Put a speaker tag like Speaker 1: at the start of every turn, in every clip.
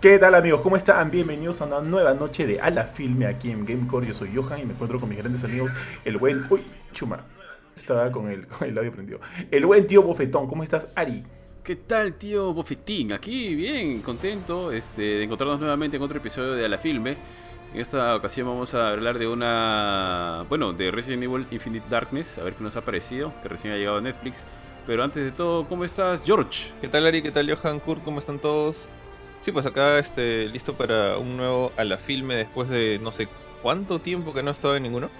Speaker 1: ¿Qué tal amigos? ¿Cómo están? Bienvenidos a una nueva noche de A la Filme aquí en Gamecore. Yo soy Johan y me encuentro con mis grandes amigos, el buen... Uy, chuma. Estaba con el, con el audio prendido. El buen tío Bofetón. ¿Cómo estás, Ari?
Speaker 2: ¿Qué tal, tío Bofetín? Aquí bien, contento este, de encontrarnos nuevamente en otro episodio de A la Filme. En esta ocasión vamos a hablar de una... Bueno, de Resident Evil Infinite Darkness, a ver qué nos ha parecido, que recién ha llegado a Netflix. Pero antes de todo, ¿cómo estás, George?
Speaker 3: ¿Qué tal, Ari? ¿Qué tal, Johan? Kurt, ¿cómo están todos? Sí, pues acá este, listo para un nuevo a la filme después de no sé cuánto tiempo que no he estado en ninguno.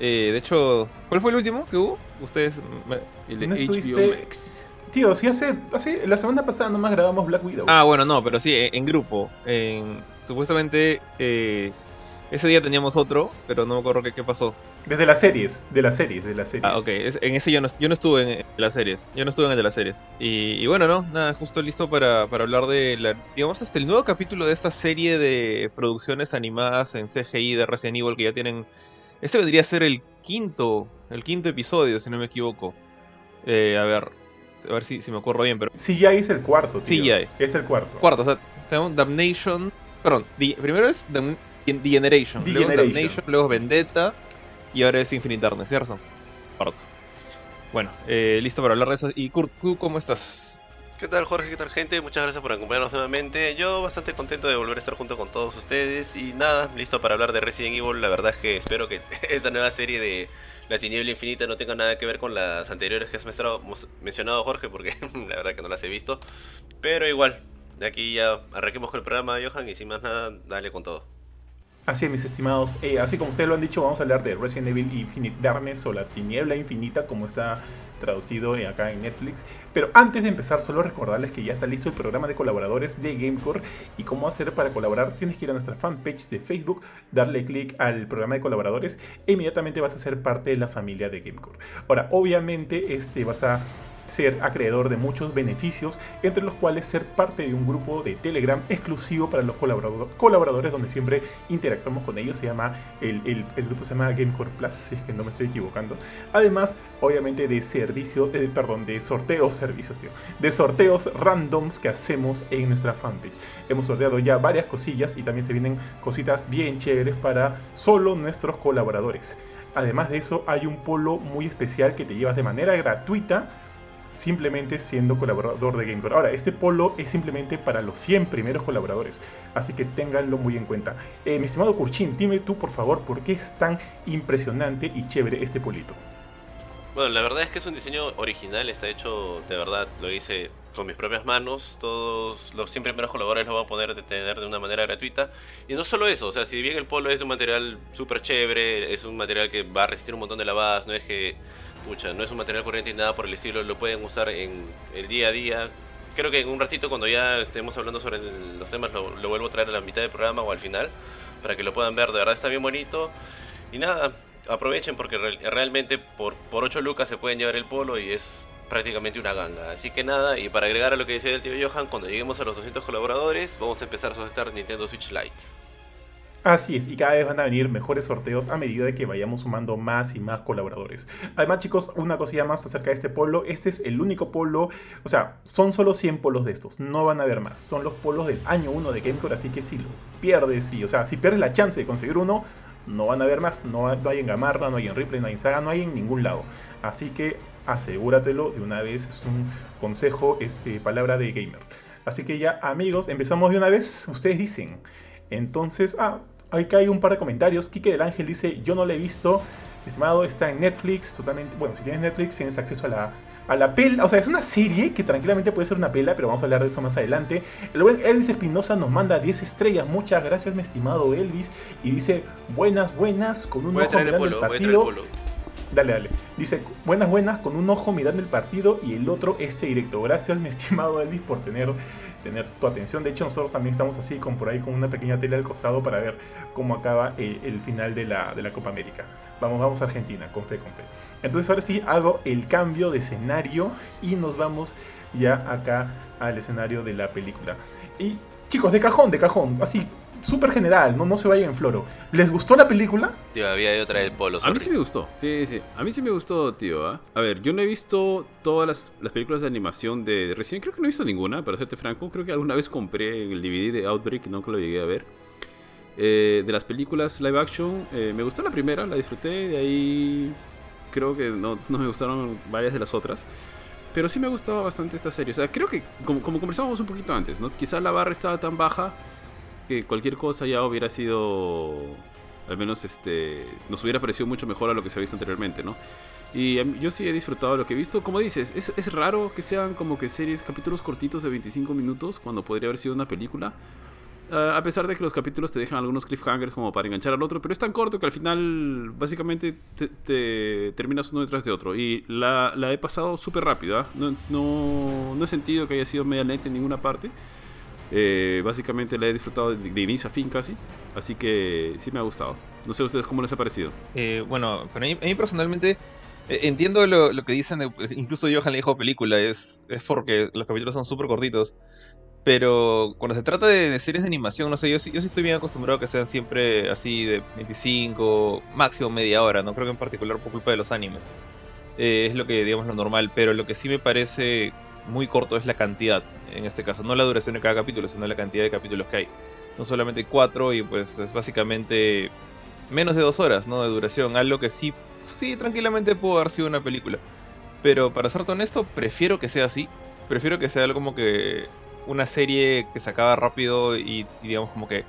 Speaker 3: Eh, de hecho, ¿cuál fue el último que hubo? Ustedes... me-
Speaker 2: El de
Speaker 1: ¿No
Speaker 2: HBO Max.
Speaker 1: Tío, sí, hace, hace... La semana pasada nomás grabamos Black Widow.
Speaker 3: Ah, bueno, no, pero sí, en, en grupo. En, supuestamente eh, ese día teníamos otro, pero no me acuerdo qué, qué pasó.
Speaker 1: Desde las series, de las series, de las series.
Speaker 3: Ah, ok, es- en ese yo no, yo no estuve en, las series. Yo no estuve en el de las series. Y, y bueno, no, nada, justo listo para, para hablar de la, digamos, hasta el nuevo capítulo de esta serie de producciones animadas en CGI de Resident Evil que ya tienen. Este vendría a ser el quinto, el quinto episodio, si no me equivoco. Eh, a ver, a ver si, si me acuerdo bien, pero
Speaker 1: CGI es el cuarto, tío.
Speaker 3: CGI.
Speaker 1: Es el cuarto.
Speaker 3: cuarto, o sea, tenemos Damnation, perdón, primero es The Generation,
Speaker 1: The
Speaker 3: luego es
Speaker 1: Generation.
Speaker 3: Damnation, luego es Vendetta y ahora es Infinite Darkness, ¿cierto? Bueno, eh, listo para hablar de eso. Y Kurt, ¿tú cómo estás?
Speaker 4: ¿Qué tal Jorge? ¿Qué tal gente? Muchas gracias por acompañarnos nuevamente. Yo bastante contento de volver a estar junto con todos ustedes y nada, listo para hablar de Resident Evil. La verdad es que espero que esta nueva serie de La Tiniebla Infinita no tenga nada que ver con las anteriores que has mencionado Jorge, porque la verdad que no las he visto. Pero igual, de aquí ya arranquemos con el programa, Johan, y sin más nada, dale con todo.
Speaker 1: Así es, mis estimados. Eh, así como ustedes lo han dicho, vamos a hablar de Resident Evil Infinite Darkness o la tiniebla infinita, como está traducido eh, acá en Netflix. Pero antes de empezar, solo recordarles que ya está listo el programa de colaboradores de Gamecore. Y cómo hacer para colaborar, tienes que ir a nuestra fanpage de Facebook, darle clic al programa de colaboradores e inmediatamente vas a ser parte de la familia de Gamecore. Ahora, obviamente, este vas a ser acreedor de muchos beneficios, entre los cuales ser parte de un grupo de Telegram exclusivo para los colaborado- colaboradores, donde siempre interactuamos con ellos. Se llama el, el- el grupo se llama Gamecore Plus, si es que no me estoy equivocando. Además, obviamente, de servicio, eh, perdón, de sorteos, servicios, tío, de sorteos randoms que hacemos en nuestra fanpage. Hemos sorteado ya varias cosillas y también se vienen cositas bien chéveres para solo nuestros colaboradores. Además de eso, hay un polo muy especial que te llevas de manera gratuita simplemente siendo colaborador de Gamecore. Ahora, este polo es simplemente para los 100 primeros colaboradores, así que ténganlo muy en cuenta. Eh, mi estimado Kurchin, dime tú por favor por qué es tan impresionante y chévere este polito.
Speaker 4: Bueno, la verdad es que es un diseño original, está hecho de verdad, lo hice con mis propias manos, todos los 100 primeros colaboradores lo van a poder tener de una manera gratuita. Y no solo eso, o sea, si bien el polo es un material súper chévere, es un material que va a resistir un montón de lavadas, no es que, pucha, no es un material corriente y nada por el estilo, lo pueden usar en el día a día. Creo que en un ratito cuando ya estemos hablando sobre los temas lo, vuelvo a traer a la mitad del programa o al final, para que lo puedan ver, de verdad está bien bonito. Y nada, aprovechen porque re- realmente por, por 8 lucas se pueden llevar el polo y es prácticamente una ganga. Así que nada, y para agregar a lo que decía el tío Johan, cuando lleguemos a los 200 colaboradores, vamos a empezar a soltar Nintendo Switch Lite.
Speaker 1: Así es, y cada vez van a venir mejores sorteos a medida de que vayamos sumando más y más colaboradores. Además, chicos, una cosilla más acerca de este polo. Este es el único polo, o sea, son solo 100 polos de estos, no van a haber más. Son los polos del año 1 de Gamecore, así que si lo pierdes, sí, o sea, si pierdes la chance de conseguir uno, no van a haber más. No, no hay en Gamarra, no hay en Ripley, no hay en Saga, no hay en ningún lado. Así que asegúratelo de una vez, es un consejo, este, palabra de gamer. Así que ya, amigos, empezamos de una vez, ustedes dicen. Entonces, ah, acá hay un par de comentarios. Quique del Ángel dice, yo no lo he visto. Estimado, está en Netflix, totalmente. Bueno, si tienes Netflix, tienes acceso a la, a la pela. O sea, es una serie que tranquilamente puede ser una pela, pero vamos a hablar de eso más adelante. El buen Elvis Espinosa nos manda 10 estrellas. Muchas gracias, mi estimado Elvis. Y dice, buenas, buenas, con un
Speaker 4: Voy
Speaker 1: ojo mirando el
Speaker 4: polo,
Speaker 1: partido. Dale, dale. Dice, buenas, buenas, con un ojo mirando el partido y el otro este directo. Gracias, mi estimado Elvis, por tener, tener tu atención. De hecho, nosotros también estamos así, con por ahí, con una pequeña tele al costado para ver cómo acaba el, el final de la, de la Copa América. Vamos, vamos a Argentina, con fe, con fe. Entonces, ahora sí, hago el cambio de escenario y nos vamos ya acá al escenario de la película. Y, chicos, de cajón, de cajón, así, súper general, no, no se vayan en floro. ¿Les gustó la película?
Speaker 4: Tío, había de otra el polo.
Speaker 2: A mí sí me gustó. Sí, sí. A mí sí me gustó, tío. ¿ah? A ver, yo no he visto todas las, las películas de animación de, de Resident Creo que no he visto ninguna, para serte franco. Creo que alguna vez compré el DVD de Outbreak y nunca lo llegué a ver. Eh, de las películas live action, eh, me gustó la primera, la disfruté. De ahí creo que no, no me gustaron varias de las otras. Pero sí me ha gustado bastante esta serie. O sea, creo que, como, como conversábamos un poquito antes, ¿no? Quizá la barra estaba tan baja que cualquier cosa ya hubiera sido. Al menos este. Nos hubiera parecido mucho mejor a lo que se ha visto anteriormente, ¿no? Y yo sí he disfrutado lo que he visto. Como dices, es, es raro que sean como que series, capítulos cortitos de 25 minutos cuando podría haber sido una película. Ah, a pesar de que los capítulos te dejan algunos cliffhangers como para enganchar al otro, pero es tan corto que al final básicamente te, te terminas uno detrás de otro. Y la, la he pasado súper rápido, ¿ah? no, no, no he sentido que haya sido media lenta en ninguna parte. Eh, básicamente la he disfrutado de, de inicio a fin casi, así que sí me ha gustado. No sé a ustedes cómo les ha parecido.
Speaker 3: Eh, bueno, para mí, a mí personalmente eh, entiendo lo, lo que dicen, de- incluso Johan le dijo película, es, es porque los capítulos son súper cortitos. Pero cuando se trata de, de series de animación, no sé, yo, yo sí estoy bien acostumbrado a que sean siempre así de 25, máximo media hora, no creo que en particular por culpa de los animes. Eh, es lo que, digamos, lo normal, pero lo que sí me parece muy corto es la cantidad, en este caso, no la duración de cada capítulo, sino la cantidad de capítulos que hay. No solamente cuatro y pues es básicamente menos de dos horas, ¿no? De duración, algo que sí, sí, tranquilamente pudo haber sido una película. Pero para serte honesto, prefiero que sea así. Prefiero que sea algo como que una serie que se acaba rápido y, digamos como que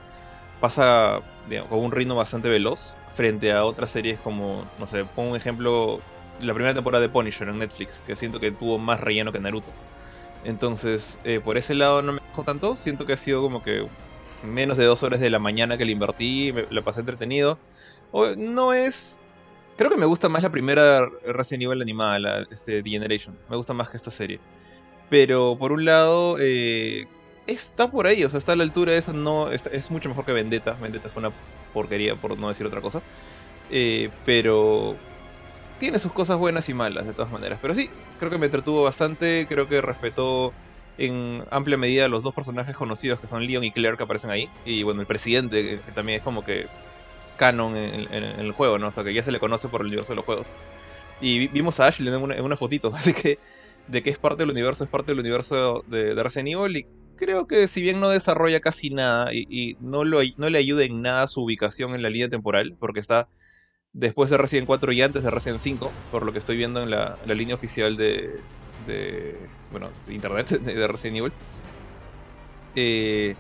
Speaker 3: pasa con un ritmo bastante veloz frente a otras series como, no sé, pongo un ejemplo, la primera temporada de Punisher en Netflix, que siento que tuvo más relleno que Naruto. Entonces, eh, por ese lado no me dejó tanto, siento que ha sido como que menos de dos horas de la mañana que le invertí, me, la pasé entretenido. No es... Creo que me gusta más la primera Resident Evil animada, la, este, Generation. Me gusta más que esta serie. Pero por un lado, eh, está por ahí, o sea, está a la altura eso. No, es mucho mejor que Vendetta. Vendetta fue una porquería, por no decir otra cosa. Eh, pero tiene sus cosas buenas y malas, de todas maneras. Pero sí, creo que me entretuvo bastante. Creo que respetó en amplia medida los dos personajes conocidos que son Leon y Claire que aparecen ahí. Y bueno, el presidente, que, que también es como que canon en, el juego, ¿no? O sea, que ya se le conoce por el universo de los juegos. Y vi- vimos a Ashley en una, en una fotito, así que de que es parte del universo, es parte del universo de, de Resident Evil. Y creo que si bien no desarrolla casi nada y, y no, lo, no le ayuda en nada su ubicación en la línea temporal, porque está después de Resident 4 y antes de Resident 5, por lo que estoy viendo en la, la línea oficial de, de, bueno, de internet de, de Resident Evil. Eh,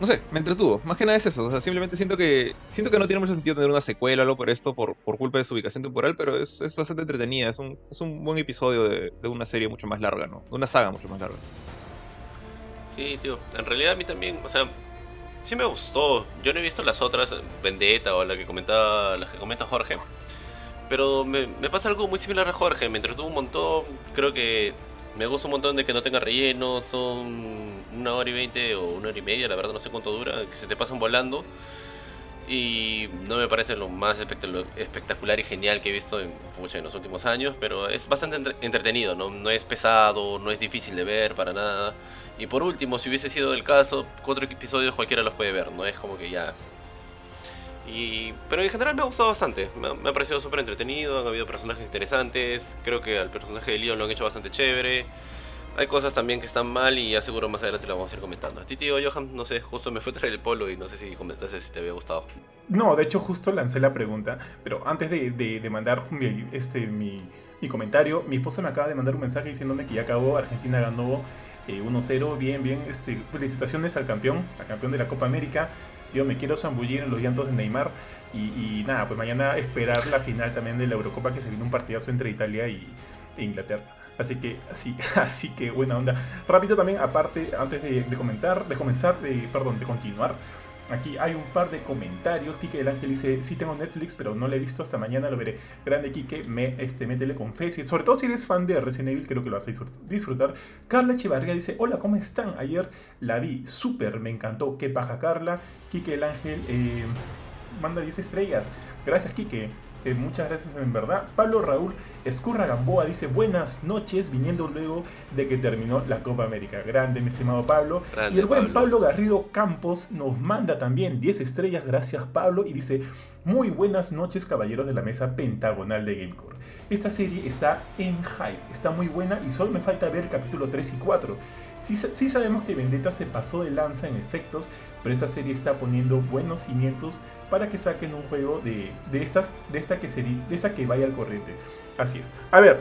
Speaker 3: no sé, me entretuvo. Más que nada es eso. O sea, simplemente siento que siento que no tiene mucho sentido tener una secuela o algo por esto, por, por culpa de su ubicación temporal, pero es, es bastante entretenida. Es un, es un buen episodio de, de una serie mucho más larga, ¿no? De una saga mucho más larga.
Speaker 4: Sí, tío. En realidad a mí también, o sea, sí me gustó. Yo no he visto las otras, Vendetta o la que comentaba, las que comenta Jorge. Pero me, pasa algo muy similar a Jorge. Me entretuvo un montón. Creo que me gusta un montón de que no tenga relleno. Son una hora y veinte o una hora y media, la verdad no sé cuánto dura. Que se te pasan volando. Y no me parece lo más espectacular, y genial que he visto en, pucha, en los últimos años, pero es bastante entre- entretenido, ¿no? no es pesado, no es difícil de ver para nada. Y por último, si hubiese sido el caso, cuatro episodios cualquiera los puede ver, no es como que ya... Y, pero en general me ha gustado bastante, me ha, me ha parecido súper entretenido, han habido personajes interesantes, creo que al personaje de Leon lo han hecho bastante chévere. Hay cosas también que están mal y ya seguro más adelante lo vamos a ir comentando. A ti, tío Johan, no sé, justo me fue a traer el polo y no sé si comentaste si te había gustado.
Speaker 1: No, de hecho justo lancé la pregunta, pero antes de, mandar mi, este, mi, comentario, mi esposa me acaba de mandar un mensaje diciéndome que ya acabó, Argentina ganó eh, 1-0, bien, bien, este, felicitaciones al campeón, al campeón de la Copa América, yo me quiero zambullir en los llantos de Neymar y, y nada, pues mañana esperar la final también de la Eurocopa que se viene un partidazo entre Italia y, e Inglaterra. Así que, así, así que buena onda. Rápido también, aparte, antes de, comentar, de comenzar, de, perdón, de continuar, Aquí hay un par de comentarios. Quique del Ángel dice, sí tengo Netflix, pero no lo he visto hasta mañana, lo veré. Grande Quique, me, este, métele con fe. Sobre todo si eres fan de Resident Evil, creo que lo vas a disfrut- disfrutar. Carla Echevarría dice, hola, ¿cómo están? Ayer la vi, súper, me encantó. Qué paja, Carla. Quique del Ángel eh, manda 10 estrellas. Gracias, Quique. Eh, muchas gracias en verdad. Pablo Raúl Escurra Gamboa dice buenas noches, viniendo luego de que terminó la Copa América. Grande, mi estimado Pablo.
Speaker 4: Grande,
Speaker 1: y el buen
Speaker 4: Pablo.
Speaker 1: Pablo Garrido Campos nos manda también 10 estrellas, gracias Pablo, y dice muy buenas noches caballeros de la mesa pentagonal de Gamecore. Esta serie está en hype, está muy buena y solo me falta ver capítulo 3 y 4. Sí, sí sabemos que Vendetta se pasó de lanza en efectos, pero esta serie está poniendo buenos cimientos para que saquen un juego de, de estas, de esta que sería, de esta que vaya al corriente. Así es. A ver,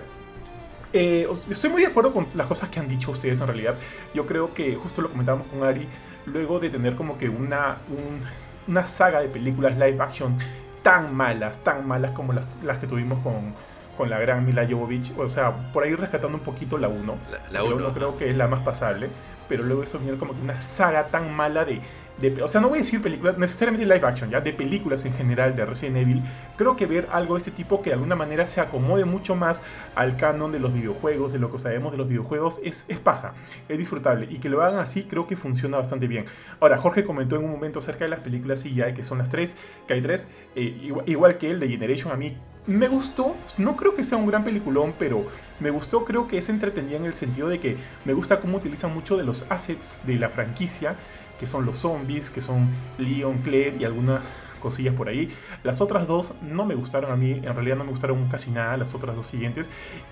Speaker 1: eh, estoy muy de acuerdo con las cosas que han dicho ustedes en realidad. Yo creo que justo lo comentábamos con Ari, luego de tener como que una, un- una saga de películas live action tan malas, tan malas como las, las que tuvimos con, con la gran Mila Jovovich. O sea, por ahí rescatando un poquito la 1.
Speaker 4: La- la
Speaker 1: Yo
Speaker 4: uno.
Speaker 1: no creo que es la más pasable, pero luego eso viene como que una saga tan mala de, de- O sea, no voy a decir películas, necesariamente live action, ya, de películas en general de Resident Evil. Creo que ver algo de este tipo que de alguna manera se acomode mucho más al canon de los videojuegos, de lo que sabemos de los videojuegos, es, es paja, es disfrutable. Y que lo hagan así creo que funciona bastante bien. Ahora, Jorge comentó en un momento acerca de las películas CGI, que son las tres, que hay tres, eh, igual, igual que el de Generation, a mí me gustó, no creo que sea un gran peliculón, pero me gustó, creo que es entretenida en el sentido de que me gusta cómo utilizan mucho de los assets de la franquicia, que son los zombies, que son Leon, Claire y algunas cosillas por ahí. Las otras dos no me gustaron a mí, en realidad no me gustaron casi nada, las otras dos siguientes.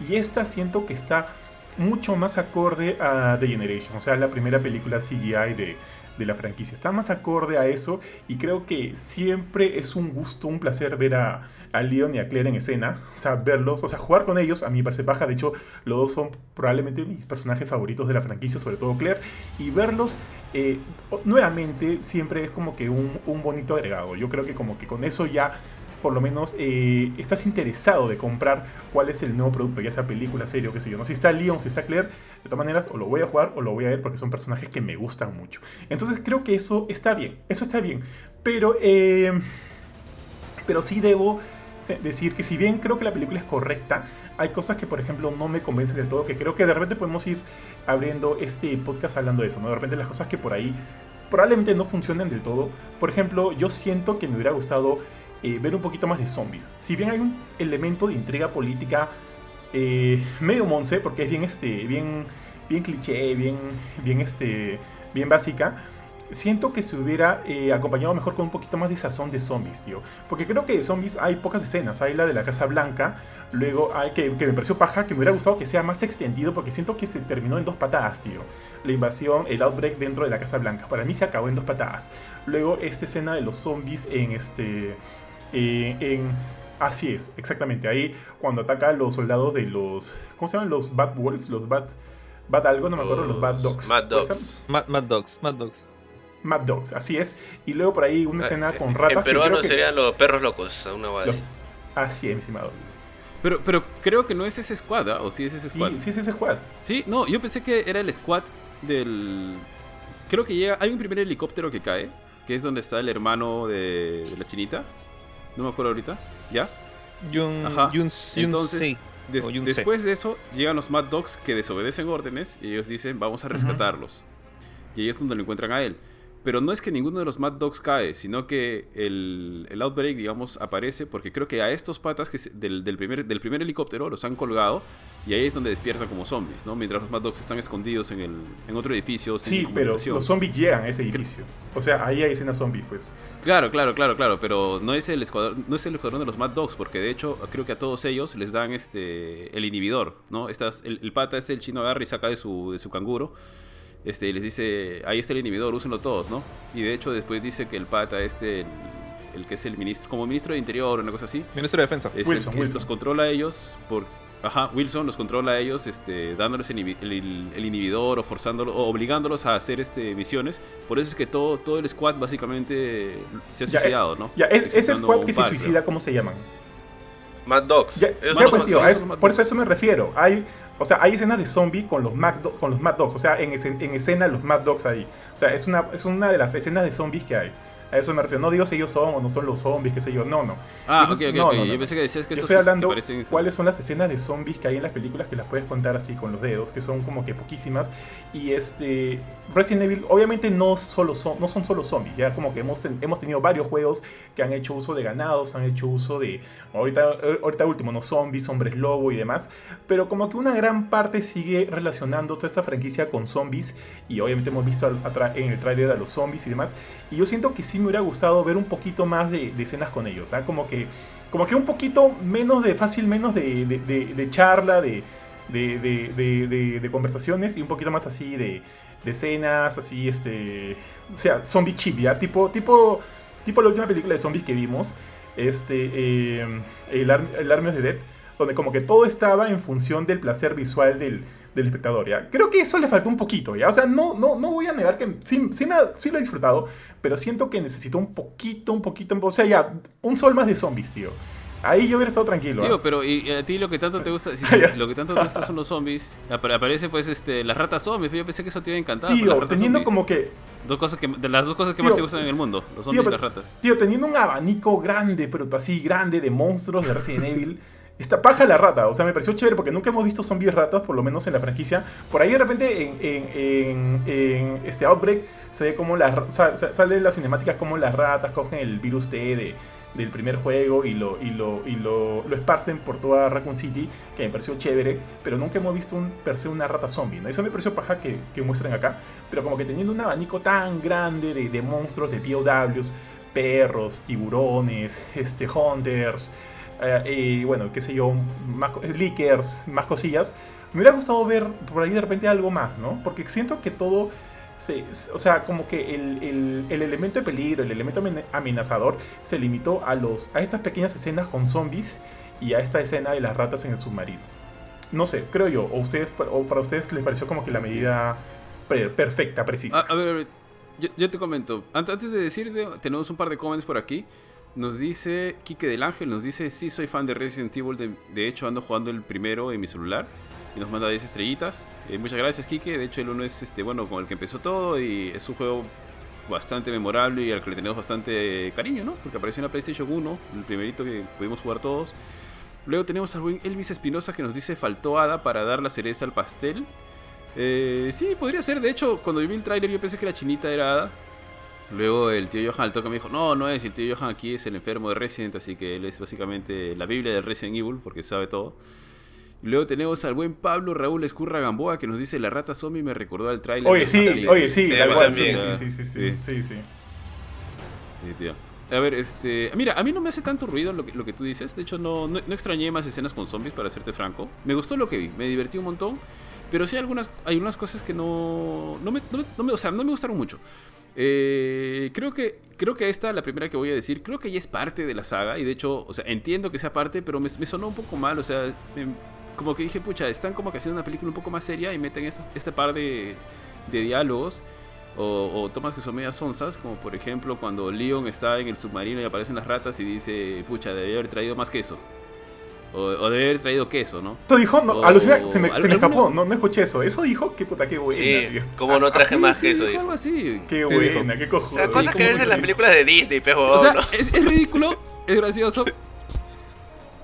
Speaker 1: Y esta siento que está mucho más acorde a The Generation, o sea, la primera película CGI de, de la franquicia. Está más acorde a eso y creo que siempre es un gusto, un placer ver a, a Leon y a Claire en escena. O sea, verlos, o sea, jugar con ellos a mí me parece paja. De hecho, los dos son probablemente mis personajes favoritos de la franquicia, sobre todo Claire. Y verlos eh, nuevamente siempre es como que un, un bonito agregado. Yo creo que como que con eso ya por lo menos eh, estás interesado de comprar cuál es el nuevo producto, ya sea película, serie o qué sé yo. ¿no? Si está Leon, si está Claire, de todas maneras, o lo voy a jugar o lo voy a ver porque son personajes que me gustan mucho. Entonces creo que eso está bien, eso está bien. Pero, eh, pero sí debo decir que si bien creo que la película es correcta, hay cosas que por ejemplo no me convencen del todo, que creo que de repente podemos ir abriendo este podcast hablando de eso, ¿no? De repente las cosas que por ahí probablemente no funcionen del todo. Por ejemplo, yo siento que me hubiera gustado eh, ver un poquito más de zombies. Si bien hay un elemento de intriga política eh, medio monce, porque es bien este, bien, bien cliché, bien, bien este, bien básica. Siento que se hubiera eh, acompañado mejor con un poquito más de sazón de zombies, tío. Porque creo que de zombies hay pocas escenas. Hay la de la Casa Blanca. Luego hay que, que me pareció paja, que me hubiera gustado que sea más extendido. Porque siento que se terminó en dos patadas, tío. La invasión, el outbreak dentro de la Casa Blanca. Para mí se acabó en dos patadas. Luego esta escena de los zombies en este... eh, en, así es, exactamente. Ahí cuando ataca a los soldados de los... ¿Cómo se llaman? Los Bad Wolves. Los Bad... Bad algo, no me acuerdo. Los Bad Dogs.
Speaker 4: Mad. Dogs.
Speaker 3: Mad, Mad Dogs, Mad Dogs.
Speaker 1: Mad Dogs, así es. Y luego por ahí una escena con ratas.
Speaker 4: Ah, En peruano
Speaker 1: que-
Speaker 4: serían los perros locos, una guay
Speaker 1: Los-
Speaker 4: así.
Speaker 1: Así es, mi estimado.
Speaker 2: Pero, pero creo que no es ese squad, ¿ah? ¿O sí es ese squad?
Speaker 1: Sí, sí es ese squad.
Speaker 2: Sí, no, yo pensé que era el squad del... Creo que llega... Hay un primer helicóptero que cae, que es donde está el hermano de la chinita. No me acuerdo ahorita. ¿Ya?
Speaker 3: Yun,
Speaker 2: Ajá.
Speaker 3: Yun,
Speaker 2: Entonces. Des-
Speaker 3: O
Speaker 2: después de eso, llegan los Mad Dogs que desobedecen órdenes y ellos dicen, vamos a rescatarlos. Y ahí es donde lo encuentran a él. Pero no es que ninguno de los Mad Dogs cae, sino que el, el Outbreak, digamos, aparece porque creo que a estos patas que se- del, del primer, del primer helicóptero los han colgado y ahí es donde despiertan como zombies, ¿no? Mientras los Mad Dogs están escondidos en, el, en otro edificio sin
Speaker 1: Sí, pero los zombies llegan a ese edificio. O sea, ahí hay escenas zombies, pues.
Speaker 2: Claro, claro, claro, claro, pero no es el escuadrón, no es el escuadrón de los Mad Dogs, porque de hecho creo que a todos ellos les dan este el inhibidor, ¿no? Estas, el, el pata este, el chino agarra y saca de su, de su canguro, este, y les dice, ahí está el inhibidor, úsenlo todos, ¿no? Y de hecho después dice que el pata este, el, el que es el ministro, como ministro de Interior o una cosa así,
Speaker 3: Ministro de Defensa.
Speaker 2: es
Speaker 1: Wilson,
Speaker 2: el
Speaker 1: Wilson.
Speaker 2: los controla a ellos por... Ajá, Wilson los controla a ellos, este, dándoles el, inhi- el- el inhibidor o forzándolos o obligándolos a hacer este, misiones. Por eso es que todo, todo el squad básicamente se ha
Speaker 1: Ya,
Speaker 2: suicidado, ¿no?
Speaker 1: Ya, es- ese squad que se suicida, ¿cómo se llaman?
Speaker 4: Mad Dogs.
Speaker 1: Ya, ya, pues, tío, a eso- por eso a eso me refiero. Hay, o sea, hay escenas de zombie con los Mad, con los Mad Dogs. O sea, en, escen- en escena los Mad Dogs ahí. O sea, es una, es una de las escenas de zombies que hay. A eso me refiero. No digo si ellos son o no son los zombies, qué sé yo. No, no.
Speaker 2: Ah,
Speaker 1: Yo
Speaker 2: ok,
Speaker 1: no-
Speaker 2: ok,
Speaker 1: no,
Speaker 2: ok.
Speaker 1: no, no,
Speaker 2: Yo pensé que decías que
Speaker 1: Yo estoy hablando cuáles son las escenas de zombies que hay en las películas que las puedes contar así con los dedos, que son como que poquísimas. Y este Resident Evil, obviamente no solo son, no son solo zombies, ya como que hemos, ten- hemos tenido varios juegos que han hecho uso de ganados, han hecho uso de ahorita, ahorita último, no zombies, hombres lobo y demás. Pero como que una gran parte sigue relacionando toda esta franquicia con zombies. Y obviamente hemos visto en el tráiler a los zombies y demás. Y yo siento que sí me hubiera gustado ver un poquito más de, escenas con ellos. ¿ah? Como que como que un poquito menos de fácil, menos de, de- de- charla, de, conversaciones y un poquito más así de, escenas, así, este, o sea, zombie chip, ¿ya? Tipo, tipo, tipo la última película de zombies que vimos, este, eh, el, Ar- el Army Dead, donde como que todo estaba en función del placer visual del, del espectador, ¿ya? Creo que eso le faltó un poquito, ¿ya? O sea, no, no, no voy a negar que sí, sí, me ha- sí lo he disfrutado, pero siento que necesito un poquito, un poquito, o sea, ya, un sol más de zombies, tío. Ahí yo hubiera estado tranquilo.
Speaker 2: Tío, pero y, a ti lo que tanto te gusta, si lo que tanto te gusta son los zombies, apare- aparece pues este las ratas zombies, yo pensé que eso te iba a encantar. pero
Speaker 1: Tío, teniendo
Speaker 2: zombies,
Speaker 1: como que,
Speaker 2: dos cosas que de las dos cosas que
Speaker 1: Tío,
Speaker 2: más te gustan en el mundo, los zombies
Speaker 1: tío,
Speaker 2: y las ratas.
Speaker 1: tío, teniendo un abanico grande, pero así grande de monstruos de Resident Evil. Esta paja la rata, o sea, me pareció chévere porque nunca hemos visto zombies ratas, por lo menos en la franquicia. Por ahí de repente en, este Outbreak se ve como las sale las cinemáticas como las ratas cogen el virus T de, del primer juego y lo, y, lo, y lo, lo esparcen por toda Raccoon City, que me pareció chévere, pero nunca hemos visto un, per se una rata zombie, ¿no? Eso me pareció paja que, que muestren acá, pero como que teniendo un abanico tan grande de, de monstruos, de POWs, perros, tiburones, este, hunters, eh, y bueno, qué sé yo, más, leakers, más cosillas. Me hubiera gustado ver por ahí de repente algo más, ¿no? Porque siento que todo, se, o sea, como que el, el- el elemento de peligro, el elemento amen- amenazador, se limitó a, los, a estas pequeñas escenas con zombies y a esta escena de las ratas en el submarino. No sé, creo yo, o, ustedes, o para ustedes les pareció como que la medida pre- perfecta, precisa.
Speaker 2: A, a ver, yo, yo te comento. Ant- Antes de decirte, tenemos un par de comments por aquí. Nos dice Quique del Ángel, nos dice, sí soy fan de Resident Evil, de, de hecho ando jugando el primero en mi celular. Y nos manda 10 estrellitas. Eh, muchas gracias Quique, de hecho el uno es este, bueno, con el que empezó todo y es un juego bastante memorable y al que le tenemos bastante cariño, ¿no? Porque apareció en la PlayStation 1, el primerito que pudimos jugar todos. Luego tenemos al buen Elvis Espinosa que nos dice faltó Hada para dar la cereza al pastel. Eh, sí, podría ser. De hecho, cuando vi el tráiler yo pensé que la chinita era Hada. Luego el tío Johan al toque me dijo, no, no es, el tío Johan aquí es el enfermo de Resident, así que él es básicamente la Biblia del Resident Evil, porque sabe todo. Y luego tenemos al buen Pablo Raúl Escurra Gamboa que nos dice, la rata zombie me recordó al tráiler.
Speaker 1: Oye,
Speaker 2: de
Speaker 1: sí,
Speaker 2: Fatality".
Speaker 1: oye, sí,
Speaker 4: Sí,
Speaker 1: cual, sí,
Speaker 4: también.
Speaker 1: sí, sí, sí, sí,
Speaker 2: Sí.
Speaker 1: sí, sí.
Speaker 2: Sí, tío. A ver, este. Mira, a mí no me hace tanto ruido lo que, lo que tú dices. De hecho, no, no, no extrañé más escenas con zombies, para serte franco. Me gustó lo que vi, me divertí un montón. Pero sí hay algunas, hay unas cosas que no. No me, no me- no me- o sea, no me gustaron mucho. Eh, creo que. Creo que esta, la primera que voy a decir, creo que ya es parte de la saga. Y de hecho, o sea, entiendo que sea parte, pero me, sonó un poco mal. O sea, como que dije, pucha, están como que haciendo una película un poco más seria y meten esta- este par de, de diálogos o, o tomas que son medias sonzas, como por ejemplo cuando Leon está en el submarino y aparecen las ratas y dice, pucha, debía haber traído más queso. O, o debe haber traído queso, ¿no?
Speaker 1: Eso dijo, no,
Speaker 2: O-
Speaker 1: alucina, se me, se me
Speaker 2: alguna-
Speaker 1: escapó, no, no escuché eso. Eso dijo, qué puta, qué buena,
Speaker 4: Sí,
Speaker 1: tío.
Speaker 4: como no traje más
Speaker 2: sí,
Speaker 4: que eso,
Speaker 2: dijo
Speaker 4: dijo.
Speaker 2: algo así.
Speaker 1: Qué
Speaker 3: Sí, dijo.
Speaker 1: buena, qué
Speaker 4: O
Speaker 1: cojones.
Speaker 4: sea, cosas
Speaker 1: Sí,
Speaker 4: que ves en las películas de Disney, pero
Speaker 2: O sea,
Speaker 4: ¿no?
Speaker 2: es, es ridículo, es gracioso.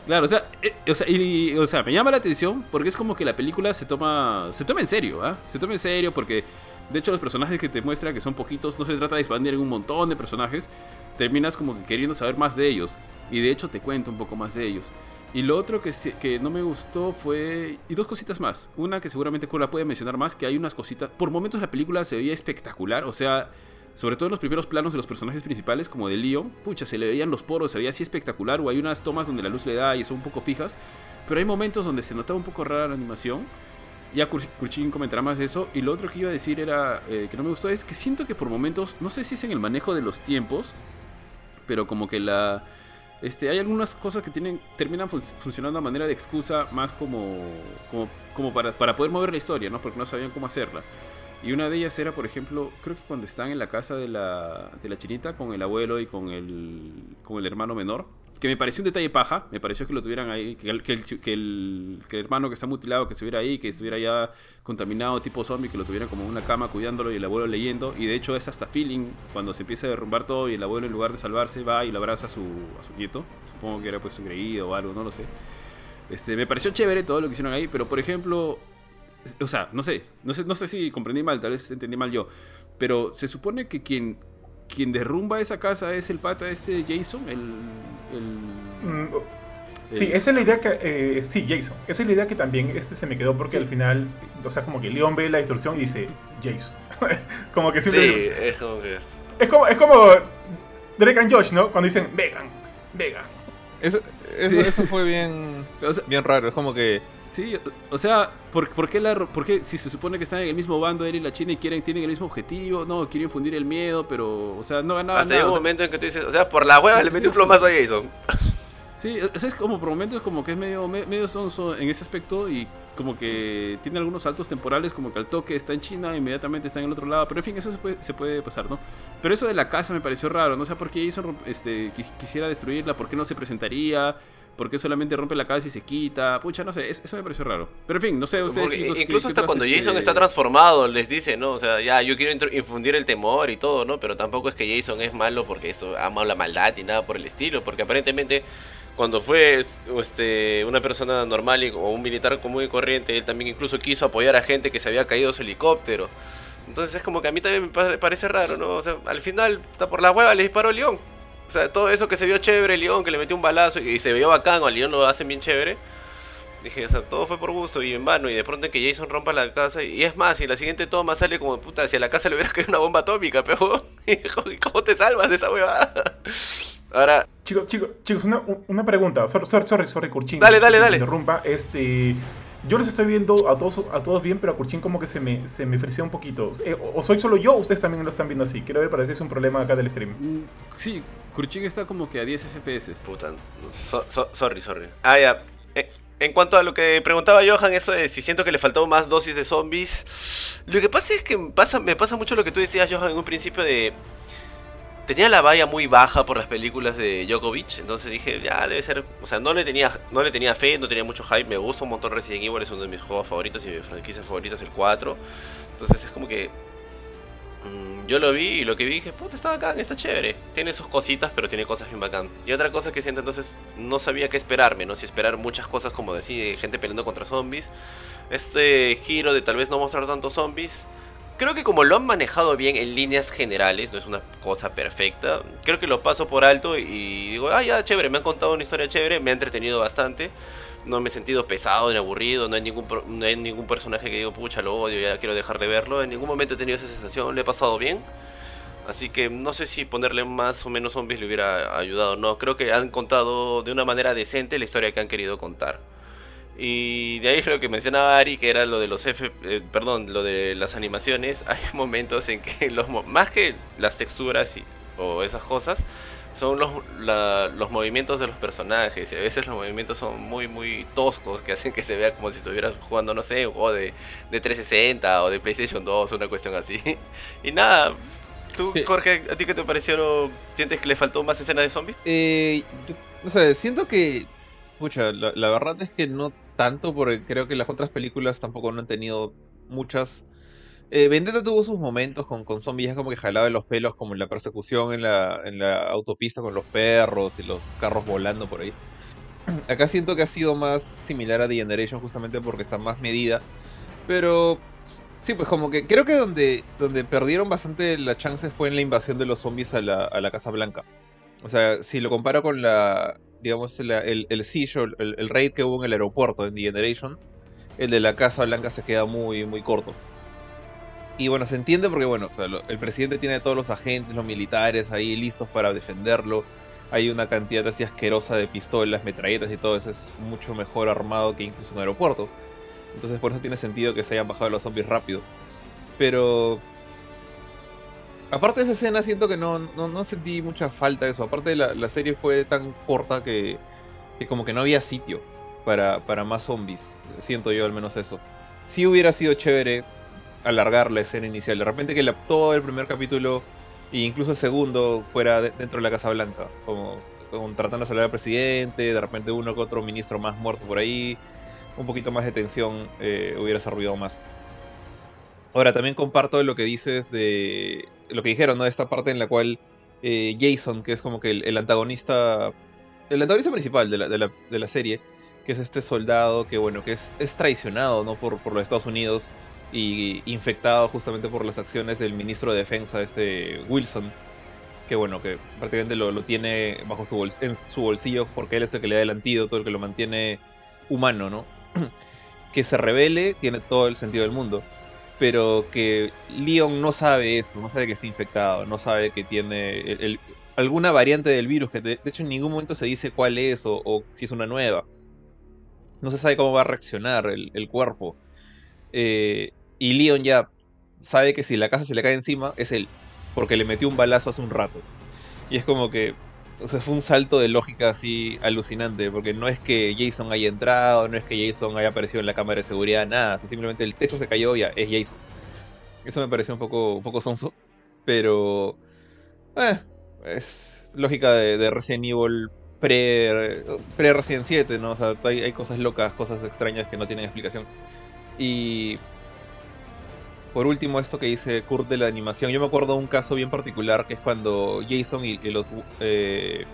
Speaker 2: Claro, o sea, eh, o, sea, y- y- o sea, me llama la atención porque es como que la película se toma se toma en serio, ¿ah? Se toma en serio porque de hecho los personajes que te muestra que son poquitos, no se trata de expandir en un montón de personajes, terminas como que queriendo saber más de ellos y de hecho te cuento un poco más de ellos. Y lo otro que, que no me gustó fue... Y dos cositas más. Una que seguramente Kura puede mencionar más, que hay unas cositas... Por momentos la película se veía espectacular, o sea, sobre todo en los primeros planos de los personajes principales, como de Leon, pucha, se le veían los poros, se veía así espectacular, o hay unas tomas donde la luz le da y son un poco fijas, pero hay momentos donde se notaba un poco rara la animación. Ya Kur- Kurchin comentará más de eso. Y lo otro que iba a decir era eh, que no me gustó es que siento que por momentos, no sé si es en el manejo de los tiempos, pero como que la... Este, hay algunas cosas que tienen, terminan fun- funcionando a manera de excusa más como, como, como para, para poder mover la historia, ¿no? Porque no sabían cómo hacerla. Y una de ellas era, por ejemplo, creo que cuando están en la casa de la, de la chinita con el abuelo y con el, con el hermano menor, que me pareció un detalle paja, me pareció que lo tuvieran ahí, que el, que el, que el, que el hermano que está mutilado, que estuviera ahí, que estuviera ya contaminado tipo zombie, que lo tuvieran como en una cama cuidándolo y el abuelo leyendo, y de hecho es hasta feeling cuando se empieza a derrumbar todo y el abuelo en lugar de salvarse va y lo abraza a su, a su nieto, supongo que era pues su creído o algo, no lo sé. Este, me pareció chévere todo lo que hicieron ahí, pero por ejemplo, o sea, no sé, no sé, no sé si comprendí mal, tal vez entendí mal yo, pero se supone que quien quien derrumba esa casa es el pata este Jason, el... el
Speaker 1: Mm, Sí, esa es la idea que. eh, sí, Jason. Esa es la idea que también este se me quedó porque
Speaker 2: Sí.
Speaker 1: al final. O sea, como que Leon ve la destrucción y dice Jason. como que
Speaker 4: Sí,
Speaker 1: siempre.
Speaker 4: es como que.
Speaker 1: Es como, es como Drake and Josh, ¿no? Cuando dicen Vegan, Vegan.
Speaker 3: Eso, eso,
Speaker 2: Sí.
Speaker 3: eso fue bien, bien raro. Es como que.
Speaker 2: Sí, o sea, ¿por, por qué la, por qué si se supone que están en el mismo bando él y la China y quieren, tienen el mismo objetivo? No, quieren infundir el miedo, pero, o sea, no ganaban
Speaker 4: Hasta
Speaker 2: nada.
Speaker 4: un
Speaker 2: o sea,
Speaker 4: momento en que tú dices, o sea, por la hueva le metí un plomazo a Jason.
Speaker 2: Sí, o sea, es como por momentos como que es medio, me- medio sonso en ese aspecto y como que tiene algunos saltos temporales, como que al toque está en China, inmediatamente está en el otro lado, pero en fin, eso se puede, se puede pasar, ¿no? Pero eso de la casa me pareció raro, no sé por qué Jason este, quis- quisiera destruirla, por qué no se presentaría, por qué solamente rompe la casa y se quita, pucha, no sé, es- eso me pareció raro. Pero en fin, no sé, ustedes
Speaker 4: Porque
Speaker 2: chicos, ¿qué-
Speaker 4: incluso
Speaker 2: qué
Speaker 4: hasta cuando
Speaker 2: este,
Speaker 4: Jason está transformado, les dice, ¿no? O sea, ya, yo quiero infundir el temor y todo, ¿no? Pero tampoco es que Jason es malo porque eso ama la maldad y nada por el estilo. Porque aparentemente, cuando fue este, una persona normal y, o un militar común y corriente, él también incluso quiso apoyar a gente que se había caído su helicóptero. Entonces es como que a mí también me pa- parece raro, ¿no? O sea, al final, está por la hueva, le disparó León. O sea, todo eso que se vio chévere, León, que le metió un balazo y se vio bacán, a León lo hacen bien chévere. Dije, o sea, todo fue por gusto y en vano. Y de pronto en que Jason rompa la casa. Y es más, y la siguiente toma sale como puta, si a la casa le hubiera caído una bomba atómica, pero ¿cómo te salvas de esa huevada? Ahora,
Speaker 1: Chicos, chicos, chicos, una, una pregunta. Sorry, sorry, sorry, Kurchin.
Speaker 4: Dale, dale, dale.
Speaker 1: Interrumpa. Este. Yo los estoy viendo a todos, a todos bien, pero a Kurchin como que se me, se me frisea un poquito. Eh, o, o soy solo yo o ustedes también lo están viendo así. Quiero ver para si es un problema acá del stream.
Speaker 2: Mm, Sí, Kurchin está como que a 10 FPS.
Speaker 4: puta, so- so- sorry, sorry. Ah, ya. Eh, En cuanto a lo que preguntaba Johan, eso de si siento que le faltó más dosis de zombies. Lo que pasa es que pasa, me pasa mucho lo que tú decías, Johan, en un principio de. Tenía la valla muy baja por las películas de Djokovic, entonces dije, ya debe ser, o sea, no le tenía no le tenía fe, no tenía mucho hype, me gusta un montón Resident Evil, es uno de mis juegos favoritos y mi franquicia favorita es el 4. Entonces es como que mm, yo lo vi y lo que vi dije, puta, está bacán, está chévere. Tiene sus cositas, pero tiene cosas bien bacán. Y otra cosa que siento entonces, no sabía qué esperarme, ¿no? Si esperar muchas cosas como decir, gente peleando contra zombies. Este giro de tal vez no mostrar tantos zombies. Creo que como lo han manejado bien en líneas generales, no es una cosa perfecta, creo que lo paso por alto y digo, ah, ya, chévere, me han contado una historia chévere, me ha entretenido bastante, no me he sentido pesado ni aburrido, no hay ningún, no hay ningún personaje que digo, pucha, lo odio, ya quiero dejar de verlo, en ningún momento he tenido esa sensación, le he pasado bien, así que no sé si ponerle más o menos zombies le hubiera ayudado, no, creo que han contado de una manera decente la historia que han querido contar. Y de ahí lo que mencionaba Ari, que era lo de los F, eh, perdón, lo de las animaciones, hay momentos en que los más que las texturas y, o esas cosas, son los, la- los movimientos de los personajes. Y a veces los movimientos son muy, muy toscos, que hacen que se vea como si estuvieras jugando, no sé, un juego de, de 360 o de PlayStation 2, una cuestión así. Y nada, tú. Jorge, ¿a ti qué te pareció? ¿Sientes que le faltó más escena de zombies?
Speaker 3: Eh, yo- no sé, siento que. Pucha, la, la verdad es que no tanto, porque creo que las otras películas tampoco no han tenido muchas. Eh, Vendetta tuvo sus momentos con, con zombies, como que jalaba los pelos, como en la persecución en la, en la autopista con los perros y los carros volando por ahí. Acá siento que ha sido más similar a The Generation, justamente porque está más medida. Pero sí, pues como que creo que donde, donde perdieron bastante la chance fue en la invasión de los zombies a la, a la Casa Blanca. O sea, si lo comparo con la, digamos, el, el el, el raid que hubo en el aeropuerto en The Generation, el de la Casa Blanca se queda muy, muy corto. Y bueno, se entiende porque, bueno, el presidente tiene a todos los agentes, los militares ahí listos para defenderlo. Hay una cantidad así asquerosa de pistolas, metralletas y todo eso es mucho mejor armado que incluso un aeropuerto. Entonces por eso tiene sentido que se hayan bajado los zombies rápido. Pero Aparte de esa escena, siento que no, no, sentí mucha falta de eso. Aparte, la, la serie fue tan corta que, como que no había sitio para, para más zombies. Siento yo al menos eso. Sí hubiera sido chévere alargar la escena inicial. De repente que la- todo el primer capítulo e incluso el segundo fuera de- dentro de la Casa Blanca. Como, con- tratando de salvar al presidente, de repente uno que otro ministro más muerto por ahí, un poquito más de tensión eh, hubiera desarrollado más. Ahora, también comparto lo que dices de lo que dijeron, ¿no? Esta parte en la cual eh, Jason, que es como que el, antagonista, el antagonista principal de la, de la- de la serie, que es este soldado que, bueno, que es, es traicionado, ¿no? Por, por los Estados Unidos y infectado justamente por las acciones del ministro de Defensa, este Wilson, que, bueno, que prácticamente lo, lo tiene bajo su, bols- en su bolsillo porque él es el que le da el antídoto, el que lo mantiene humano, ¿no? que se revele tiene todo el sentido del mundo pero que Leon no sabe eso, no sabe que está infectado, no sabe que tiene alguna variante del virus, que de, hecho en ningún momento se dice cuál es o, si es una nueva. No se sabe cómo va a reaccionar el, el cuerpo. Eh, y Leon ya sabe que si la casa se le cae encima, es él, porque le metió un balazo hace un rato. Y es como que, o sea, fue un salto de lógica así alucinante, porque no es que Jason haya entrado, no es que Jason haya aparecido en la cámara de seguridad, nada, si simplemente el techo se cayó, ya, es Jason. Eso me pareció un poco, un poco sonso, pero... eh, es lógica de, de Resident Evil pre, pre Resident 7, ¿no? O sea, hay, hay cosas locas, cosas extrañas que no tienen explicación. Y por último, esto que dice Kurt de la animación. Yo me acuerdo de un caso bien particular que es cuando Jason y, y los, eh,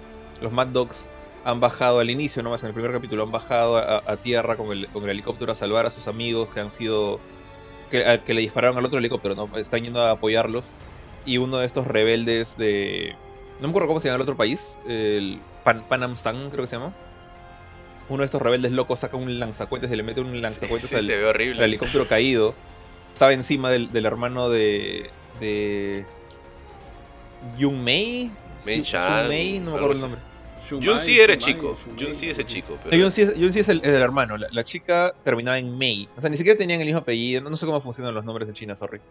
Speaker 3: los Mad Dogs han bajado al inicio, nomás en el primer capítulo, han bajado a, a tierra con el, con el helicóptero a salvar a sus amigos que han sido. que, a- que le dispararon al otro helicóptero, ¿no? Están yendo a apoyarlos. Y uno de estos rebeldes de. No me acuerdo cómo se llama el otro país. El Pan, Panamstan, creo que se llama. Uno de estos rebeldes locos saca un lanzacuetes y le mete un lanzacuetes
Speaker 4: Sí,
Speaker 3: al,
Speaker 4: se ve horrible.
Speaker 3: el helicóptero caído. Estaba encima del, del hermano de. de. Jung Mei. Su-
Speaker 4: Chan,
Speaker 3: Sun Mei, no me acuerdo el nombre.
Speaker 4: Jun sí era chico. Jun sí es el chico.
Speaker 3: No. Jun sí es, el, el hermano. La, la chica terminaba en Mei. O sea, ni siquiera tenían el mismo apellido. No, no sé cómo funcionan los nombres en China, sorry.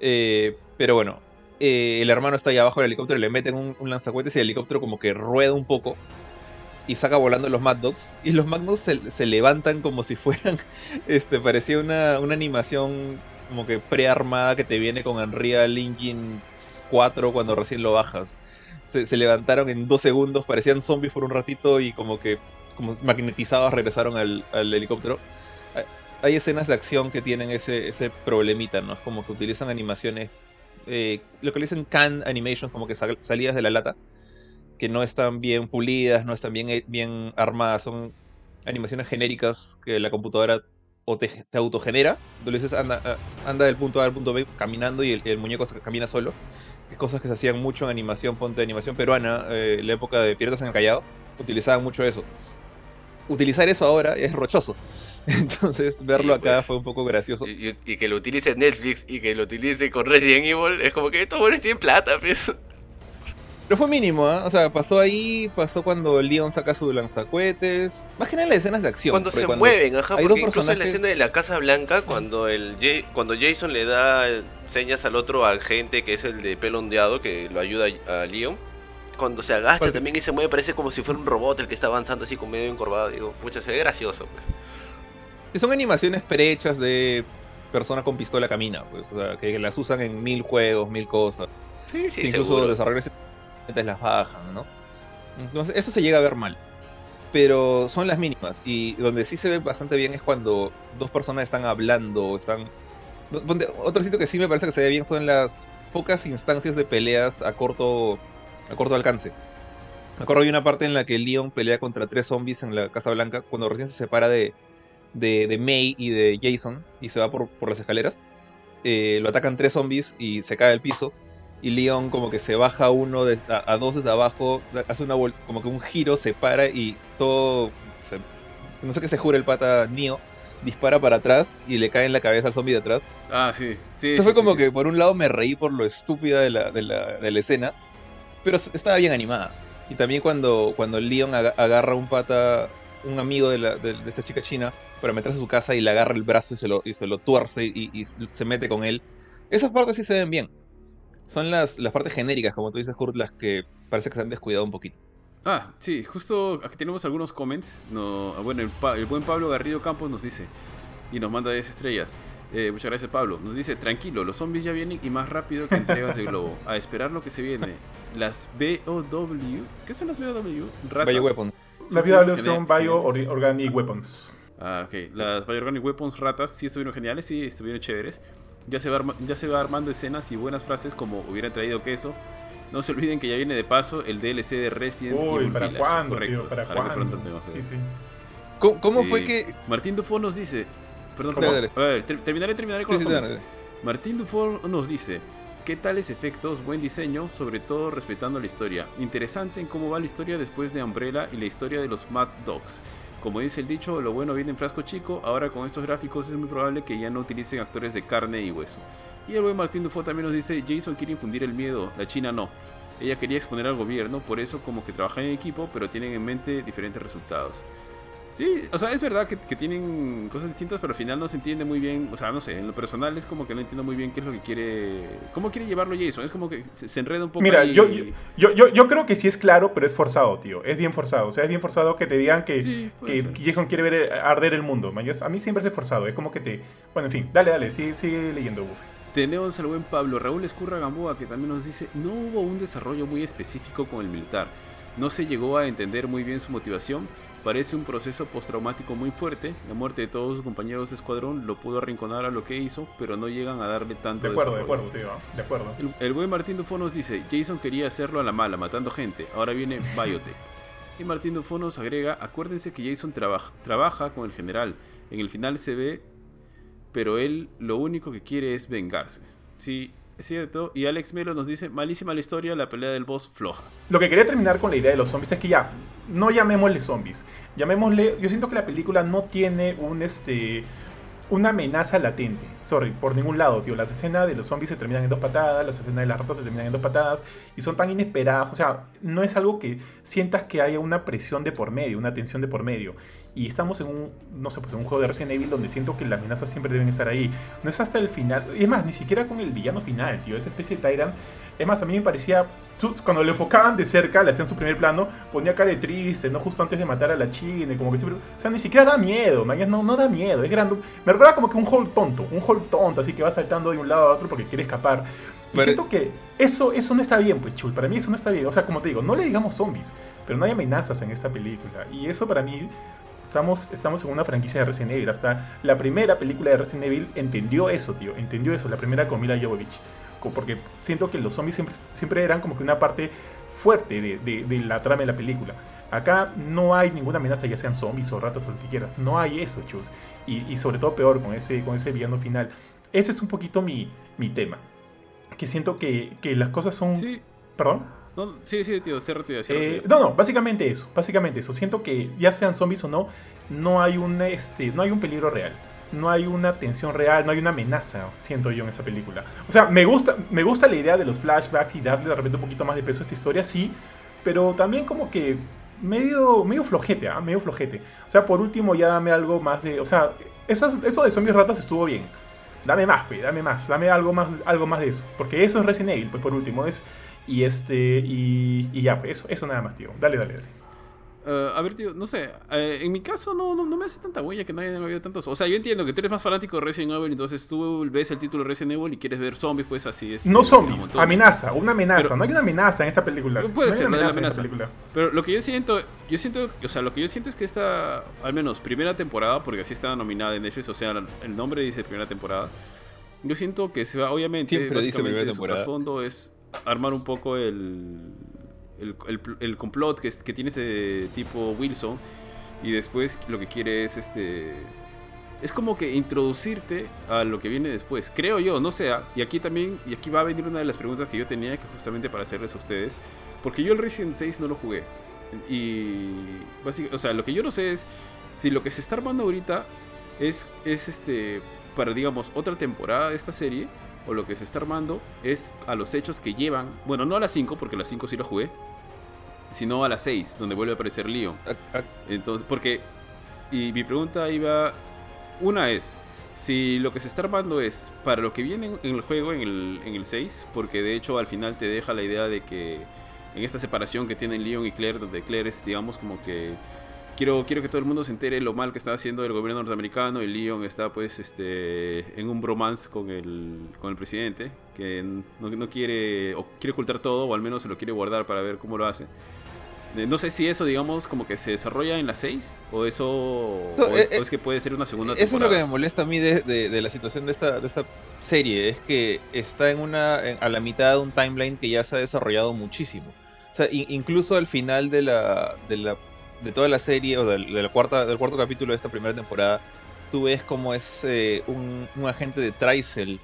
Speaker 3: Eh, pero bueno, eh, el hermano está ahí abajo del helicóptero, le meten un, un lanzacohetes y el helicóptero como que rueda un poco y saca volando los Mad Dogs. Y los Mad Dogs se, se levantan como si fueran, este, parecía una, una animación como que prearmada que te viene con Unreal Engine 4 cuando recién lo bajas. Se, levantaron en dos segundos, parecían zombies por un ratito y como que como magnetizados regresaron al, helicóptero. Hay- escenas de acción que tienen ese, ese problemita, ¿no? Es como que utilizan animaciones, eh, lo que le dicen can animations, como que sal- salidas de la lata, que no están bien pulidas, no están bien, bien armadas, son animaciones genéricas que la computadora o te, te autogenera. Tú le dices, anda, ah, anda del punto A al punto B caminando y el, el muñeco camina solo. Que cosas que se hacían mucho en animación, ponte de animación peruana, eh, la época de Piratas en el Callao, utilizaban mucho eso. Utilizar eso ahora es rochoso. Entonces, verlo
Speaker 4: Sí,
Speaker 3: acá
Speaker 4: pues.
Speaker 3: fue un poco gracioso.
Speaker 4: Y, y- y que lo utilice Netflix y que lo utilice con Resident Evil, es como que estos buenos tienen plata, pues.
Speaker 3: Pero fue mínimo, ¿ah? O sea, pasó ahí, pasó cuando Leon saca su lanzacuetes. Más que nada en las escenas de acción.
Speaker 4: Cuando se mueven, ajá,
Speaker 3: hay
Speaker 4: porque
Speaker 3: dos
Speaker 4: incluso en la escena de la Casa Blanca, cuando el cuando Jason le da eh, señas al otro agente que es el de pelo ondeado, que lo ayuda a Leon, cuando se agacha
Speaker 3: Porque-
Speaker 4: también y se mueve, parece como si fuera un robot el que está avanzando así con medio encorvado. Digo, pucha, se ve gracioso, pues.
Speaker 3: Y son animaciones prehechas de persona con pistola camina, pues, o sea, que las usan en mil juegos, mil cosas.
Speaker 4: Sí, sí,
Speaker 3: que incluso
Speaker 4: seguro.
Speaker 3: desarrolladores las bajan, ¿no? Entonces, eso se llega a ver mal. Pero son las mínimas. Y donde sí se ve bastante bien es cuando dos personas están hablando, están. no, ponte- Otro sitio que sí me parece que se ve bien son las pocas instancias de peleas a corto, a corto alcance. Me acuerdo de una parte en la que Leon pelea contra tres zombies en la Casa Blanca, cuando recién se separa de, de, de May y de Jason y se va por, por las escaleras. Eh, lo atacan tres zombies y se cae al piso. Y Leon como que se baja uno des- a, a dos desde abajo, hace una como que un giro, se para y todo... se- no sé qué se jura el pata Neo, dispara para atrás y le cae en la cabeza al zombie de atrás.
Speaker 2: Ah, sí. sí
Speaker 3: Eso
Speaker 2: sí,
Speaker 3: fue
Speaker 2: sí,
Speaker 3: como
Speaker 2: sí.
Speaker 3: que por un lado me reí por lo estúpida de la, de la, de la escena, pero estaba bien animada. Y también cuando, cuando Leon aga- agarra un pata, un amigo de, la- de- de esta chica china, para meterse a su casa y le agarra el brazo y se lo, y se lo tuerce y, y se mete con él. Esas partes sí se ven bien. Son las, las partes genéricas, como tú dices, Kurt, las que parece que se han descuidado un poquito.
Speaker 2: Ah, sí, justo aquí tenemos algunos comments. No, ah, bueno, el, Pa- el buen Pablo Garrido Campos nos dice y nos manda 10 estrellas. Eh, muchas gracias, Pablo. Nos dice, tranquilo, los zombies ya vienen y más rápido que entregas de globo. A esperar lo que se viene. Las BOW. ¿Qué son las BOW?
Speaker 3: Ratas. Bioweapons.
Speaker 1: Las BOW son Bio Organic Weapons.
Speaker 2: Ah, ok. Las Bio Organic Weapons ratas sí estuvieron geniales, sí estuvieron chéveres. Ya se, va ya se va armando escenas y buenas frases como hubiera traído queso. No se olviden que ya viene de paso el DLC de Resident
Speaker 1: Evil. ¿para cuándo, Tío, ¿Para cuándo?
Speaker 3: Sí, sí. ¿Cómo, fue que...?
Speaker 2: Martín Dufo nos dice... Perdón, a ver, terminaré, terminaré con sí, Martín Dufo nos dice... ¿Qué tales efectos? Buen diseño, sobre todo respetando la historia. Interesante en cómo va la historia después de Umbrella y la historia de los Mad Dogs. Como dice el dicho, lo bueno viene en frasco chico, ahora con estos gráficos es muy probable que ya no utilicen actores de carne y hueso. Y el buen Martín Dufo también nos dice, Jason quiere infundir el miedo, la China no. Ella quería exponer al gobierno, por eso como que trabajan en equipo, pero tienen en mente diferentes resultados. Sí, o sea, es verdad que, tienen cosas distintas, pero al final no se entiende muy bien. O sea, no sé, en lo personal es como que no entiendo muy bien qué es lo que quiere. ¿Cómo quiere llevarlo Jason? Es como que se, enreda un poco.
Speaker 1: Mira, yo, yo, yo, yo, creo que sí es claro, pero es forzado, tío. Es bien forzado. O sea, es bien forzado que te digan que, que Jason quiere ver arder el mundo. A mí siempre es forzado. Es como que te. Bueno, en fin, dale, dale, sigue, sigue leyendo, Buffy.
Speaker 2: Tenemos al buen Pablo Raúl Escurra Gamboa que también nos dice: No hubo un desarrollo muy específico con el militar. No se llegó a entender muy bien su motivación Parece un proceso postraumático muy fuerte. La muerte de todos sus compañeros de escuadrón lo pudo arrinconar a lo que hizo, pero no llegan a darle tanto
Speaker 1: De acuerdo, de acuerdo, tío. De acuerdo.
Speaker 2: El, buen Martín Dufo nos dice: Jason quería hacerlo a la mala, matando gente. Ahora viene Biotech. y Martín Dufo nos agrega: Acuérdense que Jason trabaja, trabaja con el general. En el final se ve, pero él lo único que quiere es vengarse. Sí, es cierto. Y Alex Melo nos dice, malísima la historia, la pelea del boss floja.
Speaker 1: Lo que quería terminar con la idea de los zombies es que ya, no llamémosle zombies. Llamémosle, yo siento que la película no tiene un este una amenaza latente. Sorry, por ningún lado, tío. Las escenas de los zombies se terminan en dos patadas, las escenas de las ratas se terminan en dos patadas y son tan inesperadas. O sea, no es algo que sientas que haya una presión de por medio, una tensión de por medio. Y estamos en un, no sé, pues en un juego de Resident Evil donde siento que las amenazas siempre deben estar ahí. No es hasta el final. Es más, ni siquiera con el villano final, tío. Esa especie de Tyrant. Es más, a mí me parecía cuando le enfocaban de cerca, le hacían su primer plano, ponía cara de triste, ¿no? Justo antes de matar a la china, como que siempre... O sea, ni siquiera da miedo, no, no da miedo, es grande. Me recuerda como que un hall tonto, un hall tonto, así que va saltando de un lado a otro porque quiere escapar. Y siento que eso, eso no está bien, pues, chul, para mí eso no está bien. O sea, como te digo, no le digamos zombies, pero no hay amenazas en esta película. Y eso para mí Estamos, estamos, en una franquicia de Resident Evil. Hasta la primera película de Resident Evil entendió eso, tío. Entendió eso. La primera con Mila Jovovich porque siento que los zombies siempre, siempre eran como que una parte fuerte de, la trama de la película. Acá no hay ninguna amenaza, ya sean zombies o ratas o lo que quieras. No hay eso, chus. Y, sobre todo peor con ese, con ese villano final. Ese es un poquito mi, mi tema. Que siento que, las cosas son...
Speaker 2: Sí.
Speaker 1: ¿Perdón?
Speaker 2: No, sí, sí, tío, cierra tu
Speaker 1: eh, No, no, básicamente eso, básicamente eso. Siento que ya sean zombies o no, no hay un, este, no hay un peligro real no hay una tensión real, no hay una amenaza, siento yo en esa película. O sea, me gusta, me gusta la idea de los flashbacks y darle de repente un poquito más de peso a esta historia, sí, pero también como que medio, medio flojete, ¿ah? medio flojete. O sea, por último ya dame algo más de, o sea, esas, eso de zombies ratas estuvo bien. Dame más, pues, dame más, dame algo más, algo más de eso. Porque eso es Resident Evil, pues por último es. Y este. Y, y ya, pues eso, eso nada más, tío. Dale, dale, dale.
Speaker 2: Eh, a ver, tío, no sé. Eh, en mi caso no, no, me hace tanta huella que nadie haya habido tantos. O sea, yo entiendo que tú eres más fanático de Resident Evil, entonces tú ves el título Resident Evil y quieres ver zombies, pues así es.
Speaker 1: No zombies, amenaza, una amenaza. no hay una amenaza en esta película.
Speaker 2: Puede ser,
Speaker 1: una
Speaker 2: amenaza, Pero lo que yo siento, yo siento, o sea, lo que yo siento es que esta, al menos primera temporada, porque así está nominada en Netflix, o sea, el nombre dice primera temporada. Yo siento que se va, obviamente,
Speaker 3: Siempre dice primera temporada.
Speaker 2: Su trasfondo es armar un poco el el, complot que, que, tiene ese tipo Wilson y después lo que quiere es este es como que introducirte a lo que viene después creo yo no sea y aquí también y aquí va a venir una de las preguntas que yo tenía que justamente para hacerles a ustedes porque yo el Resident 6 no lo jugué. Y o sea lo que yo no sé es si lo que se está armando ahorita es es este para digamos otra temporada de esta serie o lo que se está armando es a los hechos que llevan, bueno, no a las 5, porque a las 5 sí lo jugué, sino a las 6, donde vuelve a aparecer Leon. Entonces, porque, y mi pregunta iba, una es, si lo que se está armando es para lo que viene en el juego, en el, en el 6, porque de hecho al final te deja la idea de que en esta separación que tienen Leon y Claire, donde Claire es, digamos, como que quiero, quiero que todo el mundo se entere lo mal que está haciendo el gobierno norteamericano y Leon está pues este en un bromance con el, con el presidente que no, no quiere o quiere ocultar todo o al menos se lo quiere guardar para ver cómo lo hace. Eh, No sé si eso, digamos, como que se desarrolla en las 6 o eso o
Speaker 3: No,
Speaker 2: es,
Speaker 3: eh,
Speaker 2: o es que puede ser una segunda
Speaker 3: Eso es lo que
Speaker 2: temporada.
Speaker 3: me molesta a mí de, de- de la situación de esta, de esta serie, es que está en una en- a la mitad de un timeline que ya se ha desarrollado muchísimo. O sea, incluso al final de la, de la de toda la serie o del, de la cuarta, del cuarto capítulo de esta primera temporada, tú ves como es eh, un, un agente de Tricel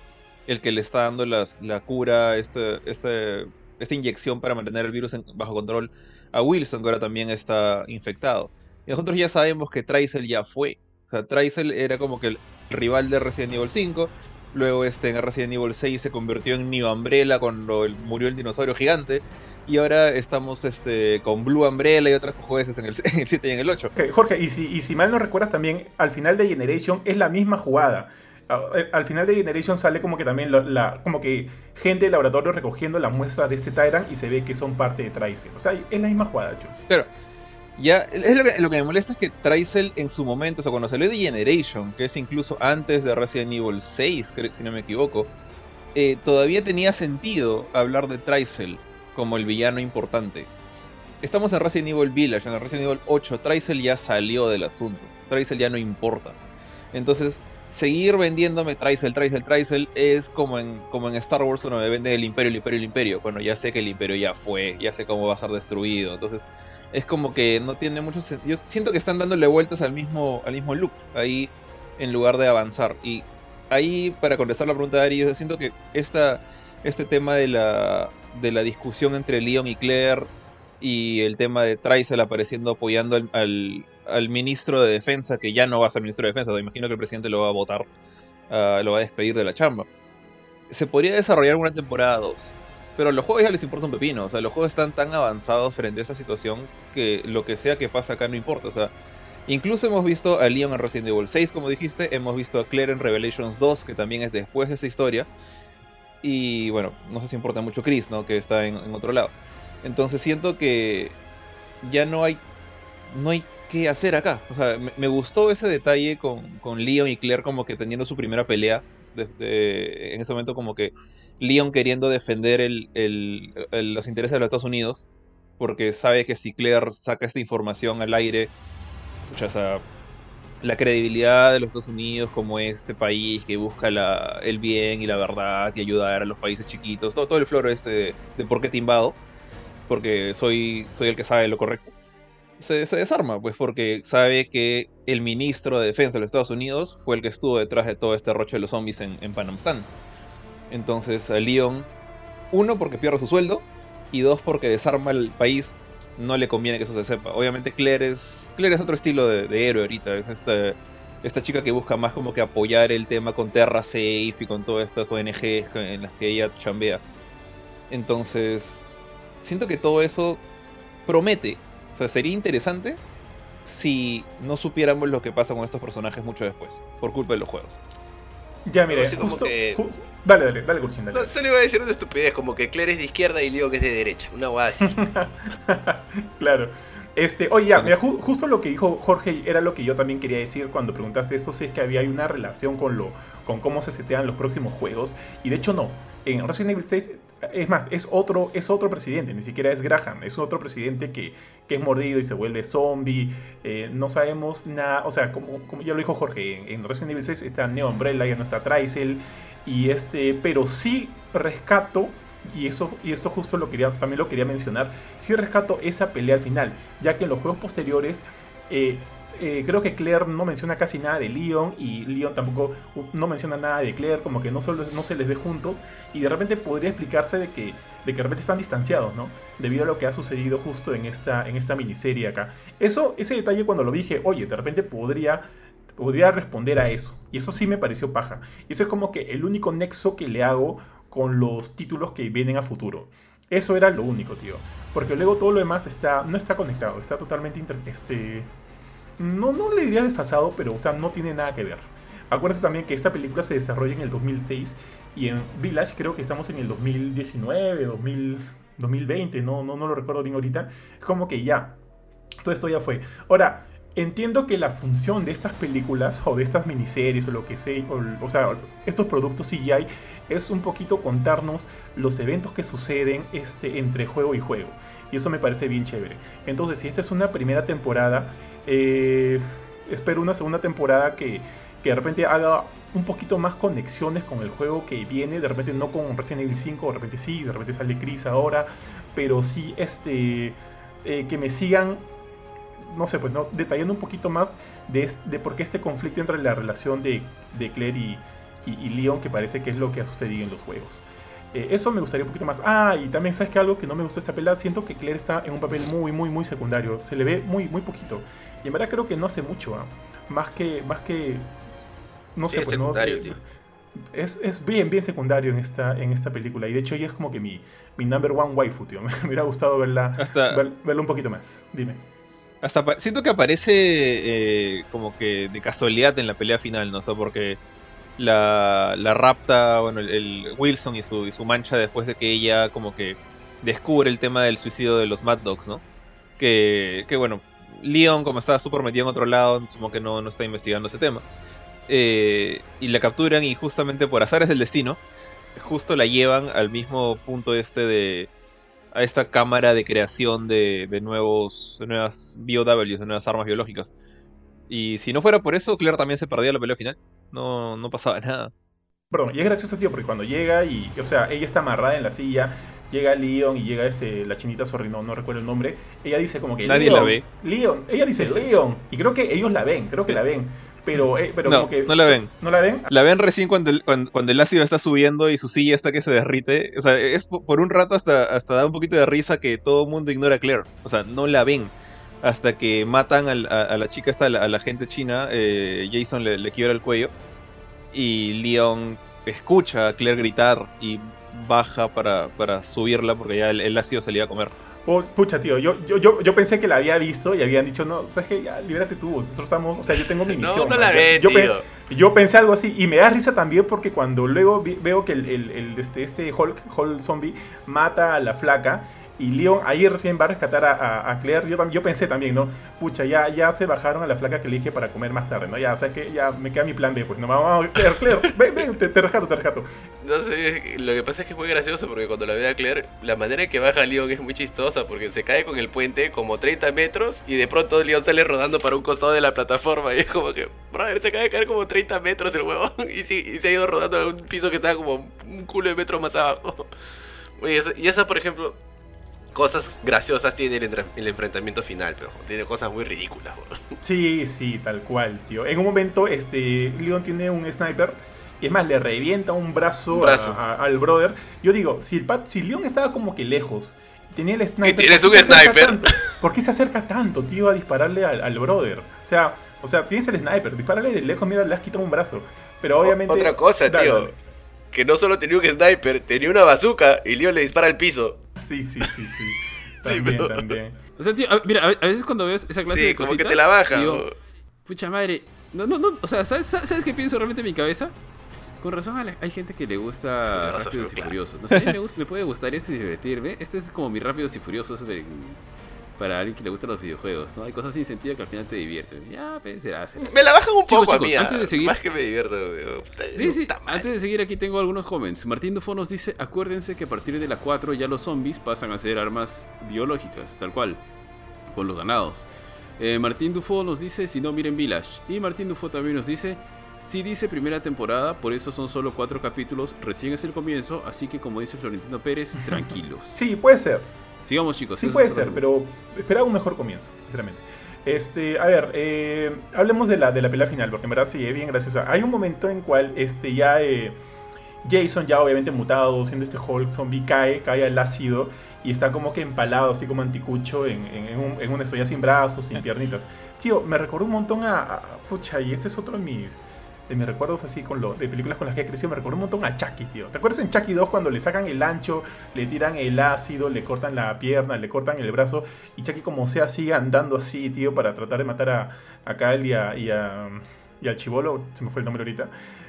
Speaker 3: el que le está dando las, la cura, este, este, esta inyección para mantener el virus bajo control a Wilson, que ahora también está infectado. Y nosotros ya sabemos que Tricel ya fue. O sea, Tricel era como que el rival de Resident Evil 5. Luego este, en Resident Evil 6 se convirtió en New Umbrella cuando el- murió el dinosaurio gigante. Y ahora estamos este, con Blue Umbrella y otras jueces en el, en el 7 y en el 8.
Speaker 1: Ok, Jorge, y si, y si mal no recuerdas también, al final de Generation es la misma jugada. A- eh, Al final de Generation sale como que también la, la- como que gente del laboratorio recogiendo la muestra de este Tyrant y se ve que son parte de Tricel. O sea, es la misma jugada, Jules.
Speaker 3: Claro. Ya, lo que, me molesta es que Tricel en su momento, o sea, cuando salió de Generation, que es incluso antes de Resident Evil 6, cre- si no me equivoco, eh, todavía tenía sentido hablar de Tricel como el villano importante. Estamos en Resident Evil Village, en Resident Evil 8, Tricel ya salió del asunto. Tricel ya no importa. Entonces, seguir vendiéndome Tricel, Tricel, Tricel es como en, como en Star Wars cuando me venden el Imperio, el Imperio, el Imperio. Cuando ya sé que el Imperio ya fue, ya sé cómo va a ser destruido. Entonces, es como que no tiene mucho sentido. Yo siento que están dándole vueltas al mismo, al mismo loop ahí en lugar de avanzar. Y ahí, para contestar la pregunta de Ari, yo siento que esta, este tema de la, de la discusión entre Leon y Claire y el tema de Tricel apareciendo apoyando al, al, ministro de defensa, que ya no va a ser ministro de defensa, me imagino que el presidente lo va a votar, ah, lo va a despedir de la chamba. Se podría desarrollar una temporada 2. Pero a los juegos ya les importa un pepino. O sea, los juegos están tan avanzados frente a esta situación que lo que sea que pase acá no importa. O sea, incluso hemos visto a Leon en Resident Evil 6, como dijiste. Hemos visto a Claire en Revelations 2, que también es después de esta historia. Y bueno, no sé si importa mucho Chris, ¿no? Que está en, otro lado. Entonces siento que ya no hay. No hay qué hacer acá. O sea, me, gustó ese detalle con, con Leon y Claire como que teniendo su primera pelea. En ese momento como que Leon queriendo defender los intereses de los Estados Unidos, porque sabe que si Claire saca esta información al aire, o sea, la credibilidad de los Estados Unidos como este país que busca el bien y la verdad y ayudar a los países chiquitos, todo, el floro este de, de por qué te porque soy, el que sabe lo correcto, se, se desarma, pues porque sabe que el ministro de Defensa de los Estados Unidos fue el que estuvo detrás de todo este roche de los zombies en, en Panamstán. Entonces a Leon, uno porque pierde su sueldo y dos porque desarma el país, no le conviene que eso se sepa. Obviamente Claire es, Claire es otro estilo de, héroe ahorita, es esta, esta chica que busca más como que apoyar el tema con Terra Safe y con todas estas ONGs en las que ella chambea. Entonces, siento que todo eso promete. O sea, sería interesante si no supiéramos lo que pasa con estos personajes mucho después, por culpa de los juegos.
Speaker 1: Ya, mire,
Speaker 4: como
Speaker 1: justo.
Speaker 4: que-
Speaker 1: ju- dale, dale, dale, Gurchin, dale.
Speaker 4: No, solo iba a decir una estupidez, como que Claire es de izquierda y Leon es de derecha. Una guada así.
Speaker 1: claro. Este, oye, ya, mira, ju- justo lo que dijo Jorge era lo que yo también quería decir cuando preguntaste esto, si es que había una relación con lo con cómo se setean los próximos juegos. Y de hecho no. En Resident Evil 6, es más, es otro, es otro presidente, ni siquiera es Graham, es otro presidente que, que es mordido y se vuelve zombie. eh, no sabemos nada, o sea, como, como ya lo dijo Jorge, en, en Resident Evil 6 está Neo Umbrella, ya no está. Y este, pero sí rescato y eso, y eso justo lo quería, también lo quería mencionar, sí rescato esa pelea al final, ya que en los juegos posteriores eh, eh, creo que Claire no menciona casi nada de Leon y Leon tampoco uh, no menciona nada de Claire, como que no, solo, no se les ve juntos y de repente podría explicarse de que, de que repente están distanciados, ¿no? Debido a lo que ha sucedido justo en esta, en esta miniserie acá. Eso, ese detalle cuando lo dije, oye, de repente podría podría responder a eso. Y eso sí me pareció paja. Y eso es como que el único nexo que le hago con los títulos que vienen a futuro. Eso era lo único, tío. Porque luego todo lo demás está, no está conectado, está totalmente inter- este, no, no le diría desfasado, pero o sea, no tiene nada que ver. Acuérdense también que esta película se desarrolla en el 2006 y en Village creo que estamos en el 2019, 2000, 2020, no, no, no lo recuerdo bien ahorita. Es como que ya, todo esto ya fue. Ahora, entiendo que la función de estas películas o de estas miniseries o lo que sea, o, sea, estos productos CGI es un poquito contarnos los eventos que suceden este, entre juego y juego. Y eso me parece bien chévere. Entonces, si esta es una primera temporada, eh, espero una segunda temporada que, que de repente haga un poquito más conexiones con el juego que viene, de repente no con Resident Evil 5, de repente sí, de repente sale Chris ahora, pero sí este, eh, que me sigan no sé, pues no, detallando un poquito más de, de por qué este conflicto entre la relación de, de Claire y, y, Leon, que parece que es lo que ha sucedido en los juegos. Eh, eso me gustaría un poquito más. Ah, y también, ¿sabes que Algo que no me gustó esta pelea, siento que Claire está en un papel muy, muy, muy secundario. Se le ve muy, muy poquito. Y en verdad creo que no hace mucho, ¿eh? Más que, más que, no sé,
Speaker 4: es
Speaker 1: pues
Speaker 4: secundario,
Speaker 1: no,
Speaker 4: tío.
Speaker 1: Es, es, bien, bien secundario en esta, en esta película. Y de hecho ella es como que mi, mi number one waifu, tío. Me hubiera gustado verla,
Speaker 3: Hasta...
Speaker 1: ver, verla un poquito más. Dime.
Speaker 3: Hasta siento que aparece eh, como que de casualidad en la pelea final, ¿no? O sea, porque la, la rapta, bueno, el, el Wilson y su, y su, mancha después de que ella como que descubre el tema del suicidio de los Mad Dogs, ¿no? Que, que bueno, Leon como estaba súper metido en otro lado, supongo que no, no está investigando ese tema. Eh, y la capturan y justamente por azares del destino, justo la llevan al mismo punto este de a esta cámara de creación de, de, nuevos de nuevas BOWs, de nuevas armas biológicas. Y si no fuera por eso, Claire también se perdía la pelea final. No, no pasaba nada.
Speaker 1: Perdón, y es gracioso, tío, porque cuando llega y, o sea, ella está amarrada en la silla, llega Leon y llega este, la chinita, sorry, no, no recuerdo el nombre, ella dice como que...
Speaker 3: Nadie
Speaker 1: Leon,
Speaker 3: la ve.
Speaker 1: Leon, ella dice Leon, y creo que ellos la ven, creo que la ven. Pero, eh, pero
Speaker 3: no,
Speaker 1: como que.
Speaker 3: No la ven.
Speaker 1: ¿No la ven?
Speaker 3: La ven recién cuando el, cuando, cuando el ácido está subiendo y su silla está que se derrite. O sea, es por un rato hasta, hasta da un poquito de risa que todo el mundo ignora a Claire. O sea, no la ven. Hasta que matan a, a, a la chica esta, a la, a la gente china. Eh, Jason le, le, quiebra el cuello. Y Leon escucha a Claire gritar y baja para, para subirla porque ya el, el ácido iba a comer.
Speaker 1: Pucha, tío, yo, yo, yo, yo, pensé que la había visto y habían dicho, no, sabes que ya, libérate tú, nosotros estamos, o sea, yo tengo mi misión.
Speaker 4: No, no la ve,
Speaker 1: yo,
Speaker 4: tío.
Speaker 1: Pe yo pensé algo así y me da risa también porque cuando luego vi, veo que el, el, el, este, este Hulk, Hulk zombie mata a la flaca y Leon ahí recién va a rescatar a, a, a Claire. Yo, yo, pensé también, ¿no? Pucha, ya, ya se bajaron a la flaca que elige para comer más tarde, ¿no? Ya, o sea, que ya me queda mi plan B, pues no, vamos, Claire, Claire, ven, ven, te, te, rescato, te rescato.
Speaker 4: No sé, lo que pasa es que es muy gracioso porque cuando la ve a Claire, la manera en que baja Leon es muy chistosa porque se cae con el puente como 30 metros y de pronto Leon sale rodando para un costado de la plataforma y es como que, brother, se acaba de caer como 30 metros el huevo y, se ha ido rodando a un piso que estaba como un culo de metros más abajo. Y esa por ejemplo, cosas graciosas tiene el, el, enfrentamiento final, pero tiene cosas muy ridículas. Bro.
Speaker 1: Sí, sí, tal cual, tío. En un momento, este, Leon tiene un sniper. Y es más, le revienta un brazo,
Speaker 4: un brazo.
Speaker 1: A, a, al brother. Yo digo, si, el Pat, si Leon estaba como que lejos tenía el sniper.
Speaker 4: ¿Y tienes un sniper?
Speaker 1: Tanto, ¿Por qué se acerca tanto, tío, a dispararle al, al, brother? O sea, o sea, tienes el sniper, dispararle de lejos, mira, le has quitado un brazo. Pero obviamente.
Speaker 4: Otra cosa,
Speaker 1: dale,
Speaker 4: tío.
Speaker 1: dale.
Speaker 4: Que no solo tenía un sniper, tenía una bazooka y Leon le dispara al piso.
Speaker 1: Sí, sí, sí, sí. También, sí, pero... también.
Speaker 2: O sea, tío, a, mira, a veces cuando ves esa clase
Speaker 4: sí,
Speaker 2: de
Speaker 4: como
Speaker 2: cositas,
Speaker 4: que te la baja.
Speaker 2: Digo, pucha madre. No, no, no. O sea, ¿sabes, ¿sabes qué pienso realmente en mi cabeza? Con razón hay gente que le gusta sí, Rápidos y claro. Furiosos. No sé, a mí me, gusta, me, puede gustar este y divertirme. Este es como mi Rápidos y Furiosos para alguien que le gustan los videojuegos. ¿no? Hay cosas sin sentido que al final te divierten. Ya, pues, será, será.
Speaker 4: Me la bajan un
Speaker 2: chicos,
Speaker 4: poco
Speaker 2: chicos,
Speaker 4: a mí.
Speaker 2: Antes de seguir,
Speaker 4: más que me divierto. Digo,
Speaker 2: sí, sí. Antes de seguir aquí tengo algunos comments. Martín Dufo nos dice, acuérdense que a partir de la 4 ya los zombies pasan a ser armas biológicas, tal cual, con los ganados. Eh, Martín Dufo nos dice, si no miren Village. Y Martín Dufo también nos dice, si dice primera temporada, por eso son solo cuatro capítulos, recién es el comienzo, así que como dice Florentino Pérez, tranquilos.
Speaker 1: Sí, puede ser.
Speaker 2: Sigamos chicos.
Speaker 1: Sí puede ser, pero esperaba un mejor comienzo, sinceramente. Este, a ver, eh, hablemos de la, de la pelea final, porque en verdad sí, es bien graciosa. Hay un momento en cual este, ya eh, Jason, ya obviamente mutado, siendo este Hulk zombie, cae, cae al ácido y está como que empalado, así como anticucho, en, en, en, un, en una estoy sin brazos, sin piernitas. Tío, me recordó un montón a, a, Pucha, y este es otro de mis de mis recuerdos así con lo de películas con las que he crecido, me recuerdo un montón a Chucky, tío. ¿Te acuerdas en Chucky 2 cuando le sacan el ancho, le tiran el ácido, le cortan la pierna, le cortan el brazo y Chucky como sea sigue andando así, tío, para tratar de matar a, a Kyle y a, y al chivolo, se me fue el nombre ahorita,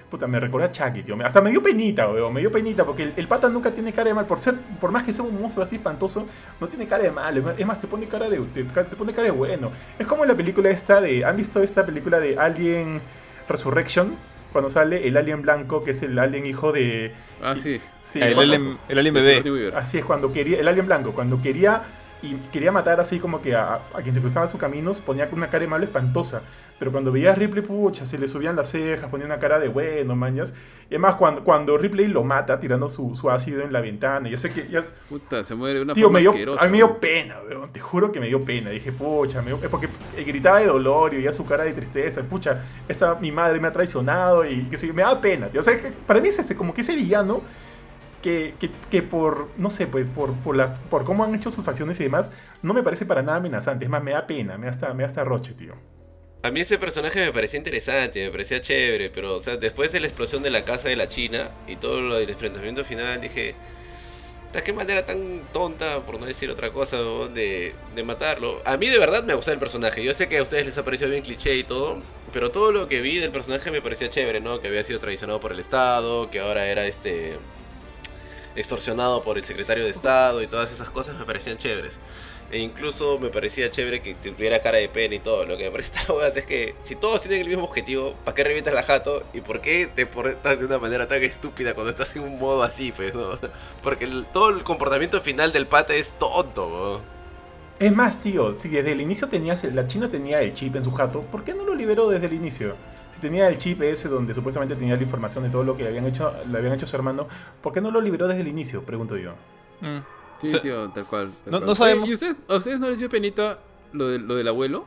Speaker 1: puta, me recuerda a Chucky, tío. Hasta me dio penita, weón, me dio penita, porque el, el, pata nunca tiene cara de mal. Por ser, por más que sea un monstruo así espantoso, no tiene cara de mal. Es más, te pone cara de, te, te pone cara de bueno. Es como en la película esta de, ¿han visto esta película de Alien Resurrection? Cuando sale el alien blanco, que es el alien hijo de...
Speaker 2: Ah, sí.
Speaker 1: sí
Speaker 3: el,
Speaker 1: cuando-
Speaker 3: alien, el alien bebé.
Speaker 1: Así es, cuando quería, el alien blanco, cuando quería y quería matar así como que a, a quien se cruzaba sus caminos, ponía una cara de malo espantosa. Pero cuando veía a Ripley, pucha, se le subían las cejas, ponía una cara de bueno, mañas. Y además, cuando, cuando Ripley lo mata tirando su, su ácido en la ventana, ya sé que, ya,
Speaker 2: Puta, se muere de una
Speaker 1: tío,
Speaker 2: forma
Speaker 1: me dio,
Speaker 2: asquerosa.
Speaker 1: a mí me dio pena, weón, te juro que me dio pena. Dije, pucha, me dio- es porque gritaba de dolor y veía su cara de tristeza. Pucha, esa, mi madre me ha traicionado y que sí, me da pena. tío. O sea, para mí es ese, como que ese villano que, que, por, no sé, pues por, por, la, por cómo han hecho sus facciones y demás, no me parece para nada amenazante. Es más, me da pena, me da hasta, me da hasta roche, tío.
Speaker 4: A mí ese personaje me parecía interesante, me parecía chévere, pero o sea, después de la explosión de la casa de la China y todo lo del enfrentamiento final, dije, ¿de qué manera tan tonta, por no decir otra cosa, de, de matarlo? A mí de verdad me gustó el personaje, yo sé que a ustedes les ha parecido bien cliché y todo, pero todo lo que vi del personaje me parecía chévere, ¿no? Que había sido traicionado por el Estado, que ahora era este extorsionado por el secretario de Estado y todas esas cosas me parecían chéveres. E incluso me parecía chévere que tuviera cara de pena y todo. Lo que me parece es que si todos tienen el mismo objetivo, ¿para qué revientas la jato? ¿Y por qué te portas de una manera tan estúpida cuando estás en un modo así, pues? Porque todo el comportamiento final del pata es tonto.
Speaker 1: Es más, tío, si desde el inicio tenías, la China tenía el chip en su jato, ¿por qué no lo liberó desde el inicio? Tenía el chip ese donde supuestamente tenía la información de todo lo que habían hecho, le habían hecho a su hermano, ¿por qué no lo liberó desde el inicio? Pregunto yo.
Speaker 3: Mm.
Speaker 2: Sí,
Speaker 3: O sea,
Speaker 2: tío, tal cual. tal
Speaker 3: no-
Speaker 2: cual.
Speaker 3: no sabemos-
Speaker 2: ¿Y ustedes, a ustedes no les dio penita lo, de, lo del abuelo?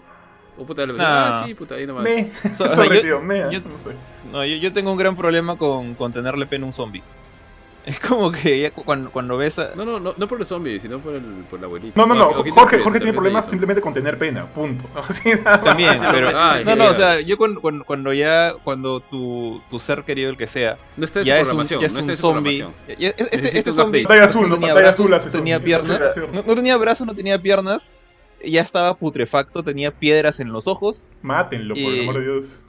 Speaker 2: ¿O puta, le
Speaker 3: Nah.
Speaker 2: ah, sí, puta, ahí nomás.
Speaker 1: Me,
Speaker 3: So- o sea, yo-
Speaker 1: tío, me,
Speaker 3: yo-
Speaker 1: no sé.
Speaker 3: No, yo, yo tengo un gran problema con, con tenerle pena a un zombie. Es como que ya cu- cuando, cuando ves a...
Speaker 2: No, no, no, no por el zombie, sino por el, por la abuelita.
Speaker 1: No, no, no,
Speaker 2: O- o qué
Speaker 1: Jorge, Jorge tiene problemas
Speaker 2: ahí,
Speaker 1: simplemente con tener pena, punto. Así, nada más.
Speaker 3: También, pero...
Speaker 2: Ah,
Speaker 3: No,
Speaker 2: sí,
Speaker 3: no, o sea, yo cuando, cuando, cuando ya, cuando tu, tu ser querido, el que sea,
Speaker 2: No está
Speaker 3: ya es un, ya es
Speaker 2: no está
Speaker 3: un zombie. ya- Este, este zombie.
Speaker 1: Pantalla azul, no,
Speaker 3: tenía brazos,
Speaker 1: azul hace
Speaker 3: tenía
Speaker 1: zombie.
Speaker 3: piernas, no, no tenía brazos, no tenía piernas, ya estaba putrefacto, tenía piedras en los ojos.
Speaker 1: Mátenlo, por el amor de Dios.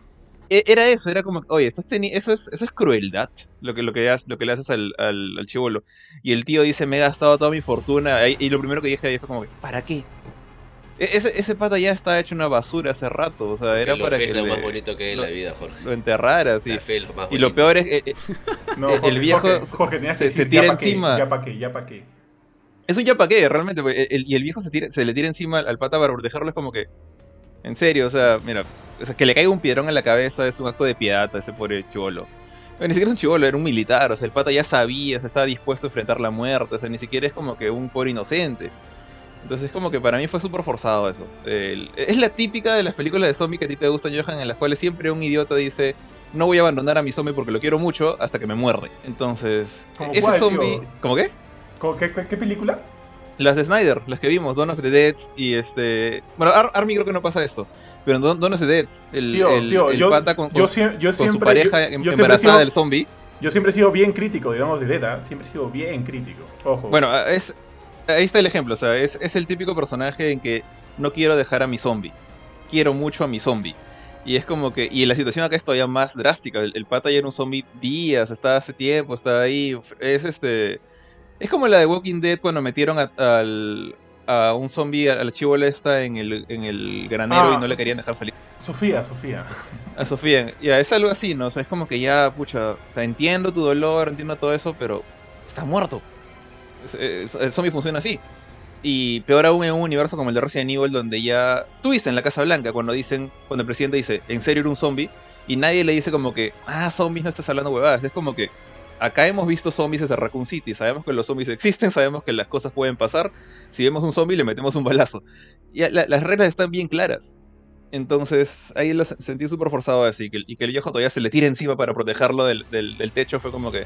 Speaker 3: E- Era eso, era como, oye, estás teni- eso es, eso es crueldad, lo que, lo que, has- lo que le haces al, al, al chivolo. Y el tío dice, me he gastado toda mi fortuna. Y y lo primero que dije ahí fue como, que, ¿para qué? E- Ese, ese pata ya está hecho una basura hace rato, o sea, era
Speaker 4: Que lo
Speaker 3: para
Speaker 4: fe
Speaker 3: que
Speaker 4: es lo
Speaker 3: le-
Speaker 4: más bonito que hay en
Speaker 3: lo-
Speaker 4: la vida, Jorge.
Speaker 3: lo enterraras. Y,
Speaker 4: es
Speaker 3: y lo peor es, eh, eh,
Speaker 1: No,
Speaker 3: el
Speaker 1: Jorge,
Speaker 3: viejo
Speaker 1: Jorge,
Speaker 3: se-
Speaker 1: Jorge, que
Speaker 3: se- se
Speaker 1: decir,
Speaker 3: tira
Speaker 1: ya pa' qué,
Speaker 3: encima.
Speaker 1: Ya pa' qué, ya pa' qué.
Speaker 3: es un ya pa' qué, realmente. pues, el- y el viejo se, tira- se le tira encima al pata para protegerlo, es como que, en serio, o sea, mira, o sea, que le caiga un piedrón en la cabeza es un acto de piedad a ese pobre chivolo. Bueno, ni siquiera es un chivolo, era un militar, o sea, el pata ya sabía, o sea, estaba dispuesto a enfrentar la muerte, o sea, ni siquiera es como que un pobre inocente. Entonces, como que para mí fue súper forzado eso. Es la típica de las películas de zombie que a ti te gustan, Johan, en las cuales siempre un idiota dice, no voy a abandonar a mi zombie porque lo quiero mucho hasta que me muerde. Entonces,
Speaker 1: ¿Cómo
Speaker 3: ese
Speaker 1: cuál,
Speaker 3: zombie...
Speaker 1: tío?
Speaker 3: ¿Cómo qué?
Speaker 1: ¿Cómo- ¿Qué, qué, qué película?
Speaker 3: Las de Snyder, las que vimos, Dawn of the Dead y este... Bueno, Ar- Army creo que no pasa esto, pero en Dawn Dawn of the Dead, el,
Speaker 1: Tío,
Speaker 3: el-
Speaker 1: tío,
Speaker 3: el
Speaker 1: yo,
Speaker 3: pata con,
Speaker 1: yo,
Speaker 3: con-
Speaker 1: siempre,
Speaker 3: su pareja
Speaker 1: yo-
Speaker 3: em- embarazada del zombie.
Speaker 1: Yo siempre he sido bien crítico, digamos, de Deta. Siempre he sido bien crítico. Ojo.
Speaker 3: Bueno, es, ahí está el ejemplo, o sea, es, es el típico personaje en que no quiero dejar a mi zombie, quiero mucho a mi zombie. Y es como que, y la situación acá es todavía más drástica, el, el pata ya era un zombie días, está hace tiempo, está ahí, es este... Es como la de Walking Dead cuando metieron a, al, a un zombie, al chivola esta en el, en el granero
Speaker 1: Ah,
Speaker 3: y no le querían dejar salir.
Speaker 1: Sofía, Sofía.
Speaker 3: A Sofía, ya, es algo así, ¿no? O sea, es como que ya, pucha, o sea, entiendo tu dolor, entiendo todo eso, pero está muerto. Es- es- el zombie funciona así. Y peor aún en un universo como el de Resident Evil, donde ya. Tuviste en la Casa Blanca cuando dicen, cuando el presidente dice, ¿en serio era un zombie? Y nadie le dice como que, ah, zombies, no estás hablando huevadas. Es como que, acá hemos visto zombies desde Raccoon City, sabemos que los zombies existen, sabemos que las cosas pueden pasar. Si vemos un zombie, le metemos un balazo. Y la- las reglas están bien claras. Entonces, ahí lo se- sentí súper forzado así, que, y que el viejo todavía se le tira encima para protegerlo del, del- del techo, fue como que,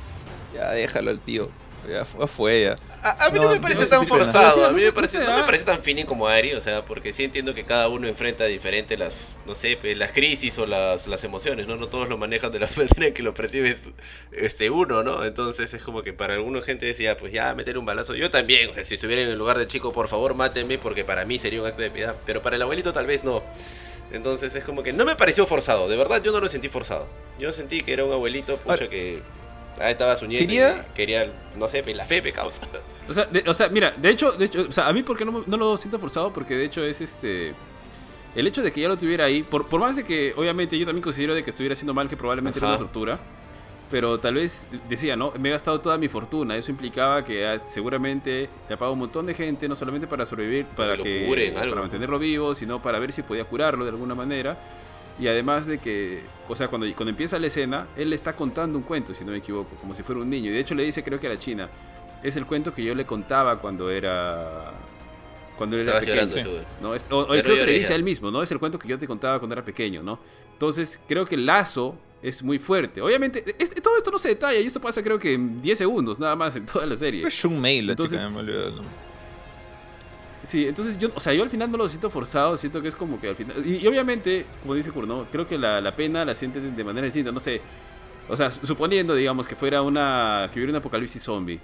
Speaker 3: ya déjalo al tío, ya fue, fue ya.
Speaker 4: A, a mí no,
Speaker 3: No,
Speaker 4: me parece
Speaker 3: no
Speaker 4: tan forzado, a mí me
Speaker 2: no
Speaker 4: parece, no me parece tan fini como Ari, o sea, porque sí entiendo que cada uno enfrenta diferente las, no sé, pues, las crisis o las, las emociones, ¿no? No todos lo manejan de la manera que lo percibes este uno, ¿no? Entonces es como que para alguna gente decía, pues ya, meter un balazo. Yo también, o sea, si estuviera en el lugar del chico, por favor, mátenme, porque para mí sería un acto de piedad, pero para el abuelito tal vez no. Entonces es como que no me pareció forzado, de verdad yo no lo sentí forzado. Yo sentí que era un abuelito, pucha, que ahí estaba su nieto
Speaker 3: Quería-
Speaker 4: quería, no sé, la fe, causa.
Speaker 2: O sea, de- o sea, mira, de hecho, de hecho, o sea, a mí porque no, no lo siento forzado, porque de hecho es este. El hecho de que ya lo tuviera ahí, por, por más de que obviamente yo también considero de que estuviera haciendo mal, que probablemente era una tortura, pero tal vez decía, ¿no? Me he gastado toda mi fortuna, eso implicaba que ah, seguramente le pago un montón de gente, no solamente para sobrevivir, para
Speaker 4: lo
Speaker 2: que
Speaker 4: curen, algo.
Speaker 2: para mantenerlo vivo, sino para ver si podía curarlo de alguna manera. Y además de que, o sea, cuando, cuando empieza la escena, él le está contando un cuento, si no me equivoco, como si fuera un niño. Y de hecho le dice, creo que a la China, es el cuento que yo le contaba cuando era cuando él era pequeño.
Speaker 4: llorando.
Speaker 2: ¿no? Es- o, o
Speaker 4: Ya
Speaker 2: creo que le dice a él mismo, ¿no? Es el cuento que yo te contaba cuando era pequeño, ¿no? Entonces, creo que el lazo es muy fuerte. Obviamente, es- todo esto no se detalla y esto pasa creo que en 10 segundos, nada más en toda la serie.
Speaker 3: Es Shun Mei, la
Speaker 2: Entonces-
Speaker 3: chica, me olvidé.
Speaker 2: Sí, entonces yo, o sea, yo al final no lo siento forzado, siento que es como que al final... Y, y obviamente, como dice Kur, ¿no? Creo que la, la pena la sienten de manera distinta, no sé. O sea, suponiendo, digamos, que fuera una... que hubiera un apocalipsis zombie.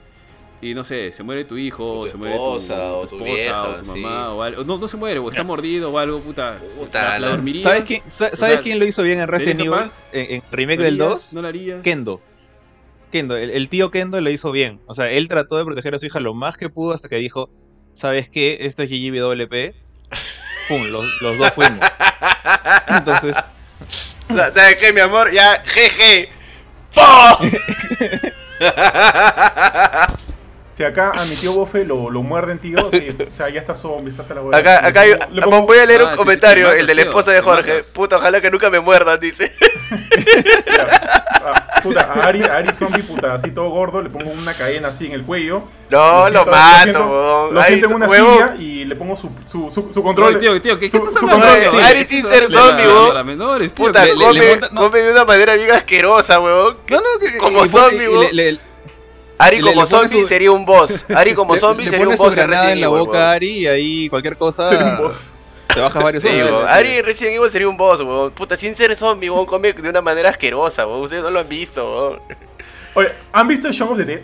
Speaker 2: Y no sé, se muere tu hijo,
Speaker 4: O tu
Speaker 2: se muere tu,
Speaker 4: esposa, o tu
Speaker 2: esposa,
Speaker 4: vieja,
Speaker 2: o tu mamá,
Speaker 4: sí.
Speaker 2: o algo. No, no se muere, o está mordido o algo, puta.
Speaker 4: Puta,
Speaker 2: la, la
Speaker 4: la-
Speaker 2: dormirías,
Speaker 3: ¿Sabes, quién, sa-
Speaker 2: O
Speaker 3: ¿sabes
Speaker 2: sea,
Speaker 3: quién lo hizo bien en Resident
Speaker 2: ¿serías
Speaker 3: Evil? En, en remake
Speaker 2: ¿Lo
Speaker 3: del
Speaker 2: harías?
Speaker 3: 2,
Speaker 2: ¿No lo harías?
Speaker 3: Kendo. Kendo, el, el tío Kendo lo hizo bien. O sea, él trató de proteger a su hija lo más que pudo hasta que dijo, ¿sabes qué? Esto es GGWP. Pum, los, los dos fuimos. Entonces,
Speaker 4: ¿Sabes qué, mi amor? Ya, jeje. ¡Po!
Speaker 1: Si acá a mi tío Bofe lo, lo muerden, tío, sí, o sea, ya está zombie, está hasta la hueá.
Speaker 4: Acá, acá hay,
Speaker 1: Le pongo-
Speaker 4: voy a leer
Speaker 2: Ah,
Speaker 4: un
Speaker 2: sí,
Speaker 4: comentario,
Speaker 2: sí, te
Speaker 4: el de la
Speaker 2: matas,
Speaker 4: esposa
Speaker 2: tío,
Speaker 4: de Jorge.
Speaker 2: matas.
Speaker 4: Puta, ojalá que nunca me muerdan, dice.
Speaker 1: Ah, puta, a Ari, a Ari zombie, puta, así todo gordo, le pongo una cadena así en el cuello.
Speaker 4: No, lo
Speaker 1: siento-
Speaker 4: mato,
Speaker 1: siento-
Speaker 4: weón.
Speaker 1: Lo
Speaker 4: Ay,
Speaker 1: siento en una
Speaker 4: huevón.
Speaker 1: silla y le pongo su, su, su, su control.
Speaker 2: Oye, tío, tío, ¿qué,
Speaker 1: su-
Speaker 2: qué estás
Speaker 1: su
Speaker 2: hablando?
Speaker 1: control-
Speaker 4: Oye,
Speaker 2: Sí,
Speaker 4: Ari Tinder
Speaker 2: para-
Speaker 4: zombie,
Speaker 2: para
Speaker 4: weón.
Speaker 2: menores, tío,
Speaker 4: Puta,
Speaker 2: que-
Speaker 3: le- le
Speaker 4: come,
Speaker 3: monta- no.
Speaker 4: come de una manera bien asquerosa, weón.
Speaker 3: no, no, que,
Speaker 4: Como
Speaker 3: y
Speaker 4: zombie,
Speaker 3: y
Speaker 4: weón.
Speaker 3: le- le-
Speaker 4: Ari
Speaker 3: Le-
Speaker 4: como
Speaker 3: le
Speaker 4: zombie
Speaker 3: su-
Speaker 4: sería un boss. Ari como
Speaker 3: le-
Speaker 4: zombie
Speaker 3: le
Speaker 4: sería un boss de
Speaker 3: granada en la
Speaker 4: Evil,
Speaker 3: boca a. Ari y ahí cualquier cosa
Speaker 1: Ser un boss.
Speaker 3: te bajas varios
Speaker 4: Sí. Ari Resident Evil sería un boss, weón. Puta, sin ser zombie, weón, come de una manera asquerosa, weón. Ustedes no lo han visto, weón.
Speaker 1: Oye, ¿han visto Shaun of the Dead?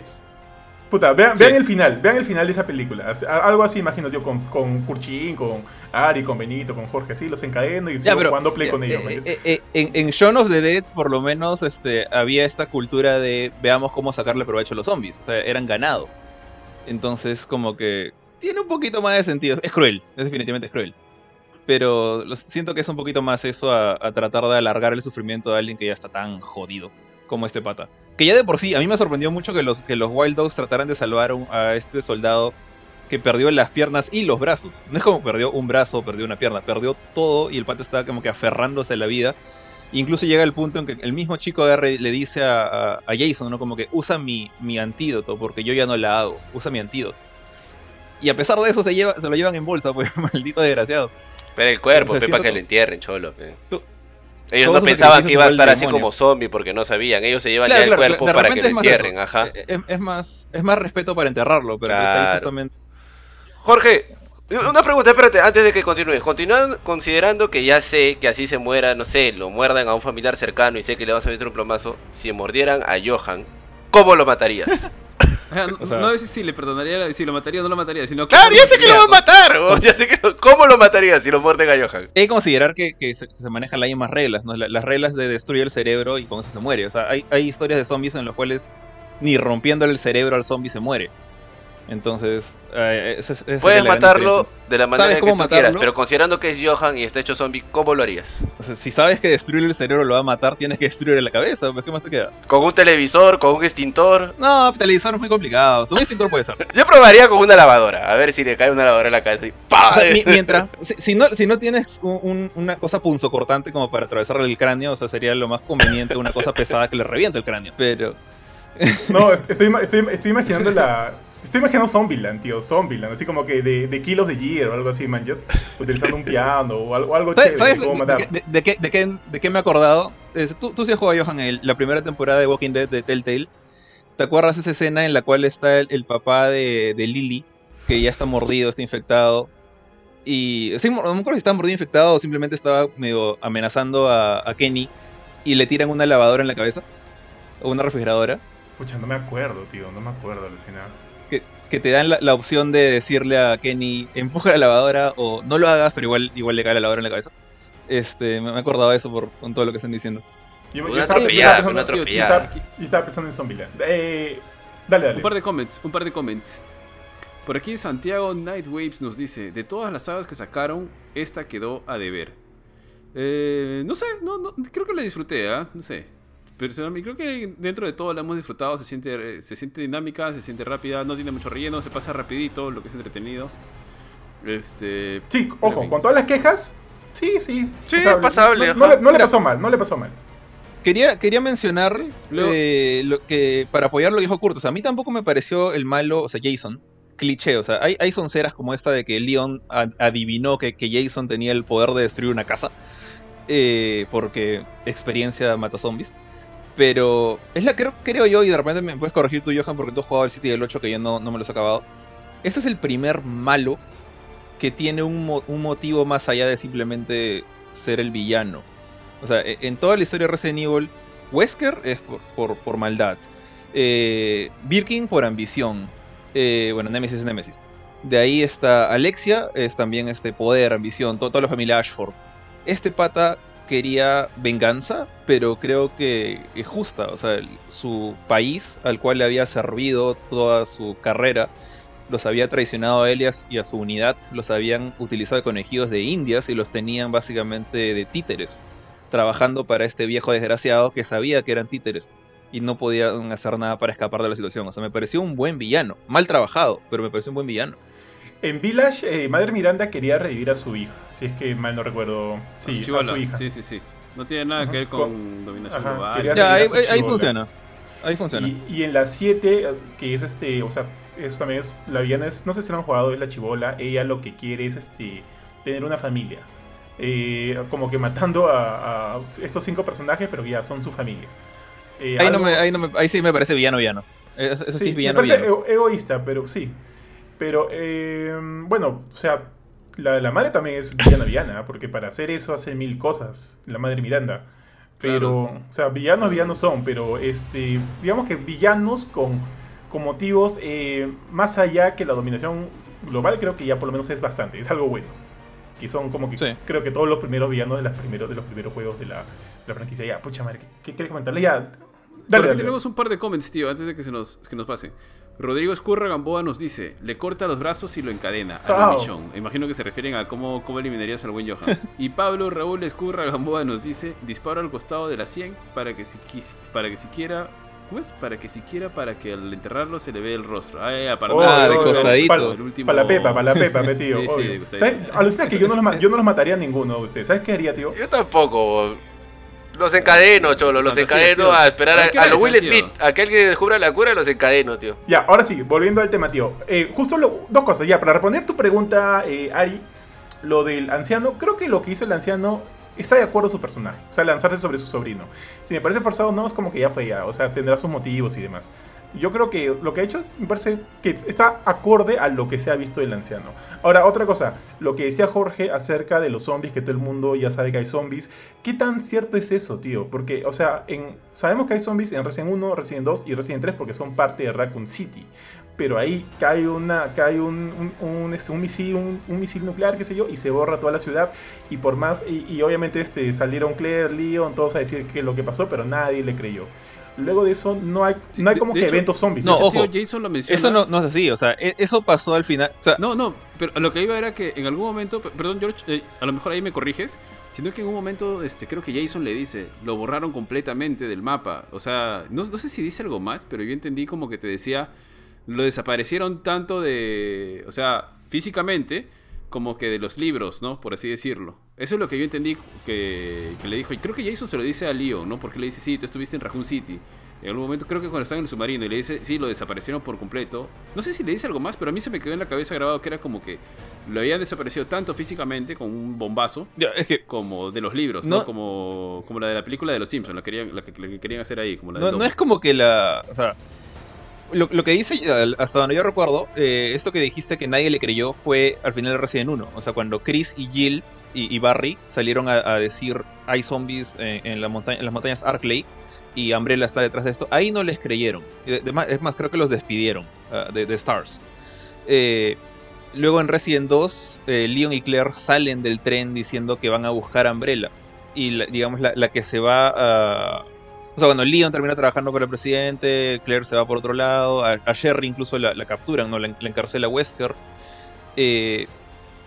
Speaker 1: Puta, vean,
Speaker 3: Sí.
Speaker 1: vean el final, vean el final de esa película. Algo así, imagino yo, con, con Kurchin, con Ari, con Benito, con Jorge, así, los encadeno y
Speaker 3: Ya, pero
Speaker 1: jugando play
Speaker 3: ya,
Speaker 1: con ellos.
Speaker 3: eh,
Speaker 1: ¿me
Speaker 3: eh, eh, en, en Shaun of the Dead, por lo menos, este, había esta cultura de veamos cómo sacarle provecho a los zombies. O sea, eran ganado. Entonces, como que tiene un poquito más de sentido. Es cruel, es definitivamente es cruel. Pero siento que es un poquito más eso a, a tratar de alargar el sufrimiento de alguien que ya está tan jodido como este pata. Que ya de por sí, a mí me sorprendió mucho que los, que los Wild Dogs trataran de salvar a este soldado que perdió las piernas y los brazos. No es como perdió un brazo o perdió una pierna, perdió todo y el pata estaba como que aferrándose a la vida. Incluso llega el punto en que el mismo chico agarra y le dice a, a- a Jason, ¿no? Como que usa mi, mi antídoto porque yo ya no la hago, usa mi antídoto. Y a pesar de eso se, lleva, se lo llevan en bolsa, pues maldito desgraciado.
Speaker 4: Pero el cuerpo,
Speaker 3: O sea,
Speaker 4: pe, para
Speaker 3: siento
Speaker 4: que
Speaker 3: que-
Speaker 4: lo entierren, cholo, pe.
Speaker 3: Tú-
Speaker 4: Ellos
Speaker 3: todos
Speaker 4: no pensaban que iba a estar así como zombie porque no sabían. Ellos se llevan
Speaker 3: Claro,
Speaker 4: ya el cuerpo para que lo entierren, ajá.
Speaker 3: Eh, Es, es más, es más respeto para enterrarlo, pero ahí
Speaker 4: Claro.
Speaker 3: justamente...
Speaker 4: Jorge, una pregunta, espérate, antes de que continúes. Continúan considerando que ya sé que así se muera, no sé, lo muerdan a un familiar cercano y sé que le vas a meter un plomazo. Si mordieran a Johan, ¿cómo lo matarías?
Speaker 2: O sea, no,
Speaker 3: O sea-
Speaker 2: si le perdonaría, si lo mataría o no lo mataría, sino
Speaker 4: claro, ya sé que lo va a
Speaker 2: mataría.
Speaker 4: matar, weón, ya sé que lo- ¿Cómo lo matarías si lo muerden a Johan?
Speaker 3: Hay que considerar que, que se, manejan las mismas reglas, ¿no? La- Las reglas de destruir el cerebro y con eso se muere. O sea, hay, hay historias de zombies en las cuales ni rompiéndole el cerebro al zombie se muere. Entonces, eh,
Speaker 4: Puedes matarlo de la manera
Speaker 3: ¿Sabes
Speaker 4: que tú
Speaker 3: matarlo?
Speaker 4: quieras, pero considerando que es Johan y está hecho zombie, ¿cómo lo harías?
Speaker 3: O sea, si sabes que destruir el cerebro lo va a matar, tienes que destruirle la cabeza. Pues, ¿Qué más te queda?
Speaker 4: ¿Con un televisor? ¿Con un extintor?
Speaker 3: No, televisor es muy complicado. Un extintor puede ser.
Speaker 4: Yo probaría con una lavadora, a ver si le cae una lavadora en la cabeza y
Speaker 3: mientras, si, si no, si no tienes un- un- una cosa punzocortante como para atravesarle el cráneo, o sea, sería lo más conveniente una cosa pesada que le reviente el cráneo. Pero,
Speaker 1: No, estoy, estoy, estoy imaginando la. Estoy imaginando Zombieland, tío, Zombieland, así como que de, de Kill of the Year o algo así, man, just utilizando un piano o algo, algo
Speaker 3: ¿sabes,
Speaker 1: chévere,
Speaker 3: sabes
Speaker 1: cómo
Speaker 3: de,
Speaker 1: matar.
Speaker 3: de- de- de qué, de, qué, de qué me he acordado? Es- tú, tú sí has jugado, Johan, el- la primera temporada de Walking Dead de Telltale. ¿Te acuerdas esa escena en la cual está el, el papá de, de Lily, que ya está mordido, está infectado? Y sí, no me acuerdo si estaba mordido infectado o simplemente estaba medio amenazando a, a Kenny y le tiran una lavadora en la cabeza o una refrigeradora.
Speaker 1: Pucha, no me acuerdo, tío, no me acuerdo, alucina.
Speaker 3: que, que te dan la, la opción de decirle a Kenny, empuja la lavadora o no lo hagas, pero igual, igual le cae la lavadora en la cabeza. Este, me acordaba de eso por, con todo lo que están diciendo.
Speaker 1: Yo-
Speaker 4: Una
Speaker 1: yo
Speaker 4: atropellada,
Speaker 1: estaba
Speaker 4: una
Speaker 1: pensando-
Speaker 4: atropellada.
Speaker 1: yo estaba- Yo estaba pensando en Zombieland. Eh, dale, dale.
Speaker 2: Un par de comments, un par de comments. Por aquí Santiago Nightwaves nos dice, de todas las sagas que sacaron, esta quedó a deber. Eh, no sé, no, no, creo que la disfruté, ¿ah? No sé. Personalmente, creo que dentro de todo la hemos disfrutado, se siente, eh, se siente dinámica, se siente rápida, no tiene mucho relleno, se pasa rapidito, lo que es entretenido. Este...
Speaker 1: Sí,
Speaker 2: Pero
Speaker 1: ojo, con todas las quejas, sí, sí.
Speaker 4: Sí, pasable,
Speaker 1: No, le, no le
Speaker 3: Mira.
Speaker 1: pasó mal, no le pasó mal.
Speaker 3: Quería, quería mencionar eh, lo que para apoyar lo que dijo Kurt. O sea, a mí tampoco me pareció el malo, o sea, Jason, cliché. O sea, hay, hay sonceras como esta de que Leon adivinó que, que Jason tenía el poder de destruir una casa. eh, porque experiencia mata zombies. Pero es la creo, creo yo, y de repente me puedes corregir tú, Johan, porque tú has jugado el City del 8 que yo no, no me los he acabado. Este es el primer malo que tiene un, un motivo más allá de simplemente ser el villano. O sea, e- en toda la historia de Resident Evil, Wesker es por, por- por maldad. Eh, Birkin por ambición. Eh, bueno, Nemesis es Nemesis. De ahí está Alexia, es también este poder, ambición, to- toda la familia Ashford. Este pata quería venganza, pero creo que es justa. O sea, su país, al cual le había servido toda su carrera, los había traicionado a él y a, su unidad, los habían utilizado de conejillos de indias y los tenían básicamente de títeres, trabajando para este viejo desgraciado que sabía que eran títeres y no podían hacer nada para escapar de la situación. O sea, me pareció un buen villano, mal trabajado, pero me pareció un buen villano.
Speaker 1: En Village, eh, Madre Miranda quería revivir a su hija, si es que mal no recuerdo. Sí, a su hija.
Speaker 2: Sí, sí, sí. No tiene nada que ver con,
Speaker 1: con-
Speaker 2: dominación
Speaker 1: ajá,
Speaker 2: global.
Speaker 3: Ya, ahí, funciona. Ahí funciona.
Speaker 1: Y, y en la 7, que es este, o sea, eso también es, la villana es, no sé si lo han jugado, es la chivola, ella lo que quiere es este, tener una familia. Eh, como que matando a, a estos cinco personajes, pero que ya son su familia. Eh,
Speaker 3: Ahí, no me, ahí, no me- ahí sí me parece villano villano. Eso, eso sí, es
Speaker 1: me
Speaker 3: villano
Speaker 1: parece
Speaker 3: villano.
Speaker 1: ego- egoísta, pero sí. Pero, eh, bueno, o sea, la, la madre también es villana villana, porque para hacer eso hace mil cosas, la madre Miranda. Pero,
Speaker 2: Claro.
Speaker 1: o sea, villanos villanos son, pero este, digamos que villanos con, con motivos eh, más allá que la dominación global, creo que ya por lo menos es bastante, es algo bueno. Que son como que
Speaker 3: Sí.
Speaker 1: creo que todos los primeros villanos de, las primeros, de los primeros juegos de la, de la franquicia. Ya, pucha madre, ¿qué, qué quieres comentarle? Ya, dale, dale.
Speaker 2: tenemos un par de comments, tío, antes de que se nos, que nos pase. Rodrigo Escurra Gamboa nos dice, le corta los brazos y lo encadena a la misión. Imagino que se refieren a cómo, cómo eliminarías al buen Johan. y Pablo Raúl Escurra Gamboa nos dice, disparo al costado de la 100 para que si quis- para que siquiera ¿cómo es? Para que siquiera para que al enterrarlo se le vea el rostro. Ah, ya, para
Speaker 1: Oh,
Speaker 3: Ah, de costadito.
Speaker 1: Para
Speaker 2: El último-
Speaker 1: la pepa, para la pepa, pe, tío.
Speaker 2: Sí, sí, de costadito.
Speaker 1: ¿Sabes? Alucina que yo no, los, yo no los mataría a ninguno de ustedes. ¿Sabes qué haría, tío?
Speaker 4: Yo tampoco. Los encadeno, cholo. Los encadeno
Speaker 2: tío.
Speaker 4: a esperar
Speaker 2: ¿Para qué
Speaker 4: a, a los Will
Speaker 2: tío?
Speaker 4: Smith. Aquel que descubra la cura, los encadeno, tío.
Speaker 1: Ya, ahora sí, volviendo al tema, tío. Eh, justo lo- dos cosas, ya, para responder tu pregunta, eh, Ari, lo del anciano, creo que lo que hizo el anciano está de acuerdo a su personaje, o sea, lanzarse sobre su sobrino. Si me parece forzado, no, es como que ya fue ya, o sea, tendrá sus motivos y demás. Yo creo que lo que ha hecho me parece que está acorde a lo que se ha visto del anciano. Ahora, otra cosa, lo que decía Jorge acerca de los zombies, que todo el mundo ya sabe que hay zombies, ¿qué tan cierto es eso, tío? Porque, o sea, sabemos que hay zombies en Resident 1, Resident 2 y Resident 3 porque son parte de Raccoon City. Pero ahí cae, una, cae un, un, este, misil, un, misil nuclear, qué sé yo, y se borra toda la ciudad. Y por más, y, y obviamente este, salieron Claire, Leon, todos a decir qué es lo que pasó, pero nadie le creyó. Luego de eso no hay, no hay como
Speaker 2: de
Speaker 1: que
Speaker 2: hecho-
Speaker 1: eventos zombies.
Speaker 3: No, ojo.
Speaker 2: tío, Jason lo menciona.
Speaker 3: Eso no, no es así, o sea, e- eso pasó al final. O sea,
Speaker 2: No, no, pero lo que iba era que en algún momento, perdón George, eh, a lo mejor ahí me corriges, sino que en un momento, este, creo que Jason le dice, lo borraron completamente del mapa. O sea, no, no sé si dice algo más, pero yo entendí como que te decía, lo desaparecieron tanto de, o sea, físicamente, como que de los libros, ¿no? Por así decirlo. Eso es lo que yo entendí que, que le dijo. Y creo que Jason se lo dice a Leon, ¿no? Porque le dice, sí, tú estuviste en Raccoon City. En algún momento, creo que cuando estaba en el submarino y le dice, sí, lo desaparecieron por completo. No sé si le dice algo más, pero a mí se me quedó en la cabeza grabado que era como que lo habían desaparecido tanto físicamente con un bombazo
Speaker 3: ya, es que
Speaker 2: como de los libros, ¿no?
Speaker 3: No.
Speaker 2: Como, como la de la película de los Simpsons, la, querían, la, que, la que querían hacer ahí, como la
Speaker 3: no, no es como que la. O sea, lo, lo que dice, hasta donde yo recuerdo, eh, esto que dijiste que nadie le creyó fue al final de Resident 1. O sea, cuando Chris y Jill y, Barry salieron a, decir hay zombies en, las montañas Arklay y Umbrella está detrás de esto, ahí no les creyeron. Es más, creo que los despidieron ah, de, Stars. Eh, luego en Resident 2, eh, Leon y Claire salen del tren diciendo que van a buscar a Umbrella. Y la- digamos, la, que se va a. O sea, bueno, Leon termina trabajando para el presidente, Claire se va por otro lado, a, Sherry incluso la, la capturan, ¿no? La encarcela Wesker. Eh,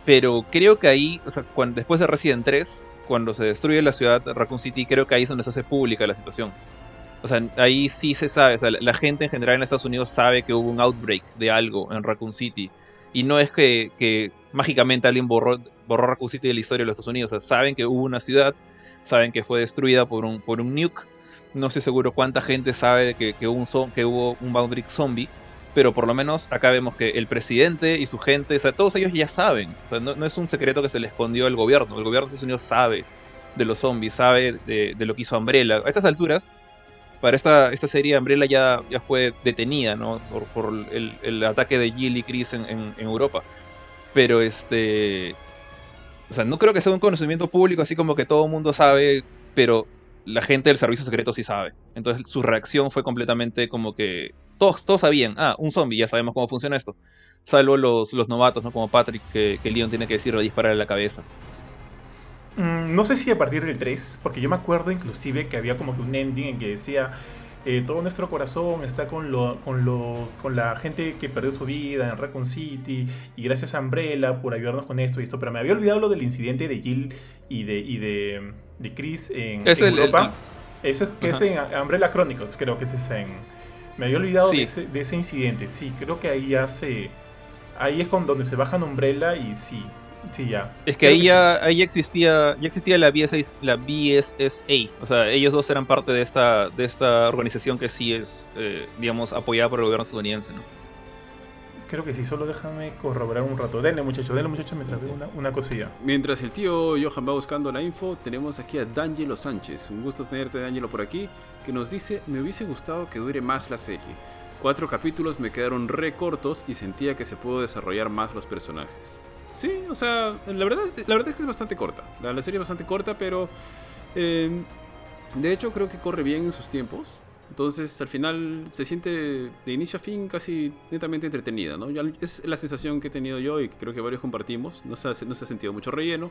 Speaker 3: pero creo que ahí, o sea, cuando, después de Resident 3, cuando se destruye la ciudad Raccoon City, creo que ahí es donde se hace pública la situación. O sea, ahí sí se sabe, o sea, la, gente en general en Estados Unidos sabe que hubo un outbreak de algo en Raccoon City. Y no es que, que mágicamente alguien borró, borró Raccoon City de la historia de los Estados Unidos. O sea, saben que hubo una ciudad, saben que fue destruida por un, por un nuke. No estoy seguro cuánta gente sabe que, que, un que hubo un outbreak zombie. Pero por lo menos acá vemos que el presidente y su gente, o sea, todos ellos ya saben. O sea, no, es un secreto que se le escondió al gobierno. El gobierno de Estados Unidos sabe de los zombies, sabe de, lo que hizo Umbrella. A estas alturas, para esta, esta serie, Umbrella ya, ya fue detenida, ¿no? Por, por el, el ataque de Jill y Chris en, en- en Europa. Pero este. O sea, no creo que sea un conocimiento público así como que todo el mundo sabe, pero la gente del servicio secreto sí sabe. Entonces su reacción fue completamente como que. Todos, todos sabían, ah, un zombie, ya sabemos cómo funciona esto. Salvo los, los novatos, ¿no? Como Patrick, que, que Leon tiene que decirle disparar en la cabeza.
Speaker 1: Mm, no sé si a partir del 3, porque yo me acuerdo inclusive que había como que un ending en que decía eh, todo nuestro corazón está con, lo- con, los, con la gente que perdió su vida en Raccoon City y gracias a Umbrella por ayudarnos con esto y esto, pero me había olvidado lo del incidente de Jill y de, y de, de Chris en,
Speaker 3: Es
Speaker 1: en
Speaker 3: el- el-
Speaker 1: Europa. Ese que es en Umbrella Chronicles, creo que ese es en... Me había olvidado
Speaker 3: Sí.
Speaker 1: de, ese, de ese incidente, sí, creo que ahí ya se... Ahí es con donde se bajan Umbrella y sí, sí ya.
Speaker 3: Es que
Speaker 1: Creo
Speaker 3: ahí ya, ahí existía, ya existía la BSA, la BSSA. O sea, ellos dos eran parte de esta, de esta organización que sí es, eh, digamos, apoyada por el gobierno estadounidense, ¿no?
Speaker 1: Creo que sí, solo déjame corroborar un rato. Denle muchachos, denle muchachos mientras veo una, una cosilla.
Speaker 2: Mientras el tío Johan va buscando la info, tenemos aquí a D'Angelo Sánchez. Un gusto tenerte, D'Angelo, por aquí, que nos dice: Me hubiese gustado que dure más la serie. Cuatro capítulos me quedaron re cortos y sentía que se pudo desarrollar más los personajes. Sí, o sea, la verdad, la verdad es que es bastante corta. La, la serie es bastante corta, pero eh, de hecho creo que corre bien en sus tiempos. Entonces al final se siente de inicio a fin casi netamente entretenida, ¿no? Ya es la sensación que he tenido yo y que creo que varios compartimos. No se ha, no se ha sentido mucho relleno.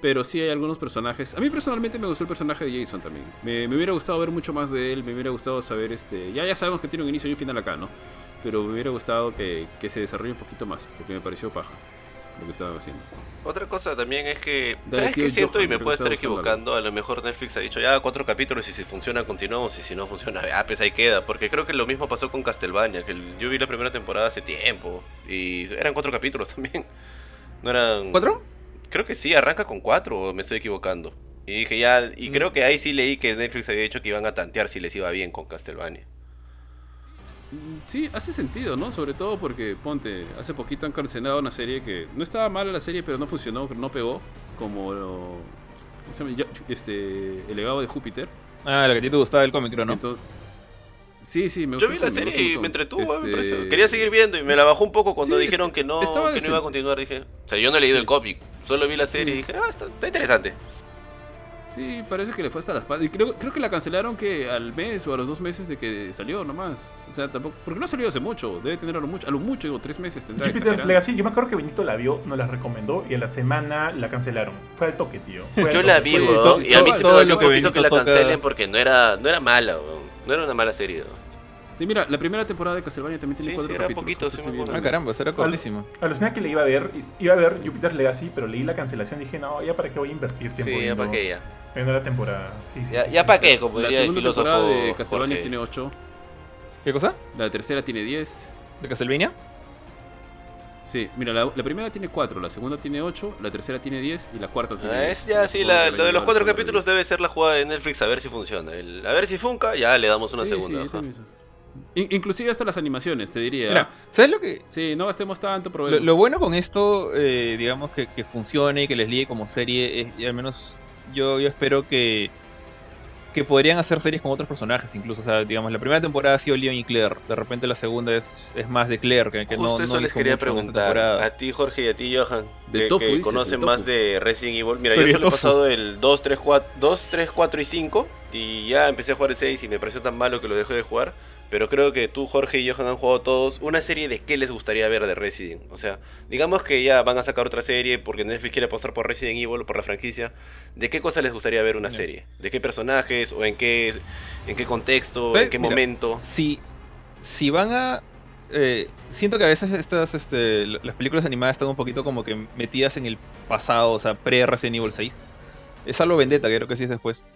Speaker 2: Pero sí hay algunos personajes. A mí personalmente me gustó el personaje de Jason también. Me, me hubiera gustado ver mucho más de él. Me hubiera gustado saber este. Ya, ya sabemos que tiene un inicio y un final acá, ¿no? Pero me hubiera gustado que, que se desarrolle un poquito más. Porque me pareció paja lo que estaban haciendo.
Speaker 4: Otra cosa también es que,
Speaker 2: Dale,
Speaker 4: ¿sabes qué siento?
Speaker 2: Johan,
Speaker 4: Y me
Speaker 2: que
Speaker 4: estar equivocando. A lo mejor Netflix ha dicho ya cuatro capítulos y si funciona continuamos y si no funciona, ah, pues ahí queda. Porque creo que lo mismo pasó con Castlevania, que yo vi la primera temporada hace tiempo y eran cuatro capítulos también. No eran...
Speaker 3: ¿Cuatro?
Speaker 4: Creo que sí, arranca con cuatro o me estoy equivocando. Y dije ya, y creo que ahí sí leí que Netflix había dicho que iban a tantear si les iba bien con Castlevania.
Speaker 2: Sí, hace sentido, ¿no? Sobre todo porque, ponte, hace poquito han cancelado una serie que no estaba mala la serie, pero no funcionó, no pegó, como lo- ¿cómo se llama? Ya- este, El legado de Júpiter.
Speaker 3: Ah, la que a ti te gustaba el cómic, creo, ¿no?
Speaker 2: Entonces, sí, sí, me
Speaker 4: Yo
Speaker 2: gustó
Speaker 4: vi
Speaker 2: el
Speaker 4: la
Speaker 2: cómic, me
Speaker 4: serie y me entretuvo, me
Speaker 2: Este,
Speaker 4: pareció. Quería seguir viendo y me la bajó un poco cuando
Speaker 2: Sí,
Speaker 4: dijeron que no, que no iba a continuar. Dije, o sea, yo no he leído
Speaker 2: Sí.
Speaker 4: el cómic, solo vi la serie y dije, ah, está, está interesante.
Speaker 2: Sí, parece que le fue hasta las patas. Y creo, creo que la cancelaron que al mes o a los dos meses de que salió nomás. O sea, tampoco. Porque no ha salido hace mucho. Debe tener a lo mucho. A lo mucho, digo, tres meses tendrá.
Speaker 1: Jupiter's. Legacy, yo me acuerdo que Benito la vio, nos la recomendó y a la semana la cancelaron. Fue al toque, tío. Fue
Speaker 4: Yo
Speaker 1: toque.
Speaker 4: la vi,
Speaker 2: Sí,
Speaker 4: weón,
Speaker 3: todo-
Speaker 4: y a mí
Speaker 3: todo-
Speaker 4: se
Speaker 3: todo lo que
Speaker 4: poquito que la
Speaker 3: Benito toca-
Speaker 4: cancelen porque no era, no era mala, weón. No era una mala serie. weón.
Speaker 2: Sí, mira, la primera temporada de Castlevania también tiene
Speaker 4: Sí,
Speaker 2: cuatro
Speaker 4: sí, era
Speaker 2: capítulos.
Speaker 4: poquito, sí.
Speaker 3: Ah, caramba, será cortísimo.
Speaker 1: Alucina que le iba a ver, iba a ver Jupiter's Legacy, pero leí la cancelación y dije, no, ya para qué voy a invertir tiempo
Speaker 4: Sí, ya para qué ya.
Speaker 1: Viendo la temporada. Sí, sí,
Speaker 4: Ya,
Speaker 1: sí,
Speaker 4: ya
Speaker 1: sí,
Speaker 4: para qué, como
Speaker 2: La
Speaker 4: diría el
Speaker 2: segunda
Speaker 4: filósofo.
Speaker 2: temporada de Castlevania
Speaker 4: Jorge.
Speaker 2: tiene 8.
Speaker 3: ¿Qué cosa?
Speaker 2: La tercera tiene 10.
Speaker 3: ¿De Castlevania?
Speaker 2: Sí, mira, la, la primera tiene 4, la segunda tiene 8, la tercera tiene 10 y la cuarta tiene
Speaker 4: Ah,
Speaker 2: 10.
Speaker 4: es ya, sí, la- lo de los cuatro capítulos
Speaker 2: 10.
Speaker 4: debe ser la jugada de Netflix a ver si funciona. El- a ver si funca, ya le damos una
Speaker 2: Sí,
Speaker 4: segunda.
Speaker 2: sí,
Speaker 4: ajá.
Speaker 2: también eso. In- inclusive hasta las animaciones, te diría.
Speaker 3: Mira, ¿sabes lo que,
Speaker 2: Sí, no gastemos tanto,
Speaker 3: Lo, lo bueno con esto, eh, digamos, que, que funcione y que les ligue como serie, es, y al menos yo, yo espero que, que podrían hacer series con otros personajes incluso. O sea, digamos, la primera temporada ha sido Leon y Claire, de repente la segunda es, es más de Claire, que, que no,
Speaker 4: Justo eso
Speaker 3: no
Speaker 4: les quería preguntar. A ti, Jorge, y a ti, Johan.
Speaker 2: De
Speaker 4: que,
Speaker 2: tofu,
Speaker 4: que
Speaker 2: dices,
Speaker 4: conocen
Speaker 2: de
Speaker 4: más de Resident Evil. Mira,
Speaker 3: Tú
Speaker 4: yo solo he pasado el 2, 3, 4, 2, 3, 4 y 5. Y ya empecé a jugar el 6 y me pareció tan malo que lo dejé de jugar. Pero creo que tú, Jorge y Johan han jugado todos. Una serie de qué les gustaría ver de Resident. O sea, digamos que ya van a sacar otra serie porque Netflix quiere apostar por Resident Evil, por la franquicia. ¿De qué cosa les gustaría ver una serie? ¿De qué personajes o en qué, en qué contexto, en qué momento?
Speaker 3: Si, si van a eh, siento que a veces estas, este, las películas animadas están un poquito como que metidas en el pasado, o sea, pre-Resident Evil 6. Es algo vendetta, creo que sí es después.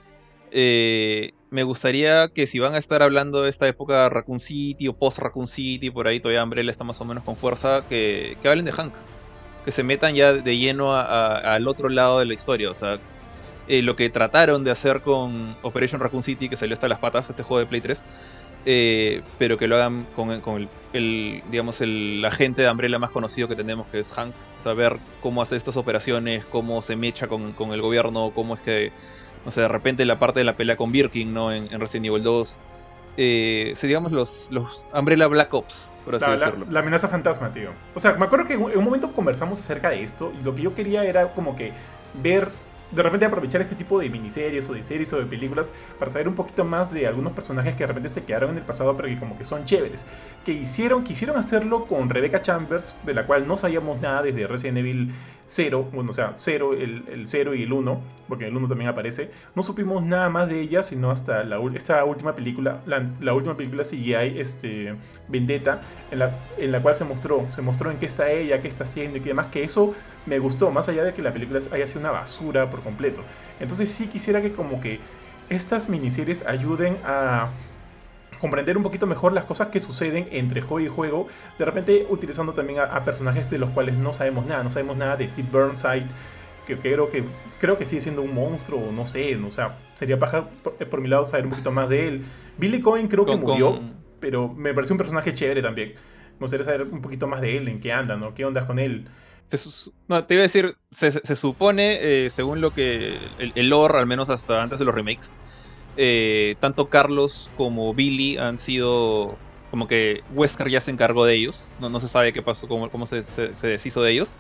Speaker 3: Eh, me gustaría que si van a estar hablando de esta época Raccoon City o post Raccoon City, por ahí todavía Umbrella está más o menos con fuerza, que, que hablen de Hank. Que se metan ya de lleno al otro lado de la historia. O sea, eh, lo que trataron de hacer con Operation Raccoon City, que salió hasta las patas, este juego de Play 3, eh, pero que lo hagan con, el, digamos, el agente de Umbrella más conocido que tenemos, que es Hank. Saber cómo hace estas operaciones, cómo se mecha con, el gobierno, cómo es que, no sé, de repente la parte de la pelea con Birkin, ¿no? En, Resident Evil 2. Eh, digamos, los, los Umbrella Black Ops, por así decirlo.
Speaker 1: La, amenaza fantasma, tío. O sea, me acuerdo que en un momento conversamos acerca de esto y lo que yo quería era como que ver de repente aprovechar este tipo de miniseries o de series o de películas para saber un poquito más de algunos personajes que de repente se quedaron en el pasado pero que como que son chéveres. Que hicieron, quisieron hacerlo con Rebecca Chambers, de la cual no sabíamos nada desde Resident Evil 0, bueno, o sea, 0, el, el 0 y el 1, porque el 1 también aparece. No supimos nada más de ella, sino hasta la, esta última película, la, última película CGI, este, Vendetta, en la, en la cual se mostró, se mostró en qué está ella, qué está haciendo y qué demás, que eso me gustó, más allá de que la película haya sido una basura por completo. Entonces sí quisiera que como que estas miniseries ayuden a comprender un poquito mejor las cosas que suceden entre juego y juego, de repente utilizando también a, personajes de los cuales no sabemos nada, no sabemos nada de Steve Burnside, que, creo que creo que sigue siendo un monstruo, no sé, o sea, sería paja por, mi lado saber un poquito más de él. Billy Cohen creo que murió, pero me pareció un personaje chévere también. Me gustaría saber un poquito más de él, en qué anda, ¿no? ¿Qué onda con él?
Speaker 3: no, te iba a decir, se, supone, eh, según lo que el, el, lore, al menos hasta antes de los remakes, eh, tanto Carlos como Billy han sido como que Wesker ya se encargó de ellos, no, no se sabe qué pasó, cómo, cómo se, se, deshizo de ellos.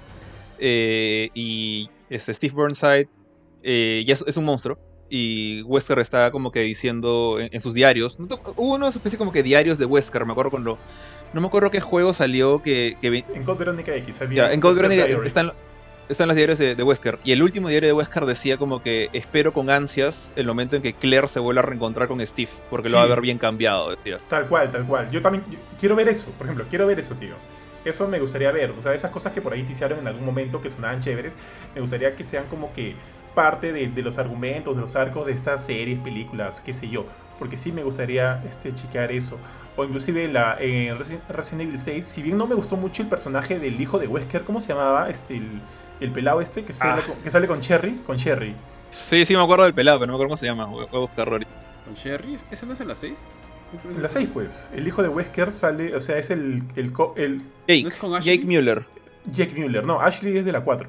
Speaker 3: Eh, y este, Steve Burnside ya es, un monstruo. Y Wesker está como que diciendo en, sus diarios. Hubo una especie como que diarios de Wesker, me acuerdo cuando no me acuerdo qué juego salió que...
Speaker 1: en Code Veronica X. Había
Speaker 3: en Code Veronica están, están los diarios de, Wesker. Y el último diario de Wesker decía como que espero con ansias el momento en que Claire se vuelva a reencontrar con Steve. Porque lo va a ver bien cambiado, tío.
Speaker 1: Tal cual, tal cual. Yo también quiero ver eso, por ejemplo. Quiero ver eso, tío. Eso me gustaría ver. O sea, esas cosas que por ahí te hicieron en algún momento que sonaban chéveres. Me gustaría que sean como que parte de, de, los argumentos, de los arcos de estas series, películas, qué sé yo. Porque sí me gustaría este, chequear eso o inclusive la, en Resident Evil 6, si bien no me gustó mucho el personaje del hijo de Wesker, ¿cómo se llamaba? Este, el, el pelado este que sale, ah. que sale con Cherry, con Cherry.
Speaker 3: Sí, sí me acuerdo del pelado, pero no me acuerdo cómo se llama, voy a buscarlo ahorita.
Speaker 2: ¿Con Cherry? ¿Eso no es en la 6?
Speaker 1: En la 6, pues. El hijo de Wesker sale, o sea, es el... el, el
Speaker 3: Jake, Jake Mueller.
Speaker 1: Jake Mueller, no, Ashley es de la 4.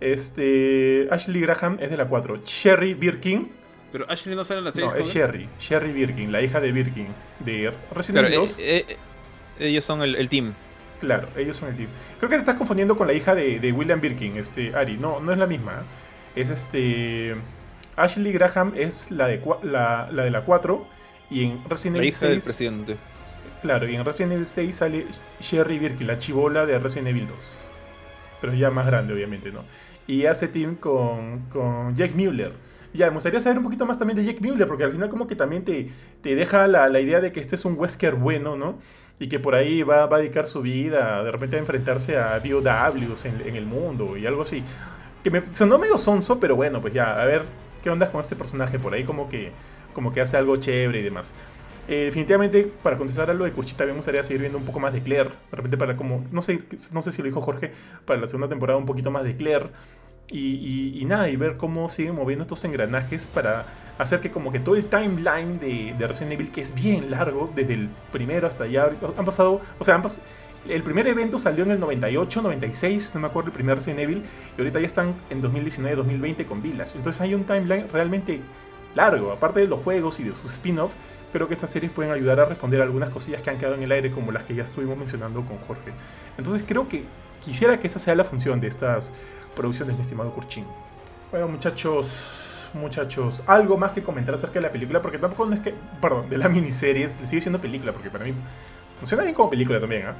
Speaker 1: Este, Ashley Graham es de la 4. Cherry Birkin
Speaker 2: pero Ashley no sale en la 6.
Speaker 1: No, es Sherry. Sherry Birkin, la hija de Birkin. De Resident Evil 2.
Speaker 3: Eh, eh, ellos son el, team.
Speaker 1: Claro, ellos son el team. Creo que te estás confundiendo con la hija de, William Birkin, este, Ari. No, no es la misma. Es este. Ashley Graham es la de la, de la 4. Y en Resident Evil 6. La hija del
Speaker 3: presidente.
Speaker 1: Claro, y en Resident Evil 6 sale Sherry Birkin, la chivola de Resident Evil 2. Pero ya más grande, obviamente, ¿no? Y hace team con, con Jack Mueller ya, me gustaría saber un poquito más también de Jack Mueller, porque al final como que también te, te deja la, la, idea de que este es un Wesker bueno, ¿no? Y que por ahí va, va a dedicar su vida de repente a enfrentarse a BOWs en, en el mundo y algo así. Que me sonó medio sonso, pero bueno, pues ya, a ver qué onda con este personaje por ahí, como que, como que hace algo chévere y demás. Eh, definitivamente, para contestar a lo de Curchita, me gustaría seguir viendo un poco más de Claire. De repente, para como, no sé, no sé si lo dijo Jorge, para la segunda temporada un poquito más de Claire. Y, nada, y ver cómo siguen moviendo estos engranajes para hacer que como que todo el timeline de, de Resident Evil, que es bien largo, desde el primero hasta allá, han pasado, o sea, han el primer evento salió en el 98, 96, no me acuerdo, el primer Resident Evil, y ahorita ya están en 2019, 2020 con Village. Entonces hay un timeline realmente largo, aparte de los juegos y de sus spin-offs, creo que estas series pueden ayudar a responder algunas cosillas que han quedado en el aire, como las que ya estuvimos mencionando con Jorge. Entonces creo que quisiera que esa sea la función de estas producciones, mi estimado Curchín. Bueno, muchachos, muchachos, algo más que comentar acerca de la película, porque tampoco no es que, perdón, de la miniserie, sigue siendo película, porque para mí funciona bien como película también, ¿ah?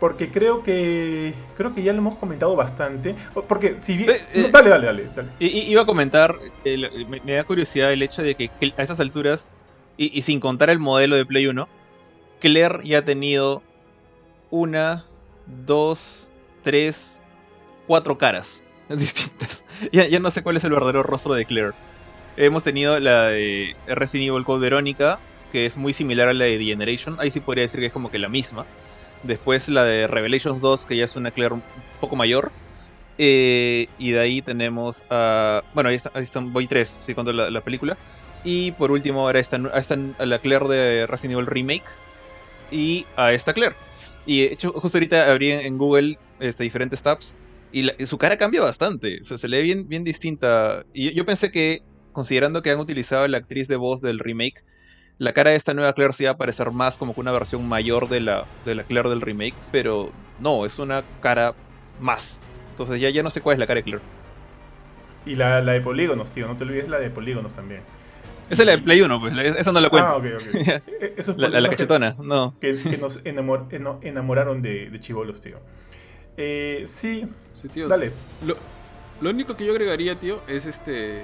Speaker 1: Porque creo que creo que ya lo hemos comentado bastante. Porque si bien...
Speaker 3: Eh, eh,
Speaker 1: no, dale, dale, dale. dale.
Speaker 3: Iba a comentar, eh, me, me da curiosidad el hecho de que, que a esas alturas, y, y sin contar el modelo de Play 1, Claire ya ha tenido una, dos, tres, cuatro caras distintas. Ya, ya no sé cuál es el verdadero rostro de Claire. Hemos tenido la de Resident Evil Code Verónica, que es muy similar a la de The Generation. Ahí sí podría decir que es como que la misma. Después la de Revelations 2, que ya es una Claire un poco mayor. Eh, y de ahí tenemos a. Bueno, ahí, está, ahí están Boy 3, sí, cuando la, la película. Y por último, ahora están, están a la Claire de Resident Evil Remake. Y a esta Claire. Y hecho, justo ahorita abrí en, en Google este, diferentes tabs. Y, la- y su cara cambia bastante. O sea, se le ve bien, bien distinta. Y yo, yo pensé que, considerando que han utilizado a la actriz de voz del remake, la cara de esta nueva Claire sí va a parecer más como que una versión mayor de la, de la Claire del remake. Pero no, es una cara más. Entonces ya, ya no sé cuál es la cara de Claire.
Speaker 1: Y la, la de polígonos, tío, no te olvides la de polígonos también.
Speaker 3: Esa es la de Play 1, pues. Esa no la cuento.
Speaker 1: Ah, ok, ok. Eh, Esos
Speaker 3: la, la- la
Speaker 1: polígonos que-
Speaker 3: cachetona, no.
Speaker 1: Que, que nos enamor- enamoraron de, de chivolos, tío. Eh, sí,
Speaker 2: Sí, tío.
Speaker 1: dale.
Speaker 2: Lo, lo único que yo agregaría, tío, es este.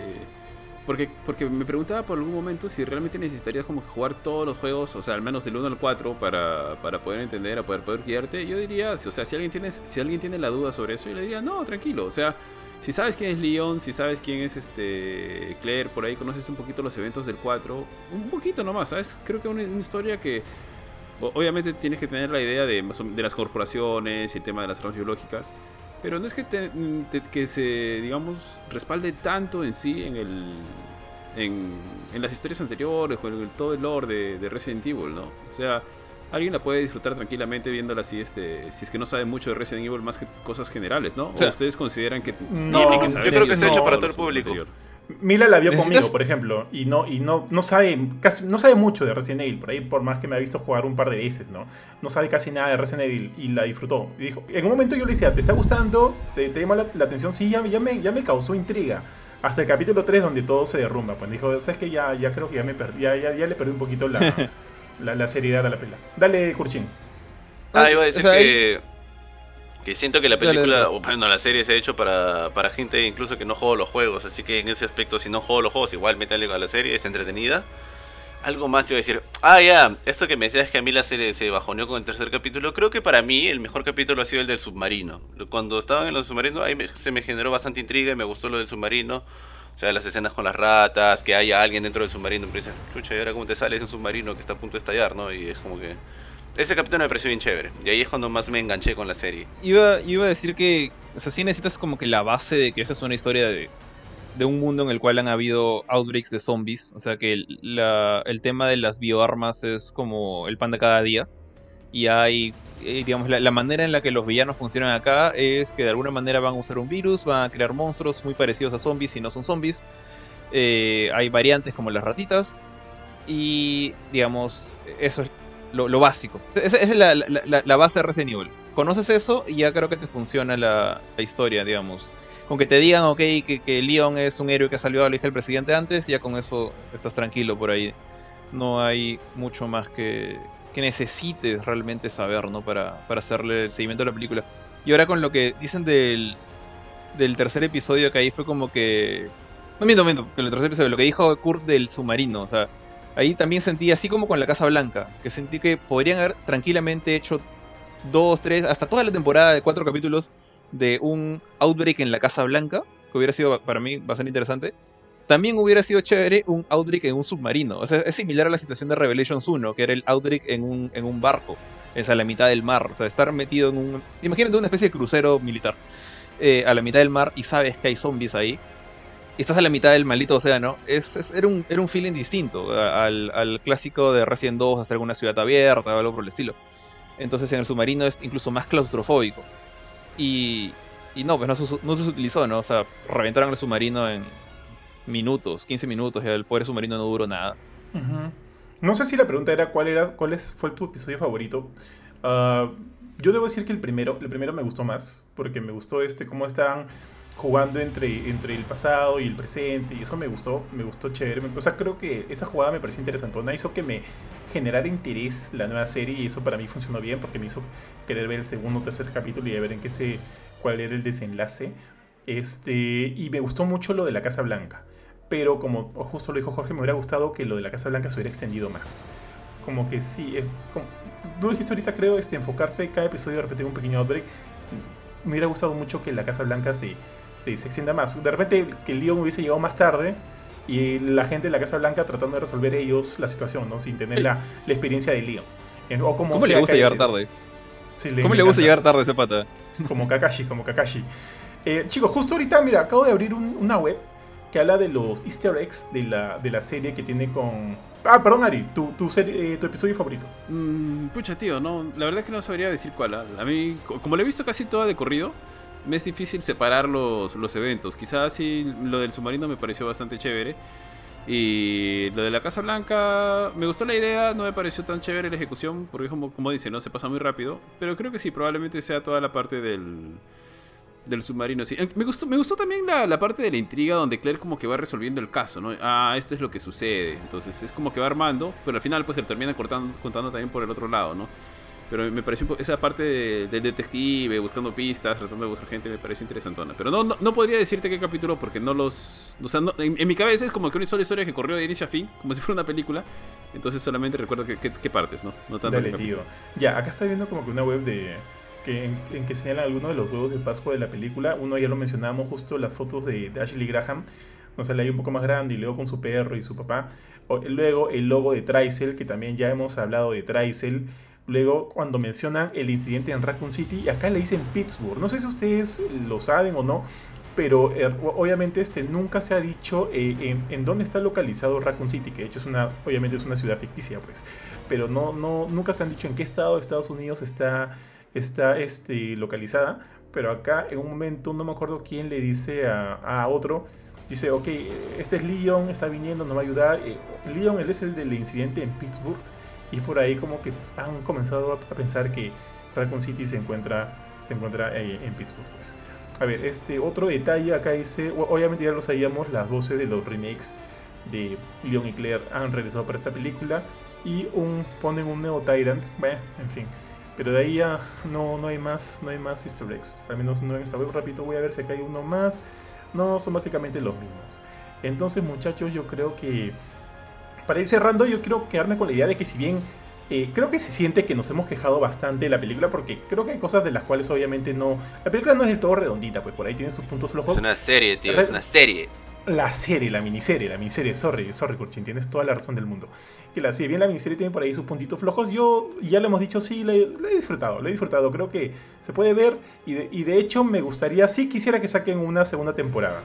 Speaker 2: Porque, porque me preguntaba por algún momento si realmente necesitarías como que jugar todos los juegos, o sea, al menos del 1 al 4, para, para poder entender, a poder, poder guiarte. Yo diría, o sea, si alguien, tiene, si alguien tiene la duda sobre eso, yo le diría, no, tranquilo. O sea, si sabes quién es Leon, si sabes quién es este Claire, por ahí conoces un poquito los eventos del 4, un poquito nomás, ¿sabes? Creo que es una, una historia que obviamente tienes que tener la idea de, de las corporaciones y el tema de las armas biológicas, pero no es que, te- te- que se, digamos, respalde tanto en sí en el en, en las historias anteriores o en el- todo el lore de, de Resident Evil, ¿no? O sea, alguien la puede disfrutar tranquilamente viéndola así, este, si es que no sabe mucho de Resident Evil más que cosas generales, ¿no? O,
Speaker 3: sea,
Speaker 2: ustedes consideran que
Speaker 1: no,
Speaker 2: tiene que
Speaker 1: yo
Speaker 2: saber
Speaker 4: creo que está hecho para todo el público.
Speaker 2: anterior.
Speaker 1: Mila la vio
Speaker 3: Necesitas-
Speaker 1: conmigo, por ejemplo, y no y no, no sabe casi no sabe mucho de Resident Evil, por ahí por más que me ha visto jugar un par de veces, ¿no? No sabe casi nada de Resident Evil y la disfrutó. Y dijo, en un momento yo le decía, ¿te está gustando? ¿Te, te llama la, la atención? Sí, ya, ya, me, ya me causó intriga. Hasta el capítulo 3 donde todo se derrumba. Pues dijo, ¿sabes qué? Ya, ya creo que ya me perdí, ya, ya, ya le perdí un poquito la, la, la seriedad a la pela. Dale, Kurchin.
Speaker 4: Ah, iba a decir
Speaker 3: O sea,
Speaker 4: que, que siento que la película, o bueno, la serie se ha hecho para, para gente incluso que no juega los juegos, así que en ese aspecto, si no juego los juegos, igual métale a la serie, es entretenida. Algo más te iba a decir, ah, ya, esto que me decías que a mí la serie se bajoneó con el tercer capítulo, creo que para mí el mejor capítulo ha sido el del submarino. Cuando estaban en los submarinos, ahí me- se me generó bastante intriga y me gustó lo del submarino. O sea, las escenas con las ratas, que haya alguien dentro del submarino, pero dicen, chucha, ¿y ahora cómo te sales de un submarino que está a punto de estallar, no? Y es como que... Ese capítulo me pareció bien chévere. Y ahí es cuando más me enganché con la serie.
Speaker 3: Iba, iba a decir que, o sea, sí necesitas como que la base de que esta es una historia de, de un mundo en el cual han habido outbreaks de zombies. O sea, que el, la- el tema de las bioarmas es como el pan de cada día. Y hay, eh, digamos, la, manera en la que los villanos funcionan acá es que de alguna manera van a usar un virus, van a crear monstruos muy parecidos a zombies y no son zombies. Eh, hay variantes como las ratitas. Y, digamos, eso es lo, básico. Esa, es la, base de Resident Evil. Conoces eso y ya creo que te funciona la, historia, digamos. Con que te digan, ok, que, que Leon es un héroe que ha salvado a la hija del presidente antes, ya con eso estás tranquilo por ahí. No hay mucho más que, que necesites realmente saber, ¿no? Para, para hacerle el seguimiento a la película. Y ahora con lo que dicen del, del tercer episodio, que ahí fue como que... No miento, miento, con el tercer episodio, lo que dijo Kurt del submarino, o sea, ahí también sentí, así como con la Casa Blanca, que sentí que podrían haber tranquilamente hecho dos, tres, hasta toda la temporada de cuatro capítulos de un outbreak en la Casa Blanca, que hubiera sido para mí bastante interesante. También hubiera sido chévere un outbreak en un submarino. O sea, es similar a la situación de Revelations 1, que era el outbreak en un, en un barco, es a la mitad del mar. O sea, estar metido en un. Imagínate una especie de crucero militar eh, a la mitad del mar y sabes que hay zombies ahí. Y estás a la mitad del maldito océano. Es, es- era, un, era un feeling distinto al, al clásico de Resident 2, hasta alguna ciudad abierta o algo por el estilo. Entonces en el submarino es incluso más claustrofóbico. Y, y no, pues no, se no se utilizó, ¿no? O sea, reventaron el submarino en minutos, 15 minutos, y el pobre submarino no duró nada.
Speaker 1: No sé si la pregunta era cuál era cuál fue tu episodio favorito. Ah, yo debo decir que el primero, el primero me gustó más, porque me gustó este cómo estaban jugando entre, entre el pasado y el presente, y eso me gustó, me gustó chévere. O sea, creo que esa jugada me pareció interesantona, hizo que me generara interés la nueva serie, y eso para mí funcionó bien, porque me hizo querer ver el segundo o tercer capítulo y ver en qué se, cuál era el desenlace. Este, y me gustó mucho lo de la Casa Blanca. Pero como justo lo dijo Jorge, me hubiera gustado que lo de la Casa Blanca se hubiera extendido más. Como que sí, como, tú dijiste ahorita, creo, este, enfocarse cada episodio de repente un pequeño outbreak. Me hubiera gustado mucho que la Casa Blanca se, se, se extienda más. De repente que el Leon hubiese llegado más tarde y la gente de la Casa Blanca tratando de resolver ellos la situación, ¿no? Sin tener la, la, experiencia de Leon.
Speaker 3: O como ¿Cómo le gusta llegar tarde? Sí, le ¿Cómo le gusta llegar tarde ese pata?
Speaker 1: Como Kakashi, como Kakashi. Eh, chicos, justo ahorita, mira, acabo de abrir un, una web que habla de los easter eggs de la, de la serie que tiene con... Ah, perdón, Ari, tu, tu, serie, eh, tu episodio favorito.
Speaker 2: Mm, pucha, tío, no, la verdad es que no sabría decir cuál. ¿ah? A mí, como lo he visto casi toda de corrido, me es difícil separar los, los eventos. Quizás sí, lo del submarino me pareció bastante chévere. Y lo de la Casa Blanca, me gustó la idea, no me pareció tan chévere la ejecución, porque como, como dice, ¿no? Se pasa muy rápido. Pero creo que sí, probablemente sea toda la parte del del submarino, sí. Me gustó, me gustó también la, parte de la intriga donde Claire como que va resolviendo el caso, ¿no? Ah, esto es lo que sucede. Entonces es como que va armando, pero al final pues se termina cortando, contando también por el otro lado, ¿no? Pero me pareció esa parte del detective, buscando pistas, tratando de buscar gente, me pareció interesantona. Pero no, no, podría decirte qué capítulo porque no los... O sea, en, mi cabeza es como que una sola historia que corrió de inicio a fin, como si fuera una película. Entonces solamente recuerdo qué partes, ¿no? No
Speaker 1: tanto Dale, tío. Ya, acá está viendo como que una web de que, en, que señalan algunos de los huevos de Pascua de la película. Uno ya lo mencionamos, justo las fotos de, Ashley Graham, no sale ahí un poco más grande y luego con su perro y su papá. luego el logo de Tricel, que también ya hemos hablado de Tricel. Luego cuando mencionan el incidente en Raccoon City, y acá le dicen Pittsburgh. No sé si ustedes lo saben o no, pero eh, obviamente este, nunca se ha dicho eh, en, dónde está localizado Raccoon City, que de hecho es una, obviamente es una ciudad ficticia, pues. Pero no, no, nunca se han dicho en qué estado de Estados Unidos está está este, localizada, pero acá en un momento no me acuerdo quién le dice a, otro, dice, ok, este es Leon, está viniendo, nos va a ayudar. Eh, Leon, él es el del incidente en Pittsburgh, y por ahí como que han comenzado a, pensar que Raccoon City se encuentra, se encuentra eh, en Pittsburgh. Pues. A ver, este otro detalle acá dice, obviamente ya lo sabíamos, las voces de los remakes de Leon y Claire han regresado para esta película y un, ponen un Neo Tyrant, bueno, en fin. Pero de ahí ya no, no hay más, no hay más easter eggs. Al menos no en esta web. Rápido voy a ver si acá hay uno más. No, son básicamente los mismos. Entonces muchachos, yo creo que... Para ir cerrando, yo quiero quedarme con la idea de que si bien eh, creo que se siente que nos hemos quejado bastante de la película porque creo que hay cosas de las cuales obviamente no... La película no es del todo redondita, pues por ahí tiene sus puntos flojos.
Speaker 4: Es una serie, tío, es una serie
Speaker 1: la serie, la miniserie, la miniserie, sorry, sorry, Kurchin, tienes toda la razón del mundo. Que la serie, bien la miniserie tiene por ahí sus puntitos flojos. Yo, ya lo hemos dicho, sí, le, he disfrutado, lo he disfrutado. Creo que se puede ver y de, y de, hecho me gustaría, sí quisiera que saquen una segunda temporada.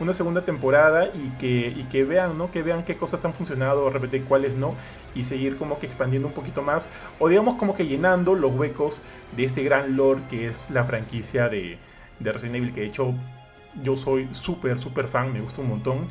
Speaker 1: Una segunda temporada y que, y que vean, ¿no? Que vean qué cosas han funcionado, de repente cuáles no, y seguir como que expandiendo un poquito más, o digamos como que llenando los huecos de este gran lore que es la franquicia de, de Resident Evil, que de hecho yo soy súper, súper fan, me gusta un montón.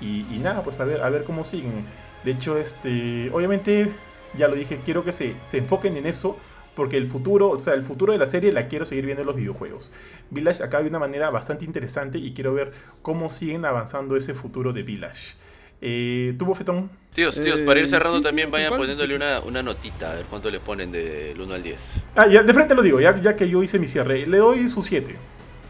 Speaker 1: Y, nada, pues a ver, a ver cómo siguen. De hecho, este, obviamente, ya lo dije, quiero que se, se enfoquen en eso. Porque el futuro, o sea, el futuro de la serie la quiero seguir viendo en los videojuegos. Village acá de una manera bastante interesante y quiero ver cómo siguen avanzando ese futuro de Village. Eh, ¿Tuvo Fetón?
Speaker 4: Tíos, tíos, para ir eh, cerrando también vayan poniéndole una, una, notita, a ver cuánto le ponen del 1 al 10.
Speaker 1: Ah, ya, de frente lo digo, ya, ya que yo hice mi cierre. Le doy su 7.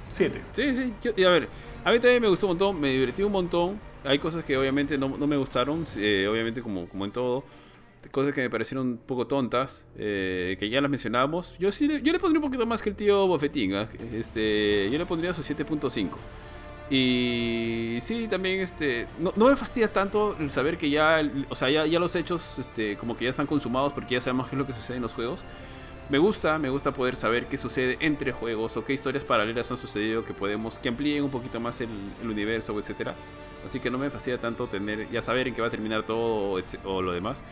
Speaker 1: 7.
Speaker 2: Sí, sí. y a ver, a mí también me gustó un montón, me divertí un montón. Hay cosas que obviamente no, no me gustaron, eh, obviamente como, como en todo. Cosas que me parecieron un poco tontas, eh, que ya las mencionábamos. Yo sí yo le pondría un poquito más que el tío Bofetín. ¿ah? Este, yo le pondría su 7.5. Y sí, también este, no, no, me fastidia tanto el saber que ya, o sea, ya, ya los hechos este, como que ya están consumados porque ya sabemos qué es lo que sucede en los juegos. Me gusta, me gusta poder saber qué sucede entre juegos o qué historias paralelas han sucedido que podemos, que amplíen un poquito más el, universo, etcétera. Así que no me fastidia tanto tener, ya saber en qué va a terminar todo o, lo demás.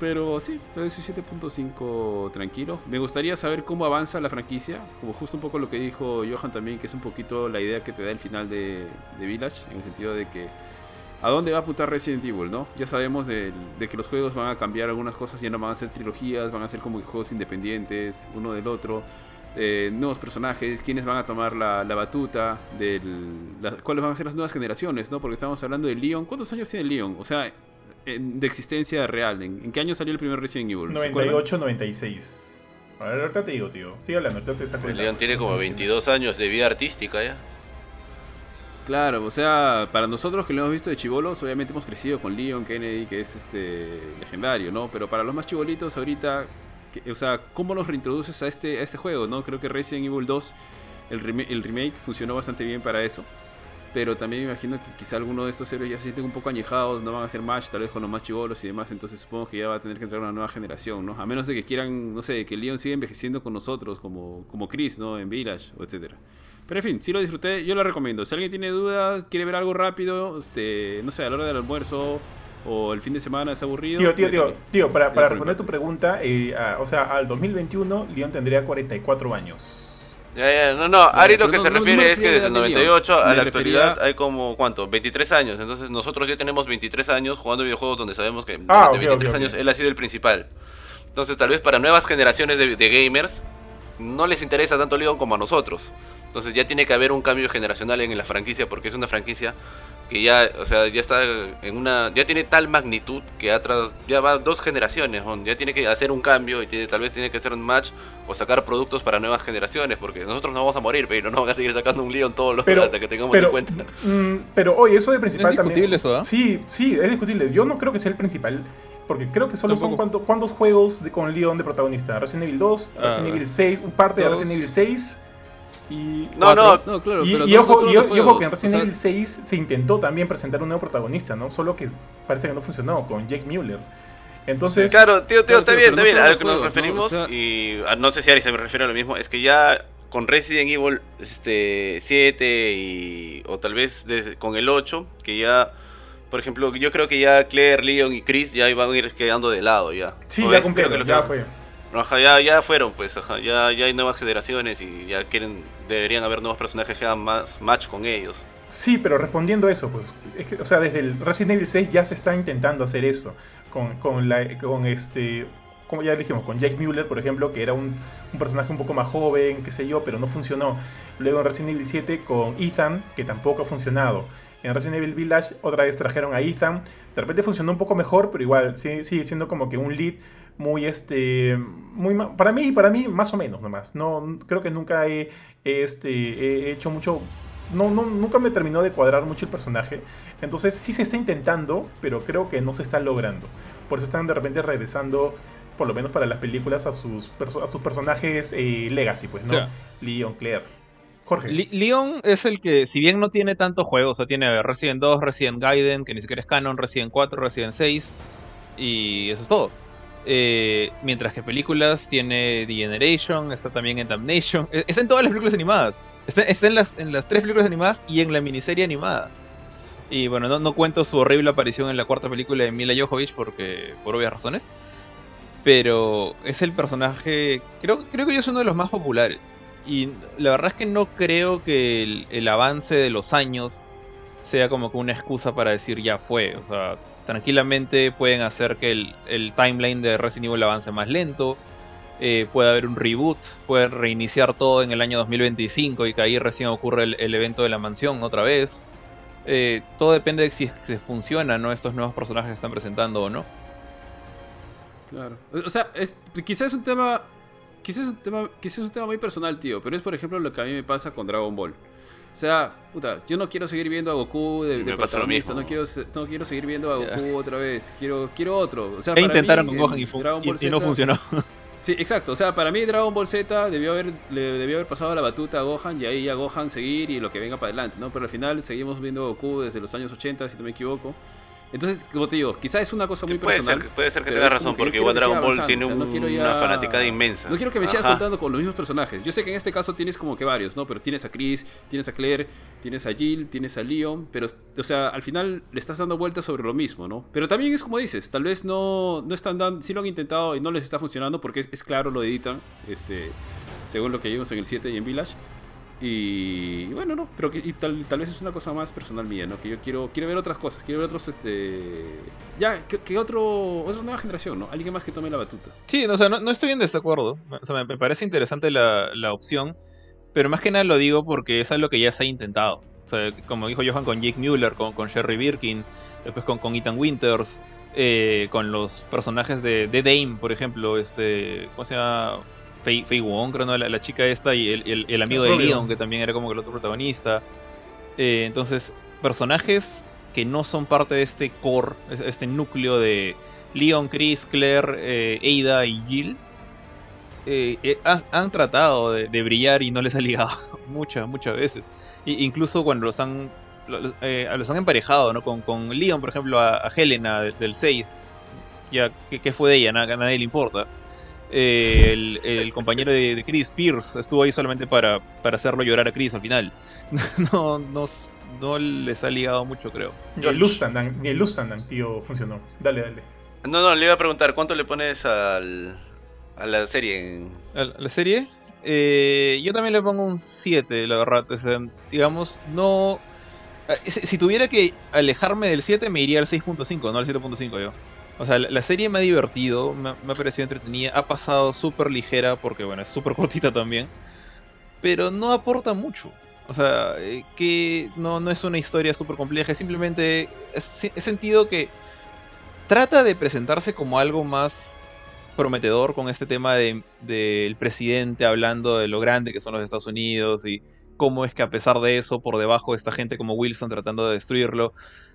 Speaker 2: Pero sí, le doy 7.5 tranquilo. Me gustaría saber cómo avanza la franquicia, como justo un poco lo que dijo Johan también, que es un poquito la idea que te da el final de, Village, en el sentido de que a dónde va a apuntar Resident Evil, ¿no? Ya sabemos de, que los juegos van a cambiar algunas cosas, ya no van a ser trilogías, van a ser como juegos independientes, uno del otro. eh, nuevos personajes, quiénes van a tomar la, la batuta, del, cuáles van a ser las nuevas generaciones, ¿no? Porque estamos hablando de Leon. ¿Cuántos años tiene Leon? O sea, de existencia real. ¿En, en qué año salió el primer Resident Evil? ¿Se acuerdan?
Speaker 1: 98, 96. A ver, ahorita te digo, tío. Sigue hablando, ahorita te saco
Speaker 4: El. León tiene como 22 años de vida artística ya.
Speaker 2: Claro, o sea, para nosotros que lo hemos visto de chivolos, obviamente hemos crecido con Leon Kennedy, que es este legendario, ¿no? Pero para los más chibolitos ahorita, que- o sea, ¿cómo los reintroduces a este, a este juego, no? Creo que Resident Evil 2, el, el remake funcionó bastante bien para eso. Pero también me imagino que quizá alguno de estos héroes ya se sienten un poco añejados, no van a hacer match tal vez con los más chivolos y demás, entonces supongo que ya va a tener que entrar una nueva generación, ¿no? A menos de que quieran, no sé, que Leon siga envejeciendo con nosotros, como, como Chris, ¿no? En Village, o etcétera. Pero en fin, si lo disfruté, yo lo recomiendo. Si alguien tiene dudas, quiere ver algo rápido, este, no sé, a la hora del almuerzo o el fin de semana está aburrido.
Speaker 1: Tío, tío, tío, tío, para, para responder tu pregunta, eh, ah, o sea, al 2021 Leon tendría 44 años.
Speaker 4: Ya, ya, no, no, Ari lo que
Speaker 2: no-
Speaker 4: se
Speaker 2: no-
Speaker 4: refiere es que desde el
Speaker 2: la de
Speaker 4: 98 a la actualidad
Speaker 2: refería-
Speaker 4: hay como, ¿cuánto? 23 años. Entonces nosotros ya tenemos 23 años jugando videojuegos donde sabemos que durante
Speaker 1: Ah, ok,
Speaker 4: 23
Speaker 1: ok, ok.
Speaker 4: años él ha sido el principal. Entonces tal vez para nuevas generaciones de, de gamers no les interesa tanto Leon como a nosotros. Entonces ya tiene que haber un cambio generacional en la franquicia porque es una franquicia que ya, o sea, ya está en una, ya tiene tal magnitud que atrás ya va dos generaciones, ¿no? ya tiene que hacer un cambio y tiene, tal vez tiene que hacer un match o sacar productos para nuevas generaciones porque nosotros no vamos a morir, pero no van a seguir sacando un Leon todos los
Speaker 1: Pero,
Speaker 4: hasta que tengamos
Speaker 1: pero,
Speaker 4: 50.
Speaker 1: mm, pero oye, eso de principal
Speaker 3: Es discutible
Speaker 1: también.
Speaker 3: eso, ¿ah?
Speaker 1: Sí, sí, es discutible. Yo no creo que sea el principal. Porque creo que solo son
Speaker 3: Tampoco.
Speaker 1: cuánto- cuántos juegos de, con Leon de protagonista. Resident Evil 2,
Speaker 3: Ah,
Speaker 1: Resident Evil 6, un parte de. Resident Evil 6 y...
Speaker 4: No, no,
Speaker 2: No, claro,
Speaker 1: Y,
Speaker 2: pero
Speaker 1: y ojo, y, ojo que en
Speaker 2: o
Speaker 1: Resident
Speaker 2: sea,
Speaker 1: Evil 6 se intentó también presentar un nuevo protagonista, ¿no? Solo que parece que no funcionó con Jake Mueller. Entonces,
Speaker 4: Claro, tío, tío,
Speaker 2: Claro,
Speaker 4: está
Speaker 2: tío,
Speaker 4: bien, está
Speaker 2: no
Speaker 4: bien. A lo que nos referimos,
Speaker 2: O sea-
Speaker 4: y ah, no sé si Ari se me refiere a lo mismo, es que ya con Resident Evil este, 7 y, o tal vez desde- con el 8, que ya, por ejemplo, yo creo que ya Claire, Leon y Chris ya iban a ir quedando de lado ya.
Speaker 1: sí, ya
Speaker 4: que
Speaker 1: cumplieron, ya
Speaker 4: que- ya, ya fueron, pues, ajá, ya, ya hay nuevas generaciones y ya quieren, deberían haber nuevos personajes que hagan más match con ellos.
Speaker 1: Sí, pero respondiendo a eso, pues, o sea, desde el Resident Evil 6 ya se está intentando hacer eso. Con, con, la, con este, como ya dijimos, con Jake Mueller, por ejemplo, que era un, un personaje un poco más joven, qué sé yo, pero no funcionó. Luego en Resident Evil 7 con Ethan, que tampoco ha funcionado. En Resident Evil Village otra vez trajeron a Ethan. De repente funcionó un poco mejor, pero igual sigue siendo como que un lead muy este muy para mí para mí más o menos nomás. No creo que nunca he, este he hecho mucho no, no nunca me terminó de cuadrar mucho el personaje. Entonces sí se está intentando pero creo que no se está logrando. Por eso están de repente regresando por lo menos para las películas a sus perso- a sus personajes eh, legacy pues no. Leon Claire. Jorge.
Speaker 3: Le- Leon es el que, si bien no tiene tantos juegos, o sea, tiene Resident 2, Resident Gaiden, que ni siquiera es canon, Resident 4, Resident 6, y eso es todo. Eh, mientras que películas tiene The Generation, está también en Damnation, eh, está en todas las películas animadas, está, en, las, en las tres películas animadas y en la miniserie animada. Y bueno, no, no cuento su horrible aparición en la cuarta película de Mila Jovovich porque, por obvias razones. Pero es el personaje, creo, creo que yo es uno de los más populares. Y la verdad es que no creo que el, el avance de los años sea como que una excusa para decir ya fue. O sea, tranquilamente pueden hacer que el, el timeline de Resident Evil avance más lento. eh, puede haber un reboot, pueden reiniciar todo en el año 2025 y que ahí recién ocurre el, el evento de la mansión otra vez. Eh, todo depende de si se funciona, ¿no? Estos nuevos personajes que están presentando o no.
Speaker 2: Claro. O sea, quizás es un tema. Quizás es un tema. Quizás es un tema muy personal, tío. Pero es por ejemplo lo que a mí me pasa con Dragon Ball. O sea, puta, yo no quiero seguir viendo a Goku de,
Speaker 4: Me
Speaker 2: de
Speaker 4: pasa lo
Speaker 2: protagonista,
Speaker 4: mismo.
Speaker 2: No quiero, no quiero seguir viendo a. Goku otra vez. Quiero, quiero otro. O sea,
Speaker 3: E
Speaker 2: para
Speaker 3: intentaron
Speaker 2: mí,
Speaker 3: con Gohan y, y- y no funcionó.
Speaker 2: Sí, exacto. O sea, para mí Dragon Ball Z debió haber, le debió haber pasado la batuta a Gohan y ahí a Gohan seguir y lo que venga para adelante, ¿no? Pero al final seguimos viendo a Goku desde los años 80, si no me equivoco. Entonces, como te digo, quizás es una cosa
Speaker 4: Sí,
Speaker 2: muy
Speaker 4: puede
Speaker 2: personal.
Speaker 4: ser, puede ser que tengas razón, porque igual Dragon Ball tiene
Speaker 2: o sea, no ya-
Speaker 4: una fanaticada inmensa.
Speaker 2: No quiero que me sigas contando con los mismos personajes. Yo sé que en este caso tienes como que varios, ¿no? Pero tienes a Chris, tienes a Claire, tienes a Jill, tienes a Leon, pero, o sea, al final le estás dando vueltas sobre lo mismo, ¿no? Pero también es como dices, tal vez no, no están dando, sí lo han intentado y no les está funcionando porque es, es claro, lo editan, este, según lo que vimos en el 7 y en Village. Y, bueno, no, pero que, y tal, tal vez es una cosa más personal mía, ¿no? Que yo quiero quiero ver otras cosas, quiero ver otros, este... Ya, que, otro, otra nueva generación, ¿no? Alguien más que tome la batuta.
Speaker 3: Sí, no, o sea, no, no estoy en desacuerdo. O sea, me, me parece interesante la, la opción, pero más que nada lo digo porque es algo que ya se ha intentado. O sea, como dijo Johan con Jake Mueller, con, con Sherry Birkin, después con, con Ethan Winters, eh, con los personajes de, de Dame, por ejemplo, este, ¿cómo se llama? Fei, Fei Wong, creo, ¿no? La, la chica esta y el, el- el amigo de. Leon, que también era como que el otro protagonista. Eh, entonces, personajes que no son parte de este core, es- este núcleo de Leon, Chris, Claire, eh, Ada y Jill, eh, eh, has- han tratado de, de brillar y no les ha ligado muchas, muchas veces. Incluso cuando los han lo- lo- los han emparejado, ¿no? Con, con Leon, por ejemplo, a, a Helena de- del 6. Ya, ¿qué, qué fue de ella? Na- A nadie le importa. Eh, el, el compañero de, de Chris, Pierce, estuvo ahí solamente para, para hacerlo llorar a Chris al final. No, no, no les ha ligado mucho, creo.
Speaker 1: Ni el Lustandan, ni el Lustandan, tío, funcionó. Dale, dale.
Speaker 4: No, no, le iba a preguntar, ¿cuánto le pones al, a la serie.
Speaker 3: ¿A la serie? Eh, yo también le pongo un 7, la verdad. O sea, digamos, no. eh, Si, si tuviera que alejarme del 7, me iría al 6.5, no al 7.5 yo. O sea, la, serie me ha divertido, me, ha parecido entretenida, ha pasado súper ligera, porque bueno, es súper cortita también. Pero no aporta mucho. O sea, eh, que no, no es una historia súper compleja, simplemente. He sentido que trata de presentarse como algo más prometedor con este tema de- del presidente hablando de lo grande que son los Estados Unidos y cómo es que a pesar de eso, por debajo está gente como Wilson tratando de destruirlo,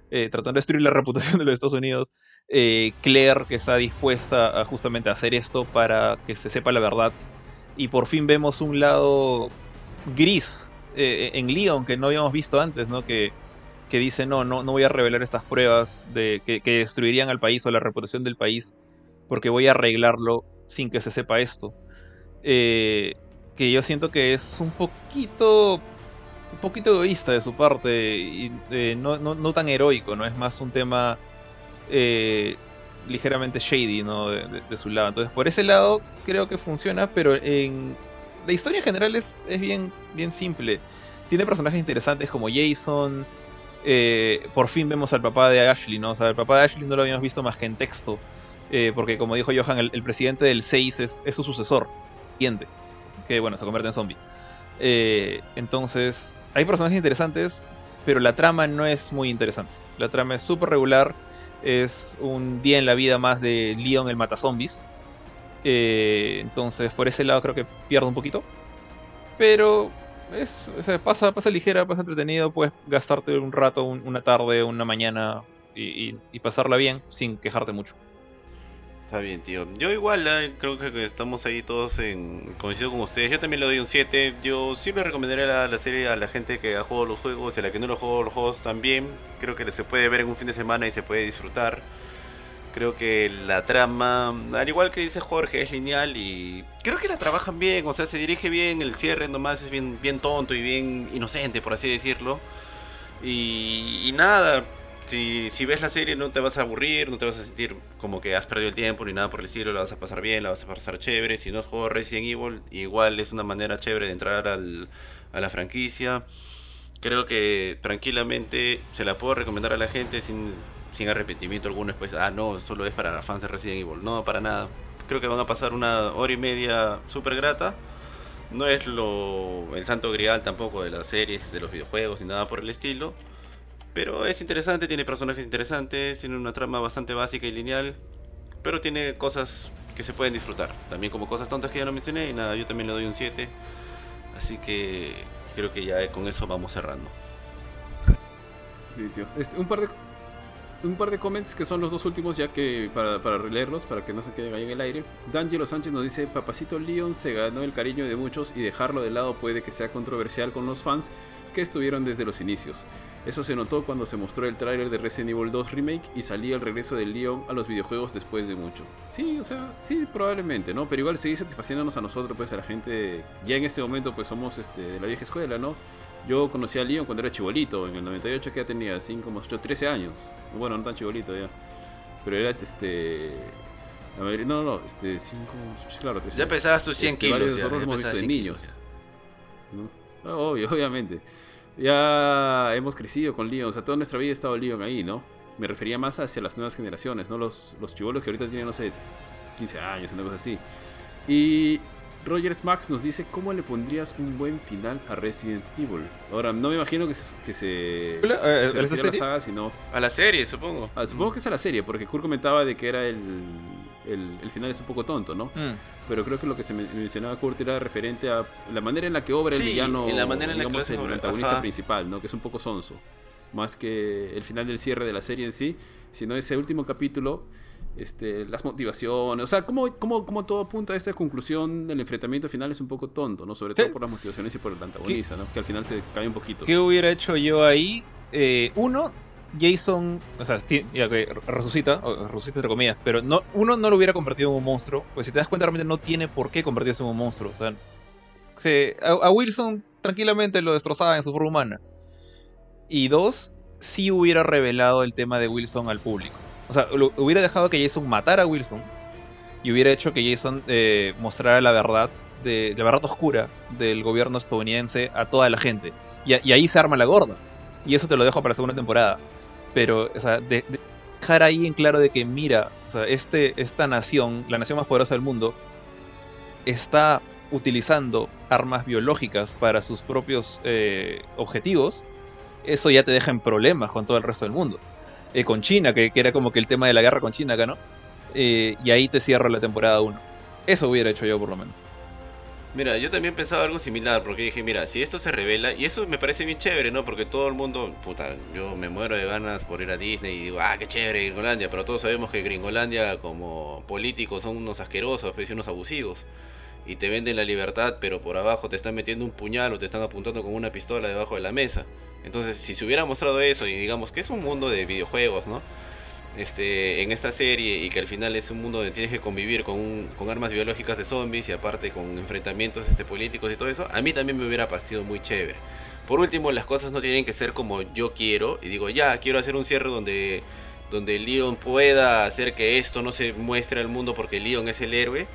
Speaker 3: eh, tratando de destruir la reputación de los Estados Unidos, eh, Claire que está dispuesta a justamente hacer esto para que se sepa la verdad y por fin vemos un lado gris eh, en Leon que no habíamos visto antes, ¿no? Que, que dice, no, no, no voy a revelar estas pruebas de que, destruirían al país o la reputación del país porque voy a arreglarlo sin que se sepa esto. Que yo siento que es un poquito un poquito egoísta de su parte y eh, no, no- no tan heroico, ¿no? Es más un tema eh, ligeramente shady, ¿no? De, su lado. Entonces, por ese lado creo que funciona, pero en la historia en general es, es bien, bien simple. Tiene personajes interesantes como Jason. eh, por fin vemos al papá de Ashley, ¿no? O sea, el papá de Ashley no lo habíamos visto más que en texto. porque como dijo Johan, el, el presidente del 6 es, es su sucesor, siguiente, que bueno, se convierte en zombie. Eh, entonces, hay personajes interesantes, pero la trama no es muy interesante. La trama es súper regular, es un día en la vida más de Leon el matazombies. Eh, entonces, por ese lado creo que pierde un poquito. Pero es, pasa, pasa ligera, pasa entretenido, puedes gastarte un rato, un- una tarde, una mañana y pasarla bien sin quejarte mucho.
Speaker 4: Está bien, tío. Yo igual, eh, creo que estamos ahí todos en coincido con ustedes. Yo también le doy un 7. Yo sí le recomendaría la, la serie a la gente que ha jugado los juegos y a la que no lo jugado los juegos también. Creo que se puede ver en un fin de semana y se puede disfrutar. Creo que la trama, al igual que dice Jorge, es lineal y creo que la trabajan bien. O sea, se dirige bien, el cierre nomás es bien, bien tonto y bien inocente, por así decirlo. Y nada, si, ves la serie no te vas a aburrir, no te vas a sentir como que has perdido el tiempo ni nada por el estilo, la vas a pasar bien, la vas a pasar chévere. Si no has Resident Evil, igual es una manera chévere de entrar a la franquicia. Creo que tranquilamente se la puedo recomendar a la gente sin, arrepentimiento alguno después. Ah, no, solo es para fans de Resident Evil. No, para nada. Creo que van a pasar una hora y media súper grata. No es lo el santo grial tampoco de las series, de los videojuegos ni nada por el estilo. Pero es interesante, tiene personajes interesantes, tiene una trama bastante básica y lineal. Pero tiene cosas que se pueden disfrutar. También como cosas tontas que ya no mencioné. Y nada, yo también le doy un 7. Así que creo que ya con eso vamos cerrando.
Speaker 2: Sí, tíos. Este, un par de un par de comments que son los dos últimos ya que para, para releerlos para que no se queden ahí en el aire. D'Angelo Sánchez nos dice, Papacito Leon se ganó el cariño de muchos y dejarlo de lado puede que sea controversial con los fans que estuvieron desde los inicios. Eso se notó cuando se mostró el tráiler de Resident Evil 2 Remake y salía el regreso de Leon a los videojuegos después de mucho. Sí, o sea, sí, probablemente, ¿no? Pero igual seguir satisfaciéndonos a nosotros, pues a la gente, ya en este momento pues somos este, de la vieja escuela, ¿no? Yo conocí a Leon cuando era chibolito, en el 98 que ya tenía 5, 8, 13 años. Bueno, no tan chibolito ya. Pero era este... A ver, no, no, no, este, 5, claro, 13
Speaker 4: Ya pesabas tus 100
Speaker 2: Este,
Speaker 4: kilos. Ya, ya
Speaker 2: hemos visto de
Speaker 4: 100
Speaker 2: niños. ¿no? Obvio, obviamente. Ya hemos crecido con Leon, o sea, toda nuestra vida ha estado Leon ahí, ¿no? Me refería más hacia las nuevas generaciones, ¿no? Los, los chivolos que ahorita tienen, no sé, 15 años, una cosa así. Y Rogers Max nos dice cómo le pondrías un buen final a Resident Evil. Ahora, no me imagino que se, que se,
Speaker 3: eh,
Speaker 2: se
Speaker 3: ¿a
Speaker 2: la
Speaker 3: serie?
Speaker 2: saga, sino
Speaker 4: A la serie, supongo.
Speaker 2: ah, supongo que es a la serie, porque Kurt comentaba de que era el, el, el final es un poco tonto, ¿no?
Speaker 3: Mm.
Speaker 2: Pero creo que lo que se men- mencionaba Kurt era referente a la manera en la que obra el
Speaker 4: Sí,
Speaker 2: villano,
Speaker 4: en la manera en la que
Speaker 2: digamos,
Speaker 4: lo hace
Speaker 2: el
Speaker 4: obra,
Speaker 2: antagonista
Speaker 4: ajá.
Speaker 2: principal, ¿no? Que es un poco sonso. Más que el final del cierre de la serie en sí, sino ese último capítulo, este, las motivaciones, o sea, cómo, cómo, cómo todo apunta a esta conclusión del enfrentamiento final es un poco tonto, ¿no? Sobre
Speaker 3: Sí.
Speaker 2: todo por las motivaciones y por el antagonista, ¿no? Que al final se cae un poquito.
Speaker 3: ¿Qué hubiera hecho yo ahí? Eh, uno, Jason, o sea, resucita, resucita entre comillas, pero no, uno no lo hubiera convertido en un monstruo, pues si te das cuenta realmente no tiene por qué convertirse en un monstruo, o sea, se- a, Wilson tranquilamente lo destrozaba en su forma humana. Y dos, sí hubiera revelado el tema de Wilson al público. O sea, lo- hubiera dejado que Jason matara a Wilson y hubiera hecho que Jason eh, mostrara la verdad, de, la verdad oscura del gobierno estadounidense a toda la gente. Y ahí se arma la gorda. Y eso te lo dejo para la segunda temporada. Pero, o sea, de, de dejar ahí en claro de que, mira, o este, esta nación, la nación más poderosa del mundo, está utilizando armas biológicas para sus propios eh, objetivos, eso ya te deja en problemas con todo el resto del mundo. Eh, con China, que, que era como que el tema de la guerra con China acá, ¿no? Eh, y ahí te cierra la temporada 1. Eso hubiera hecho yo por lo menos.
Speaker 4: Mira, yo también pensaba algo similar, porque dije, mira, si esto se revela, y eso me parece bien chévere, ¿no? Porque todo el mundo, puta, yo me muero de ganas por ir a Disney y digo, ah, qué chévere Gringolandia, pero todos sabemos que Gringolandia como políticos son unos asquerosos, pues, unos abusivos. Y te venden la libertad, pero por abajo te están metiendo un puñal o te están apuntando con una pistola debajo de la mesa. Entonces, si se hubiera mostrado eso y digamos que es un mundo de videojuegos, ¿no? Este, en esta serie y que al final es un mundo donde tienes que convivir con, un- con armas biológicas de zombies y aparte con enfrentamientos este, políticos y todo eso, a mí también me hubiera parecido muy chévere. Por último, las cosas no tienen que ser como yo quiero y digo, ya, quiero hacer un cierre donde, donde Leon pueda hacer que esto no se muestre al mundo porque Leon es el héroe.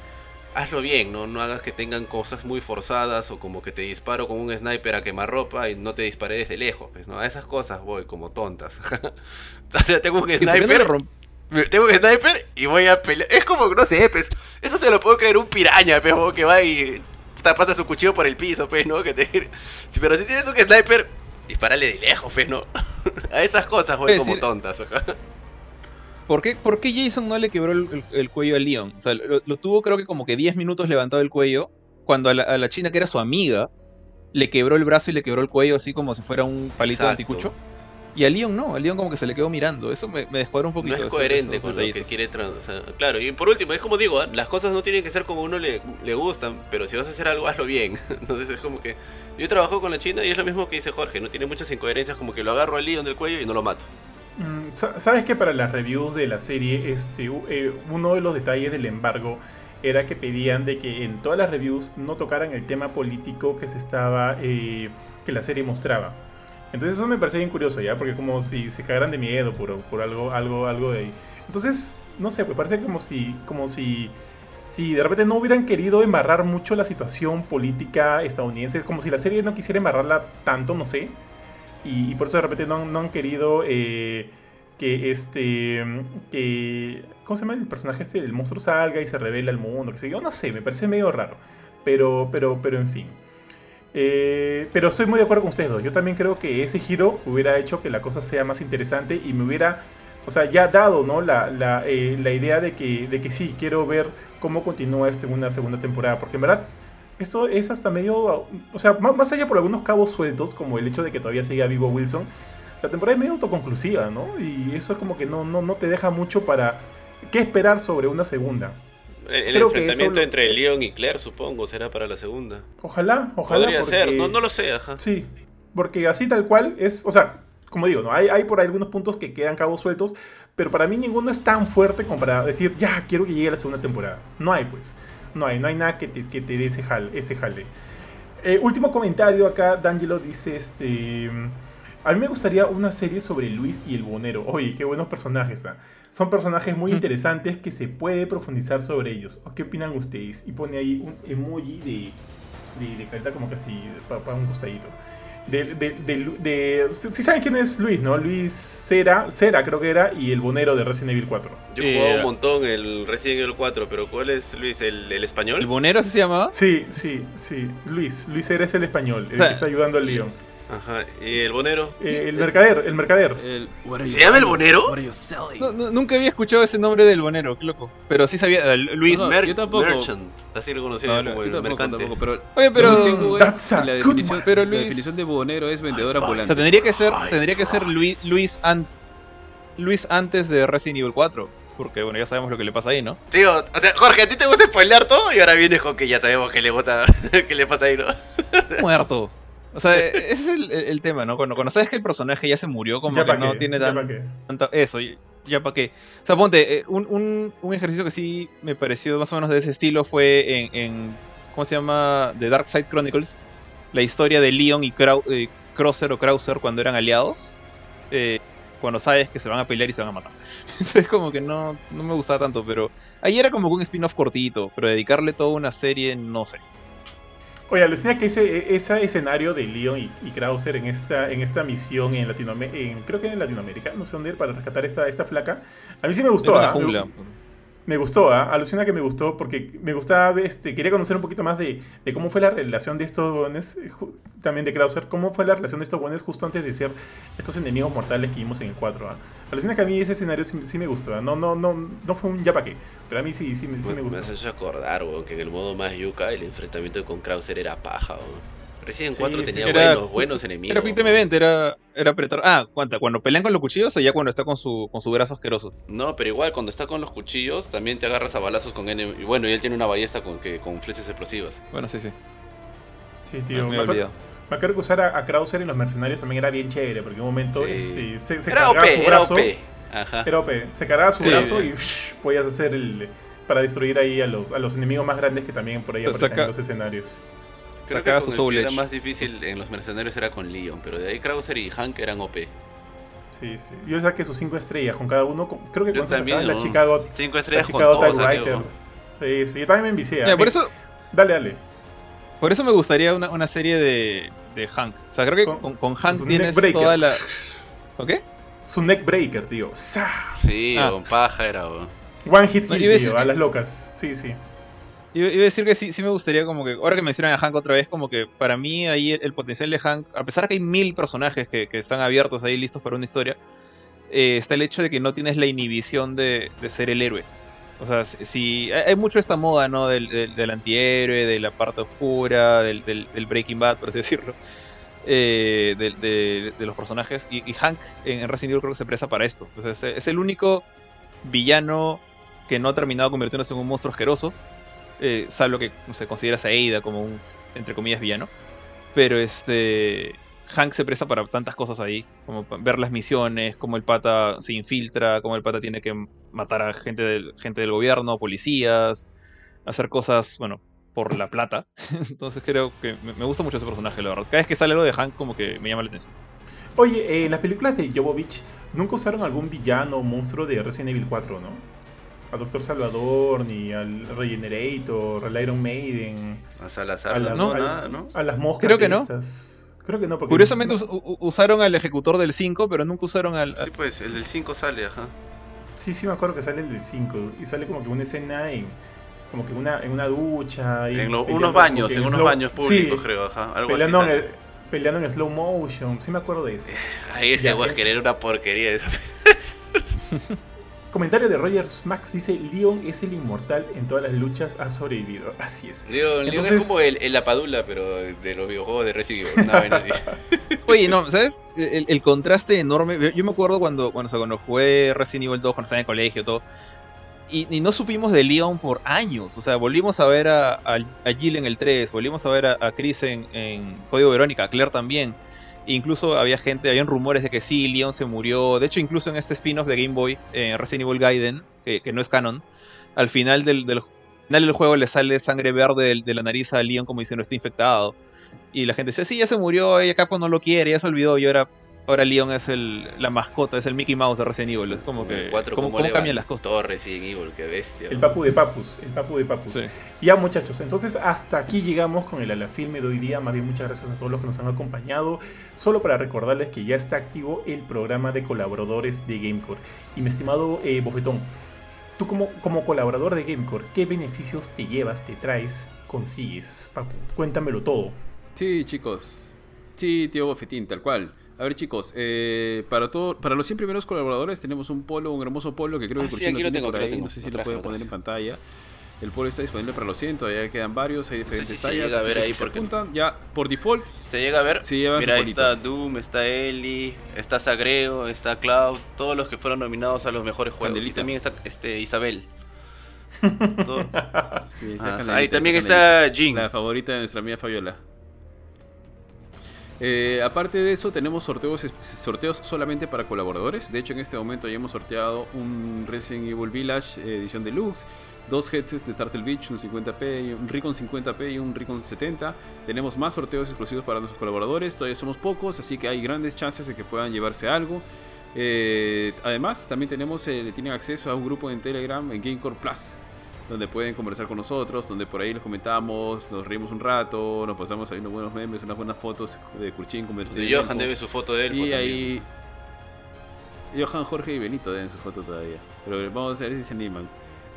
Speaker 4: Hazlo bien, ¿no? No hagas que tengan cosas muy forzadas o como que te disparo con un sniper a quemarropa y no te disparé desde lejos, pues, ¿no? A esas cosas voy como tontas. o sea, tengo un
Speaker 3: ¿Y por qué no le
Speaker 4: sniper Tengo un sniper y voy a pelear. Es como, no sé, pues. Eso se lo puedo creer un piraña, pues, que va y puta, pasa su cuchillo por el piso, pues, ¿no? Que te... Pero si tienes un sniper, dispárale de lejos, pues, ¿no? a esas cosas, voy como
Speaker 3: decir-
Speaker 4: tontas.
Speaker 3: ¿Por qué, por qué Jason no le quebró el, el- el cuello a Leon? O sea, lo, lo tuvo creo que como que 10 minutos levantado el cuello, cuando a la, a la china que era su amiga, le quebró el brazo y le quebró el cuello así como si fuera un palito de anticucho. Y a Leon no, a Leon como que se le quedó mirando. Eso me, me descuadra un
Speaker 4: No
Speaker 3: poquito.
Speaker 4: es
Speaker 3: esos-
Speaker 4: coherente
Speaker 3: esos
Speaker 4: con lo que quiere trans- o sea, claro, y por último, es como digo, ¿ah? las cosas no tienen que ser como uno le, le gustan, pero si vas a hacer algo, hazlo bien. Entonces es como que. Yo trabajo con la China y es lo mismo que dice Jorge, no tiene muchas incoherencias, como que lo agarro al Leon del cuello y no lo mato.
Speaker 1: Mm, sa- Sabes que para las reviews de la serie, este, eh, uno de los detalles del embargo era que pedían de que en todas las reviews no tocaran el tema político que se estaba, eh, que la serie mostraba. Entonces eso me parece bien curioso, ¿ya? Porque como si se cagaran de miedo por, por algo, algo, algo de ahí. Entonces, no sé, me parece como si, como si, si de repente no hubieran querido embarrar mucho la situación política estadounidense, como si la serie no quisiera embarrarla tanto, no sé. Y, por eso de repente no, han- querido eh, que este, que, ¿cómo se llama el personaje este? El monstruo salga y se revela al mundo, que sé yo, no sé, me parece medio raro. Pero, pero, pero en fin. Eh, pero estoy muy de acuerdo con ustedes dos. Yo también creo que ese giro hubiera hecho que la cosa sea más interesante y me hubiera, o sea, ya dado, ¿no? La, la, eh, la idea de que, de que sí, quiero ver cómo continúa esto en una segunda temporada. Porque en verdad, esto es hasta medio, o sea, má- más allá por algunos cabos sueltos, como el hecho de que todavía siga vivo Wilson, la temporada es medio autoconclusiva, ¿no? Y eso es como que no, no, no te deja mucho para qué esperar sobre una segunda.
Speaker 4: El, enfrentamiento
Speaker 1: los-
Speaker 4: entre Leon y Claire, supongo, será para la segunda.
Speaker 1: Ojalá, ojalá.
Speaker 4: Podría
Speaker 1: porque-
Speaker 4: ser, no, no lo sé, ajá.
Speaker 1: Sí, porque así tal cual es, o sea, como digo, ¿no? hay, hay por ahí algunos puntos que quedan cabos sueltos, pero para mí ninguno es tan fuerte como para decir, ya, quiero que llegue la segunda temporada. No hay, pues. No hay, no hay nada que te, que te dé ese jale. Ese jale. Eh, último comentario acá, D'Angelo dice, este... A mí me gustaría una serie sobre Luis y el Bonero. Oye, qué buenos personajes. ¿ah? Son personajes muy
Speaker 3: Mm.
Speaker 1: interesantes que se puede profundizar sobre ellos. ¿O ¿Qué opinan ustedes? Y pone ahí un emoji de de, de carita como que así, para un costadito. De, de, de, de- ¿Sí saben quién es Luis, no? Luis Cera, Cera creo que era, y el bonero de Resident Evil 4.
Speaker 4: Yo he jugado
Speaker 3: Eh,
Speaker 4: un montón el Resident Evil 4, pero ¿cuál es, Luis? ¿El, el español?
Speaker 3: ¿El bonero se llamaba?
Speaker 1: Sí, sí, sí. Luis. Luis Cera es el español, el
Speaker 3: O sea,
Speaker 1: que está ayudando al Leon.
Speaker 4: Ajá. ¿Y el bonero?
Speaker 1: Eh, el mercader, el mercader.
Speaker 2: El-
Speaker 4: ¿Se llama el bonero?
Speaker 3: No, no, nunca había escuchado ese nombre del bonero, qué loco. Pero sí sabía, Luis.
Speaker 2: No,
Speaker 4: Mer-
Speaker 2: yo tampoco.
Speaker 4: Merchant. Así lo conocía
Speaker 3: No,
Speaker 4: como
Speaker 2: Yo
Speaker 4: el
Speaker 2: tampoco,
Speaker 4: mercante.
Speaker 2: tampoco, pero
Speaker 3: Oye, pero.
Speaker 1: That's a
Speaker 2: la
Speaker 1: good
Speaker 2: definición,
Speaker 1: one.
Speaker 3: Pero
Speaker 2: la
Speaker 3: Luis-
Speaker 2: definición de bonero es vendedor
Speaker 3: O
Speaker 2: ambulante.
Speaker 3: sea, tendría que ser, tendría que ser Luis, Luis, an- Luis antes de Resident Evil 4. Porque bueno, ya sabemos lo que le pasa ahí, ¿no?
Speaker 4: Tío, o sea, Jorge, ¿a ti te gusta spoilear todo? Y ahora vienes con que ya sabemos que le gusta, que le pasa ahí, ¿no?
Speaker 3: Muerto. O sea, ese es el, el tema, ¿no? Cuando, cuando sabes que el personaje ya se murió, como
Speaker 1: Ya
Speaker 3: que no
Speaker 1: qué,
Speaker 3: tiene tan- tanto. Eso, ya para qué. O sea, ponte, eh, un, un, un ejercicio que sí me pareció más o menos de ese estilo fue en. en- ¿Cómo se llama? The Dark Side Chronicles. La historia de Leon y Krau- eh, Crosser o Krauser cuando eran aliados. eh, cuando sabes que se van a pelear y se van a matar. Entonces, como que no, no me gustaba tanto, pero. Ahí era como un spin-off cortito, pero dedicarle toda una serie, no sé.
Speaker 1: Oye, alucina que ese, ese escenario de Leon y, y Krauser en esta, en esta misión en Latinoamérica, creo que en Latinoamérica, no sé dónde, para rescatar esta, esta flaca, a mí sí me gustó.
Speaker 3: Era una jungla.
Speaker 1: Me gustó, ¿ah? alucina que me gustó porque me gustaba, este, quería conocer un poquito más de, de cómo fue la relación de estos buenos, eh, también de Krauser, cómo fue la relación de estos buenos justo antes de ser estos enemigos mortales que vimos en el 4. ¿ah? Alucina que a mí ese escenario sí, sí me gustó, ¿ah? no, no, no, no fue un ya pa' qué, pero a mí sí, sí, me- sí me
Speaker 4: Me
Speaker 1: gustó.
Speaker 4: hace eso acordar, weón, que en el modo más yuca el enfrentamiento con Krauser era paja, weón. Resident
Speaker 1: Sí,
Speaker 4: 4
Speaker 1: sí,
Speaker 4: tenía.
Speaker 3: Era-
Speaker 4: buenos, buenos enemigos.
Speaker 3: Era
Speaker 4: weón.
Speaker 3: Event, era, era apretar. Ah, ¿cuánta? ¿Cuando pelean con los cuchillos o ya cuando está con su, con su brazo asqueroso?
Speaker 4: No, pero igual cuando está con los cuchillos también te agarras a balazos con enem- Y bueno, y él tiene una ballesta con que con flechas explosivas.
Speaker 3: Bueno, sí, sí.
Speaker 1: Sí,
Speaker 3: Me
Speaker 1: tío,
Speaker 3: había
Speaker 1: me acuerdo-
Speaker 3: olvidado.
Speaker 1: Me acuerdo que usar a, a Krauser en los mercenarios también era bien chévere, porque en un momento
Speaker 4: Sí.
Speaker 1: este, se, se
Speaker 4: Era
Speaker 1: cargaba
Speaker 4: OP,
Speaker 1: su
Speaker 4: era
Speaker 1: brazo.
Speaker 4: OP. Ajá.
Speaker 1: Era OP. Se cargaba su
Speaker 3: Sí.
Speaker 1: brazo y shh, podías hacer el. para destruir ahí a los, a los enemigos más grandes que también por ahí aparecen
Speaker 3: saca-
Speaker 1: en los escenarios.
Speaker 4: Creo
Speaker 3: Sacaba
Speaker 4: que
Speaker 3: su
Speaker 4: con el
Speaker 3: Soul
Speaker 4: que era más difícil en los mercenarios era con Leon, pero de ahí Krauser y Hank eran OP.
Speaker 1: Sí, sí. Yo saqué sus cinco estrellas con cada uno. con- Creo que
Speaker 4: Yo
Speaker 1: con
Speaker 4: también,
Speaker 1: sacaban la
Speaker 4: ¿no?
Speaker 1: Chicago.
Speaker 4: Cinco
Speaker 1: La
Speaker 4: estrellas con
Speaker 1: Chicago
Speaker 4: todos.
Speaker 1: Typewriter.
Speaker 4: amigo.
Speaker 1: Sí, sí. Yo también me envicié.
Speaker 3: Mira,
Speaker 1: ¿ah?
Speaker 3: por eso,
Speaker 1: Dale, dale.
Speaker 3: por eso me gustaría una, una serie de, de Hank. O sea, creo que
Speaker 1: Con-
Speaker 3: con, con Hank
Speaker 1: Su
Speaker 3: tienes toda la. ¿Con qué?
Speaker 1: Su neck breaker, tío. ¡Sa!
Speaker 4: Sí,
Speaker 3: Ah.
Speaker 4: con paja era.
Speaker 1: One hit
Speaker 3: No,
Speaker 1: kill,
Speaker 3: a
Speaker 1: tío, a las locas. Sí, sí.
Speaker 3: Iba, iba a decir que sí, sí me gustaría como que, ahora que mencionan a Hank otra vez, como que para mí ahí el, potencial de Hank, a pesar que hay mil personajes que, que están abiertos ahí listos para una historia, eh, está el hecho de que no tienes la inhibición de, de ser el héroe. O sea, si, hay mucho esta moda, ¿no? Del, del, antihéroe, de la parte oscura, del, del, Breaking Bad, por así decirlo. eh, de, de- los personajes. Y, Hank en, en Resident Evil creo que se presta para esto. O sea, es el único villano que no ha terminado convirtiéndose en un monstruo asqueroso. Eh, salvo que se considera a Ada como un, entre comillas, villano. Pero este. Hank se presta para tantas cosas ahí, como ver las misiones, cómo el pata se infiltra, cómo el pata tiene que matar a gente del, gente del gobierno, policías, hacer cosas, bueno, por la plata. Entonces creo que me, gusta mucho ese personaje, la verdad. Cada vez que sale algo de Hank, como que me llama la atención.
Speaker 1: Oye, eh, las películas de Jovovich, ¿nunca usaron algún villano o monstruo de Resident Evil 4, no? A Doctor Salvador, ni al Regenerator, al Iron Maiden,
Speaker 4: A Salazar,
Speaker 1: a
Speaker 4: no,
Speaker 1: las,
Speaker 4: no,
Speaker 1: a-
Speaker 4: nada, ¿no?
Speaker 1: a las moscas.
Speaker 3: Creo que no.
Speaker 1: estas. Creo que no, porque.
Speaker 3: Curiosamente us- u- usaron al ejecutor del 5, pero nunca usaron al...
Speaker 4: Sí, pues, el del 5 sale, ajá.
Speaker 1: Sí, sí, me acuerdo que sale el del 5. Y sale como que una escena en. Como que una, en una ducha. y
Speaker 4: En lo- unos baños, en unos
Speaker 1: slow-
Speaker 4: baños públicos,
Speaker 1: sí,
Speaker 4: creo, ajá. Algo
Speaker 1: Peleando
Speaker 4: así
Speaker 1: en, el- peleando en slow motion. Sí, me acuerdo de eso.
Speaker 4: Ahí ese
Speaker 1: ya.
Speaker 4: querer una porquería. esa
Speaker 1: Comentario de Rogers Max dice: Leon es el inmortal en todas las luchas, ha sobrevivido. Así es.
Speaker 4: Leon, Leon es como el, el Lapadula, pero de los videojuegos de Resident Evil. Una vaina así.
Speaker 3: Oye, no, ¿sabes? El, el contraste enorme. Yo- me acuerdo cuando, cuando, o sea, cuando jugué Resident Evil 2, cuando estaba en el colegio y todo. Y, y no supimos de Leon por años. O sea, volvimos a ver a, a, a Jill en el 3, volvimos a ver a, a Chris en, en Código Verónica, a Claire también. Incluso había gente, habían rumores de que sí, Leon se murió. De hecho, incluso en este spin-off de Game Boy, en Resident Evil Gaiden, que, que no es canon, al final del, del juego le sale sangre verde de la nariz a Leon como diciendo está infectado. Y la gente decía, sí, ya se murió, ella Capcom no lo quiere, ya se olvidó. Y ahora ahora Leon es el, la mascota, es el Mickey Mouse de Resident Evil. Es como que.
Speaker 4: Cuatro,
Speaker 3: ¿Cómo, cómo cambian las cosas?
Speaker 4: Todo Resident Evil, qué bestia.
Speaker 1: El papu de papus, el papu de papus.
Speaker 3: Sí.
Speaker 1: Ya muchachos, entonces hasta aquí llegamos con el Alafilme de hoy día. Más bien muchas gracias a todos los que nos han acompañado. Solo para recordarles que ya está activo el programa de colaboradores de Gamecore. Y mi estimado eh, Bofetón, tú como, como colaborador de Gamecore, ¿qué beneficios te llevas, te traes, consigues? Papu, cuéntamelo todo.
Speaker 2: Sí, chicos. Sí, tío Bofetín, tal cual. A ver, chicos, eh, para todo, para los 100 primeros colaboradores tenemos un polo, un hermoso polo que creo
Speaker 4: Ah,
Speaker 2: que
Speaker 4: sí,
Speaker 2: Curchino
Speaker 4: aquí lo
Speaker 2: tiene
Speaker 4: tengo,
Speaker 2: por
Speaker 4: aquí lo
Speaker 2: ahí,
Speaker 4: tengo.
Speaker 2: no sé si
Speaker 4: Lo
Speaker 2: lo pueden poner en pantalla. El polo está disponible para los 100, todavía quedan varios, hay diferentes
Speaker 4: si se
Speaker 2: tallas.
Speaker 4: llega a ver ahí
Speaker 2: si se
Speaker 4: porque-
Speaker 2: apuntan, ya por default,
Speaker 4: Se llega a ver.
Speaker 2: Sí,
Speaker 4: Mira, ahí está Doom, está Ellie, está Sagreo, está Cloud, todos los que fueron nominados a los mejores juegos. Y
Speaker 2: Candelita.
Speaker 4: también está este, Isabel. Todo-
Speaker 2: sí,
Speaker 4: Ah, ahí también está Jin.
Speaker 2: La favorita de nuestra amiga Fabiola. Eh, aparte de eso, tenemos sorteos, sorteos solamente para colaboradores. De hecho, en este momento ya hemos sorteado un Resident Evil Village eh, edición deluxe, dos headsets de Turtle Beach, un 50p, y un Recon 50p y un Recon 70. Tenemos más sorteos exclusivos para nuestros colaboradores. Todavía somos pocos, así que hay grandes chances de que puedan llevarse algo. Eh, además, también tenemos, tienen acceso a un grupo en Telegram en Gamecore Plus donde pueden conversar con nosotros, donde por ahí les comentamos, nos reímos un rato, nos pasamos ahí unos buenos memes, unas buenas fotos de Kurchin convertido
Speaker 4: De Johan debe su foto de él.
Speaker 2: Y ahí Johan, Jorge y Benito deben su foto todavía, pero vamos a ver si se animan.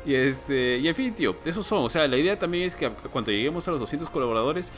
Speaker 2: Y este, y en fin, tío, esos son, o sea, la idea también es que cuando lleguemos a los 200 colaboradores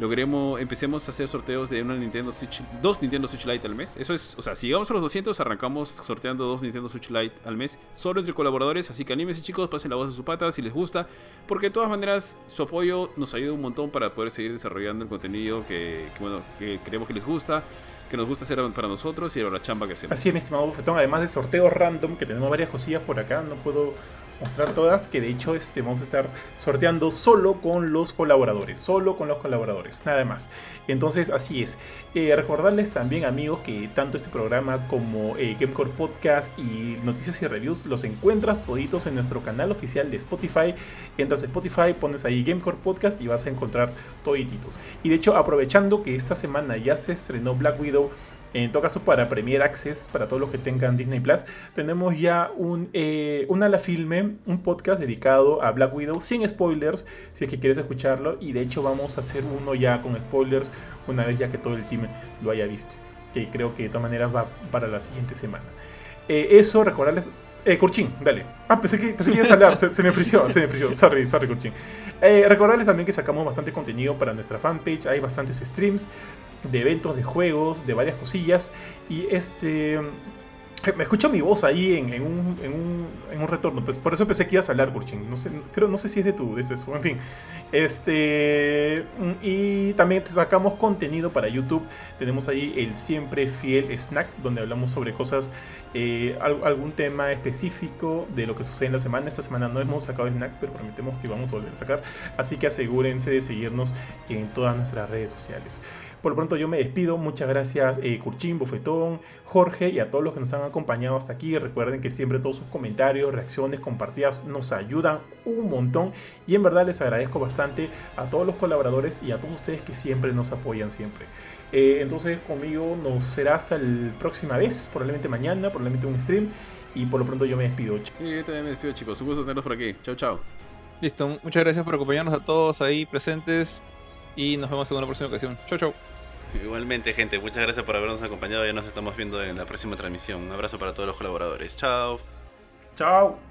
Speaker 2: logremos, empecemos a hacer sorteos de una Nintendo Switch, dos Nintendo Switch Lite al mes. Eso es, o sea, si llegamos a los 200, arrancamos sorteando dos Nintendo Switch Lite al mes, solo entre colaboradores. Así que anímense, chicos, pasen la voz a su pata si les gusta, porque de todas maneras su apoyo nos ayuda un montón para poder seguir desarrollando el contenido que, que, bueno, que creemos que les gusta, que nos gusta hacer para nosotros y la chamba que hacemos.
Speaker 1: Así es, mi estimado Bofetón. Además de sorteos random, que tenemos varias cosillas por acá, no puedo mostrar todas, que de hecho este, vamos a estar sorteando solo con los colaboradores, solo con los colaboradores, nada más. Entonces, así es. Eh, recordarles también, amigos, que tanto este programa como eh, Gamecore Podcast y Noticias y Reviews los encuentras toditos en nuestro canal oficial de Spotify. Entras a Spotify, pones ahí Gamecore Podcast y vas a encontrar todititos. Y de hecho, aprovechando que esta semana ya se estrenó Black Widow, en todo caso, para Premier Access, para todos los que tengan Disney Plus, tenemos ya un, eh, un a la filme, un podcast dedicado a Black Widow sin spoilers, si es que quieres escucharlo. Y de hecho, vamos a hacer uno ya con spoilers una vez ya que todo el team lo haya visto. Que creo que de todas maneras va para la siguiente semana. Eh, eso, recordarles. Eh, Curchín, dale. Ah, pensé que, pensé a hablar. Se, se me frició, se me frició. Sorry, sorry, Curchín. Eh, recordarles también que sacamos bastante contenido para nuestra fanpage. Hay bastantes streams de eventos, de juegos, de varias cosillas. Y este. Me escucho mi voz ahí en, en un, en, un, en un retorno. Pues por eso pensé que ibas a hablar, Kurchin. No sé, creo, no sé si es de tu, de eso. En fin. Este. Y también sacamos contenido para YouTube. Tenemos ahí el siempre fiel snack, donde hablamos sobre cosas. Eh, al- algún tema específico de lo que sucede en la semana. Esta semana no hemos sacado snacks, pero prometemos que vamos a volver a sacar. Así que asegúrense de seguirnos en todas nuestras redes sociales. Por lo pronto yo me despido. Muchas gracias eh, Curchín, Bofetón, Jorge y a todos los que nos han acompañado hasta aquí. Recuerden que siempre todos sus comentarios, reacciones, compartidas nos ayudan un montón. Y en verdad les agradezco bastante a todos los colaboradores y a todos ustedes que siempre nos apoyan siempre. Eh, entonces conmigo nos será hasta la próxima vez, probablemente mañana, probablemente un stream. Y por lo pronto yo me despido.
Speaker 2: Sí, yo también me despido, chicos. Un gusto tenerlos por aquí. Chao, chao.
Speaker 3: Listo, muchas gracias por acompañarnos a todos ahí presentes y nos vemos en una próxima ocasión. Chau, chau.
Speaker 4: Igualmente, gente, muchas gracias por habernos acompañado. Ya nos estamos viendo en la próxima transmisión. Un abrazo para todos los colaboradores. Chao.
Speaker 1: Chao.